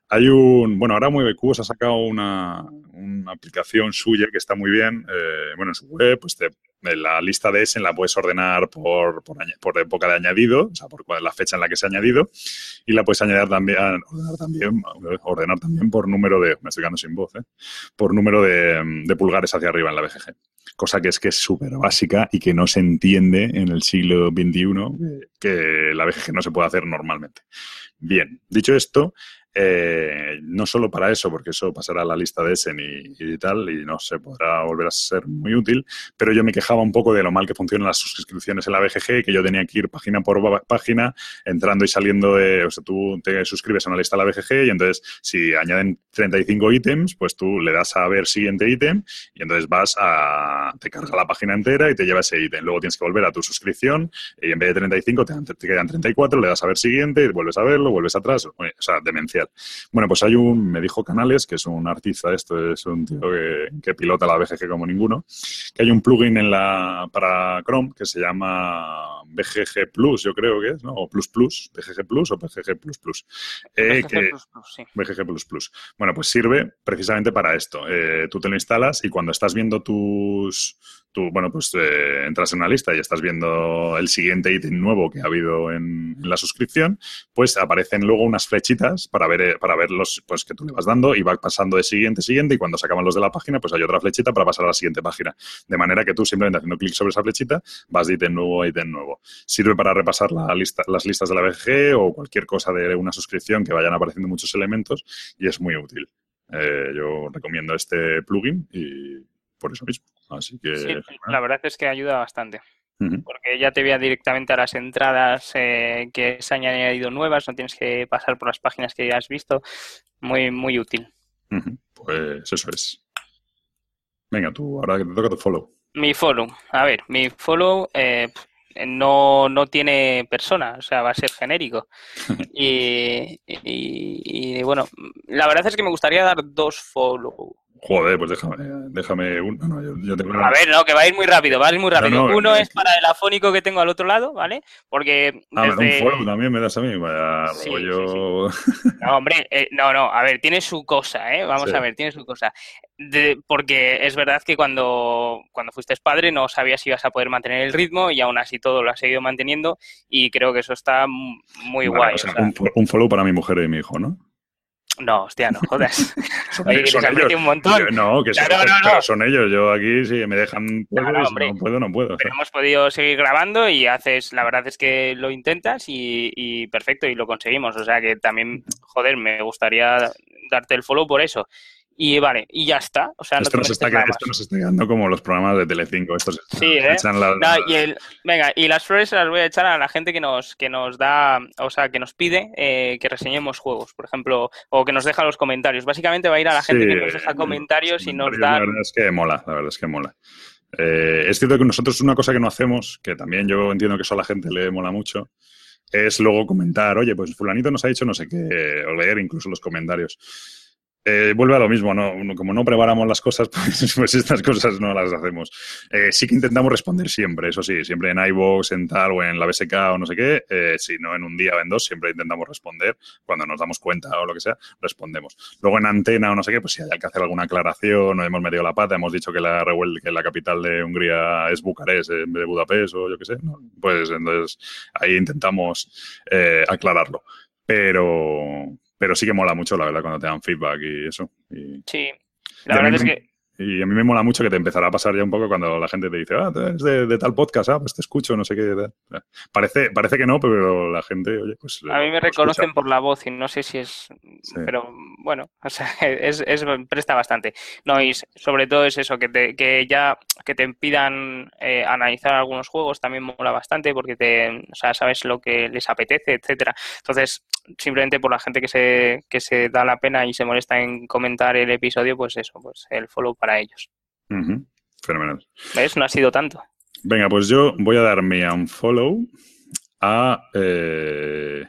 S1: Hay un, bueno, ahora MovieQ ha sacado una, una, aplicación suya que está muy bien. Eh, bueno, en su web, pues te, la lista de Essen la puedes ordenar por, por, por, época de añadido, o sea, por la fecha en la que se ha añadido, y la puedes añadir también, ordenar también, ordenar también por número de, me estoy quedando sin voz, ¿eh? por número de, de pulgares hacia arriba en la BGG cosa que es que es súper básica y que no se entiende en el siglo XXI que la BGG no se puede hacer normalmente. Bien, dicho esto, eh, no solo para eso, porque eso pasará a la lista de Essen y, tal, y no se podrá volver a ser muy útil, pero yo me quejaba un poco de lo mal que funcionan las suscripciones en la BGG, que yo tenía que ir página por página, entrando y saliendo de, o sea, tú te suscribes a una lista de la BGG y entonces si añaden 35 ítems, pues tú le das a ver siguiente ítem y entonces vas a, te carga la página entera y te lleva ese ítem. Luego tienes que volver a tu suscripción y en vez de 35 te, te quedan 34, le das a ver siguiente y vuelves a verlo, vuelves atrás, o sea, Bueno, pues hay un, me dijo Canales, que es un artista, esto es un tío que, pilota la BGG como ninguno, que hay un plugin en la, para Chrome que se llama BGG Plus, yo creo que es, ¿no? O Plus Plus, BGG Plus o BGG Plus Plus.
S2: Eh, BGG Plus Plus, sí.
S1: BGG Plus Plus. Bueno, pues sirve precisamente para esto. Eh, tú te lo instalas y cuando estás viendo tus tú, bueno, pues eh, entras en una lista y estás viendo el siguiente ítem nuevo que ha habido en, la suscripción, pues aparecen luego unas flechitas para ver, eh, para ver los pues, que tú le vas dando y va pasando de siguiente, siguiente y cuando se acaban los de la página, pues hay otra flechita para pasar a la siguiente página. De manera que tú simplemente haciendo clic sobre esa flechita vas de ítem nuevo a ítem nuevo. Sirve para repasar la lista, las listas de la BG o cualquier cosa de una suscripción que vayan apareciendo muchos elementos y es muy útil. Eh, yo recomiendo este plugin y por eso mismo. Así que.
S2: Sí, la verdad es que ayuda bastante. Porque ya te vea directamente a las entradas eh, que se han añadido nuevas, no tienes que pasar por las páginas que ya has visto. Muy, muy útil.
S1: Pues eso es. Venga, tú, ahora que te toca tu follow.
S2: Mi follow. A ver, mi follow eh, no, no tiene persona, o sea, va a ser genérico. <laughs> y, y, bueno, la verdad es que me gustaría dar dos follow.
S1: Joder, pues déjame, déjame uno. No, yo, tengo
S2: A ver, no, que va a ir muy rápido, va a ir muy rápido. uno es, para el afónico que tengo al otro lado, ¿vale? Porque.
S1: Ah, un follow también me das a mí, vaya rollo.
S2: No, hombre, eh, no, no, a ver, tiene su cosa, ¿eh? Vamos a ver, tiene su cosa. Porque es verdad que cuando, cuando fuiste padre no sabías si ibas a poder mantener el ritmo y aún así todo lo has seguido manteniendo y creo que eso está muy guay.
S1: un follow para mi mujer y mi hijo, ¿no?
S2: No, hostia, no jodas. <laughs> <laughs> son, ellos. un montón.
S1: no, que son, no, son, ellos. Yo aquí, si me dejan, puedo, no puedo, no puedo.
S2: Pero hemos podido seguir grabando y haces, la verdad es que lo intentas y, y, perfecto, y lo conseguimos. O sea que también, joder, me gustaría darte el follow por eso. Y vale, y ya está. O sea,
S1: esto,
S2: nos
S1: está, esto nos está quedando como los programas de Telecinco. Estos
S2: sí, ¿eh? y el, venga, y las flores las voy a echar a la gente que nos, que nos da, o sea, que nos pide eh, que reseñemos juegos, por ejemplo, o que nos deja los comentarios. Básicamente va a ir a la gente que nos deja comentarios y nos da.
S1: La verdad es que mola, la verdad es que mola. Eh, es cierto que nosotros una cosa que no hacemos, que también yo entiendo que eso a la gente le mola mucho, es luego comentar, oye, pues fulanito nos ha dicho no sé qué, o leer incluso los comentarios. Eh, vuelve a lo mismo, ¿no? como no preparamos las cosas, <laughs> pues, pues estas cosas no las hacemos. Eh, sí que intentamos responder siempre, eso sí, siempre en iVoox, en tal o en la BSK o no sé qué, eh, si no en un día o en dos, siempre intentamos responder. Cuando nos damos cuenta o lo que sea, respondemos. Luego en antena o no sé qué, pues si hay que hacer alguna aclaración o hemos metido la pata, hemos dicho que la, que la capital de Hungría es Bucarest en vez de Budapest o yo qué sé, pues entonces ahí intentamos aclararlo. Pero, pero sí que mola mucho, la verdad, cuando te dan feedback y eso.
S2: sí, la verdad es que
S1: y a mí me mola mucho que te empezará a pasar ya un poco cuando la gente te dice, ah, es de, tal podcast, ah, pues te escucho, no sé qué. Parece, parece que no, pero la gente, oye, pues.
S2: A mí me reconocen por la voz y no sé si es. Pero bueno, <laughs> o sea, es, presta bastante. No, y sobre todo es eso, que, te, que ya que te pidan eh, analizar algunos juegos también mola bastante porque te, o sea, sabes lo que les apetece, etcétera. Entonces, simplemente por la gente que se, que se da la pena y se molesta en comentar el episodio, pues eso, pues el follow para ellos.
S1: Fenomenal.
S2: ¿Ves? No ha sido tanto.
S1: Venga, pues yo voy a darme un follow a, eh,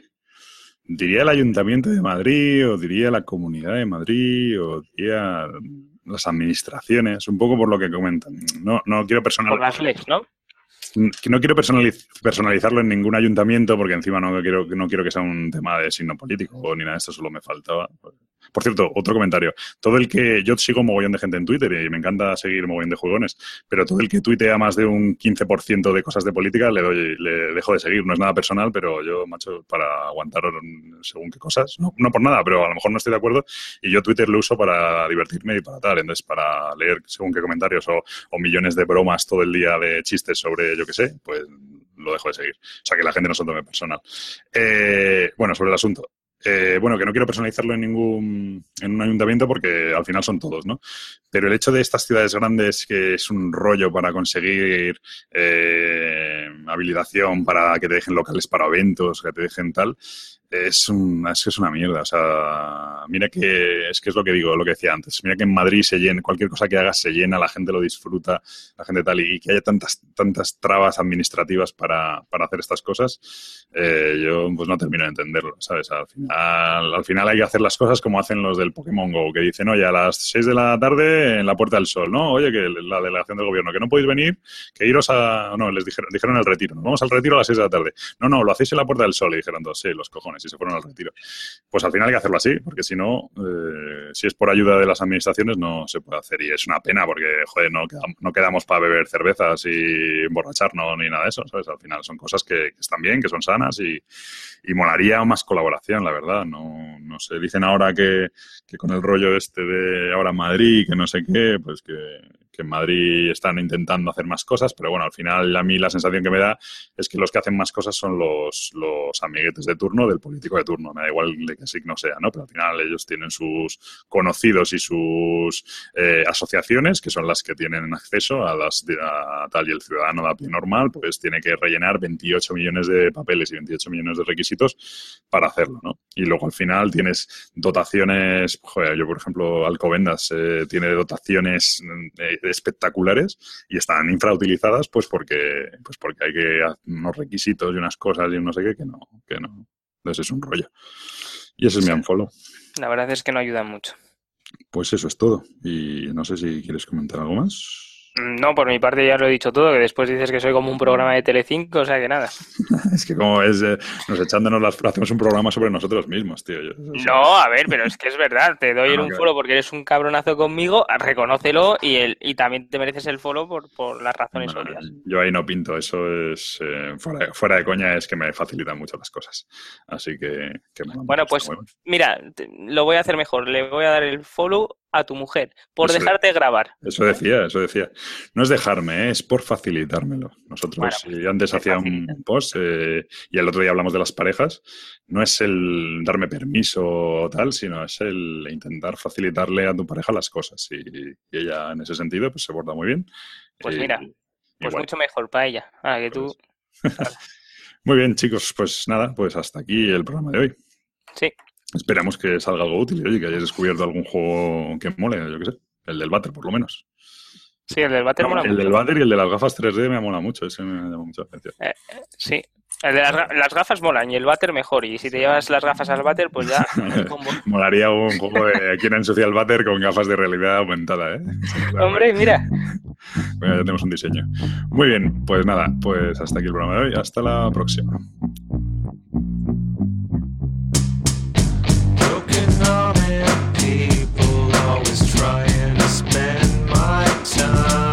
S1: diría el Ayuntamiento de Madrid, o diría la Comunidad de Madrid, o diría las administraciones, un poco por lo que comentan. No, no quiero personal.
S2: Por las leyes, ¿no?
S1: no quiero personalizarlo en ningún ayuntamiento porque encima no quiero, no quiero que sea un tema de signo político ni nada de esto, solo me faltaba. Por cierto, otro comentario. Todo el que yo sigo mogollón de gente en Twitter y me encanta seguir mogollón de jugones, pero todo el que tuitea más de un 15% de cosas de política le doy, le dejo de seguir. No es nada personal, pero yo, macho, para aguantar según qué cosas, no, por nada, pero a lo mejor no estoy de acuerdo y yo Twitter lo uso para divertirme y para tal. Entonces, para leer según qué comentarios o, o millones de bromas todo el día de chistes sobre, yo qué sé, pues lo dejo de seguir. O sea, que la gente no se tome personal. Eh, bueno, sobre el asunto. Eh, bueno, que no quiero personalizarlo en ningún en un ayuntamiento porque al final son todos, ¿no? Pero el hecho de estas ciudades grandes que es un rollo para conseguir eh, habilitación para que te dejen locales para eventos, que te dejen tal, es, un, es que es una mierda. O sea, mira que es que es lo que digo, lo que decía antes. Mira que en Madrid se llena, cualquier cosa que hagas se llena, la gente lo disfruta, la gente tal, y, que haya tantas, tantas trabas administrativas para, para hacer estas cosas, eh, yo pues no termino de entenderlo, ¿sabes? Al final, al final hay que hacer las cosas como hacen los del Pokémon Go, que dicen, oye, a las 6 de la tarde en la Puerta del Sol, ¿no? Oye, que la delegación del gobierno, que no podéis venir, que iros a... No, les dijeron, dijeron el retiro, vamos al retiro a las 6 de la tarde. No, no, lo hacéis en la Puerta del Sol, y dijeron todos, sí, los cojones y se fueron al retiro. Pues al final hay que hacerlo así, porque si no, eh, si es por ayuda de las administraciones, no se puede hacer. Y es una pena, porque, joder, no quedamos, no quedamos para beber cervezas y emborracharnos ni nada de eso, ¿sabes? Al final son cosas que, están bien, que son sanas y, y, molaría más colaboración, la verdad. No, no sé, dicen ahora que, que con el rollo este de ahora Madrid, que no sé qué, pues que, que en Madrid están intentando hacer más cosas, pero bueno, al final a mí la sensación que me da es que los que hacen más cosas son los, los amiguetes de turno del político de turno, me da igual de qué signo sea, ¿no? Pero al final ellos tienen sus conocidos y sus eh, asociaciones, que son las que tienen acceso a las a tal y el ciudadano de a pie normal, pues tiene que rellenar 28 millones de papeles y 28 millones de requisitos para hacerlo, ¿no? Y luego al final tienes dotaciones, joder, yo por ejemplo, Alcobendas eh, tiene dotaciones eh, espectaculares y están infrautilizadas pues porque, pues porque hay que hacer unos requisitos y unas cosas y no sé qué que no, que no. Entonces es un rollo. Y ese es mi unfollow.
S2: La verdad es que no ayuda mucho.
S1: Pues eso es todo. Y no sé si quieres comentar algo más.
S2: No, por mi parte ya lo he dicho todo, que después dices que soy como un programa de Telecinco, o sea que nada. <laughs>
S1: es que como es, eh, nos echándonos las hacemos un programa sobre nosotros mismos, tío.
S2: no, a ver, pero es que es verdad, te doy un follow porque eres un cabronazo conmigo, reconócelo y, el, y también te mereces el follow por, por las razones obvias.
S1: Yo ahí no pinto, eso es, eh, fuera, de coña, es que me facilitan mucho las cosas. Así que...
S2: bueno, pues mira, lo voy a hacer mejor, le voy a dar el follow a tu mujer por dejarte grabar.
S1: Eso decía, eso decía. No es dejarme, ¿eh? es por facilitármelo. Nosotros pues, antes hacía un post eh, y el otro día hablamos de las parejas. No es el darme permiso o tal, sino es el intentar facilitarle a tu pareja las cosas. Y, ella en ese sentido pues se porta muy bien.
S2: Pues mira, pues mucho mejor para ella. Ah, que tú...
S1: Pues. <laughs> muy bien, chicos, pues nada, pues hasta aquí el programa de hoy.
S2: Sí.
S1: Esperamos que salga algo útil y que hayáis descubierto algún juego que mole, yo qué sé. El del váter, por lo menos.
S2: Sí, el del váter mola
S1: el
S2: mucho.
S1: El del váter y el de las gafas 3D me mola mucho, ese me llama mucha atención.
S2: Eh, sí, el de las, gafas molan y el váter mejor. Y si te llevas las gafas al váter, pues ya. <laughs> <laughs>
S1: Molaría un juego de quién ensucia el váter con gafas de realidad aumentada, ¿eh? <laughs>
S2: Hombre, mira.
S1: Bueno, ya tenemos un diseño. Muy bien, pues nada, pues hasta aquí el programa de hoy. Hasta la próxima. Trying to spend my time.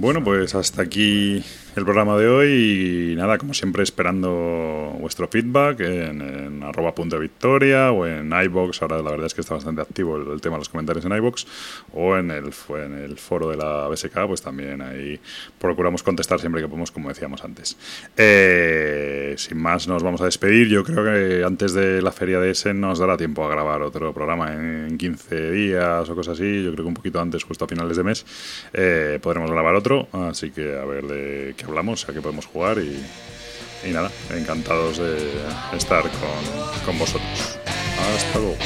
S1: Bueno, pues hasta aquí el programa de hoy y nada, como siempre esperando vuestro feedback en, arroba punto victoria o en iBox, ahora la verdad es que está bastante activo el, tema de los comentarios en iBox o en el, en el foro de la BSK, pues también ahí procuramos contestar siempre que podemos, como decíamos antes. Eh, sin más, nos vamos a despedir. Yo creo que antes de la feria de Essen nos dará tiempo a grabar otro programa en 15 días o cosas así. Yo creo que un poquito antes, justo a finales de mes, eh, podremos grabar otro. Así que a ver de qué hablamos, a qué podemos jugar y,
S3: y nada, encantados de estar con, con vosotros. Hasta luego.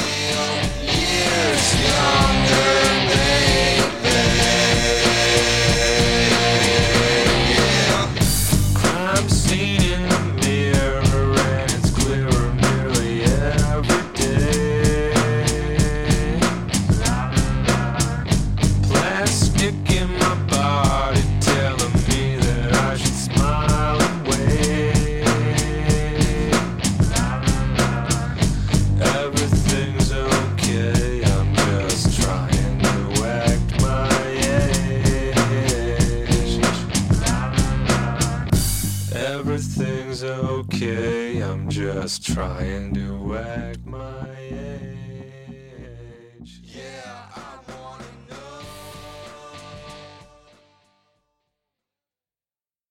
S4: Just trying to act my.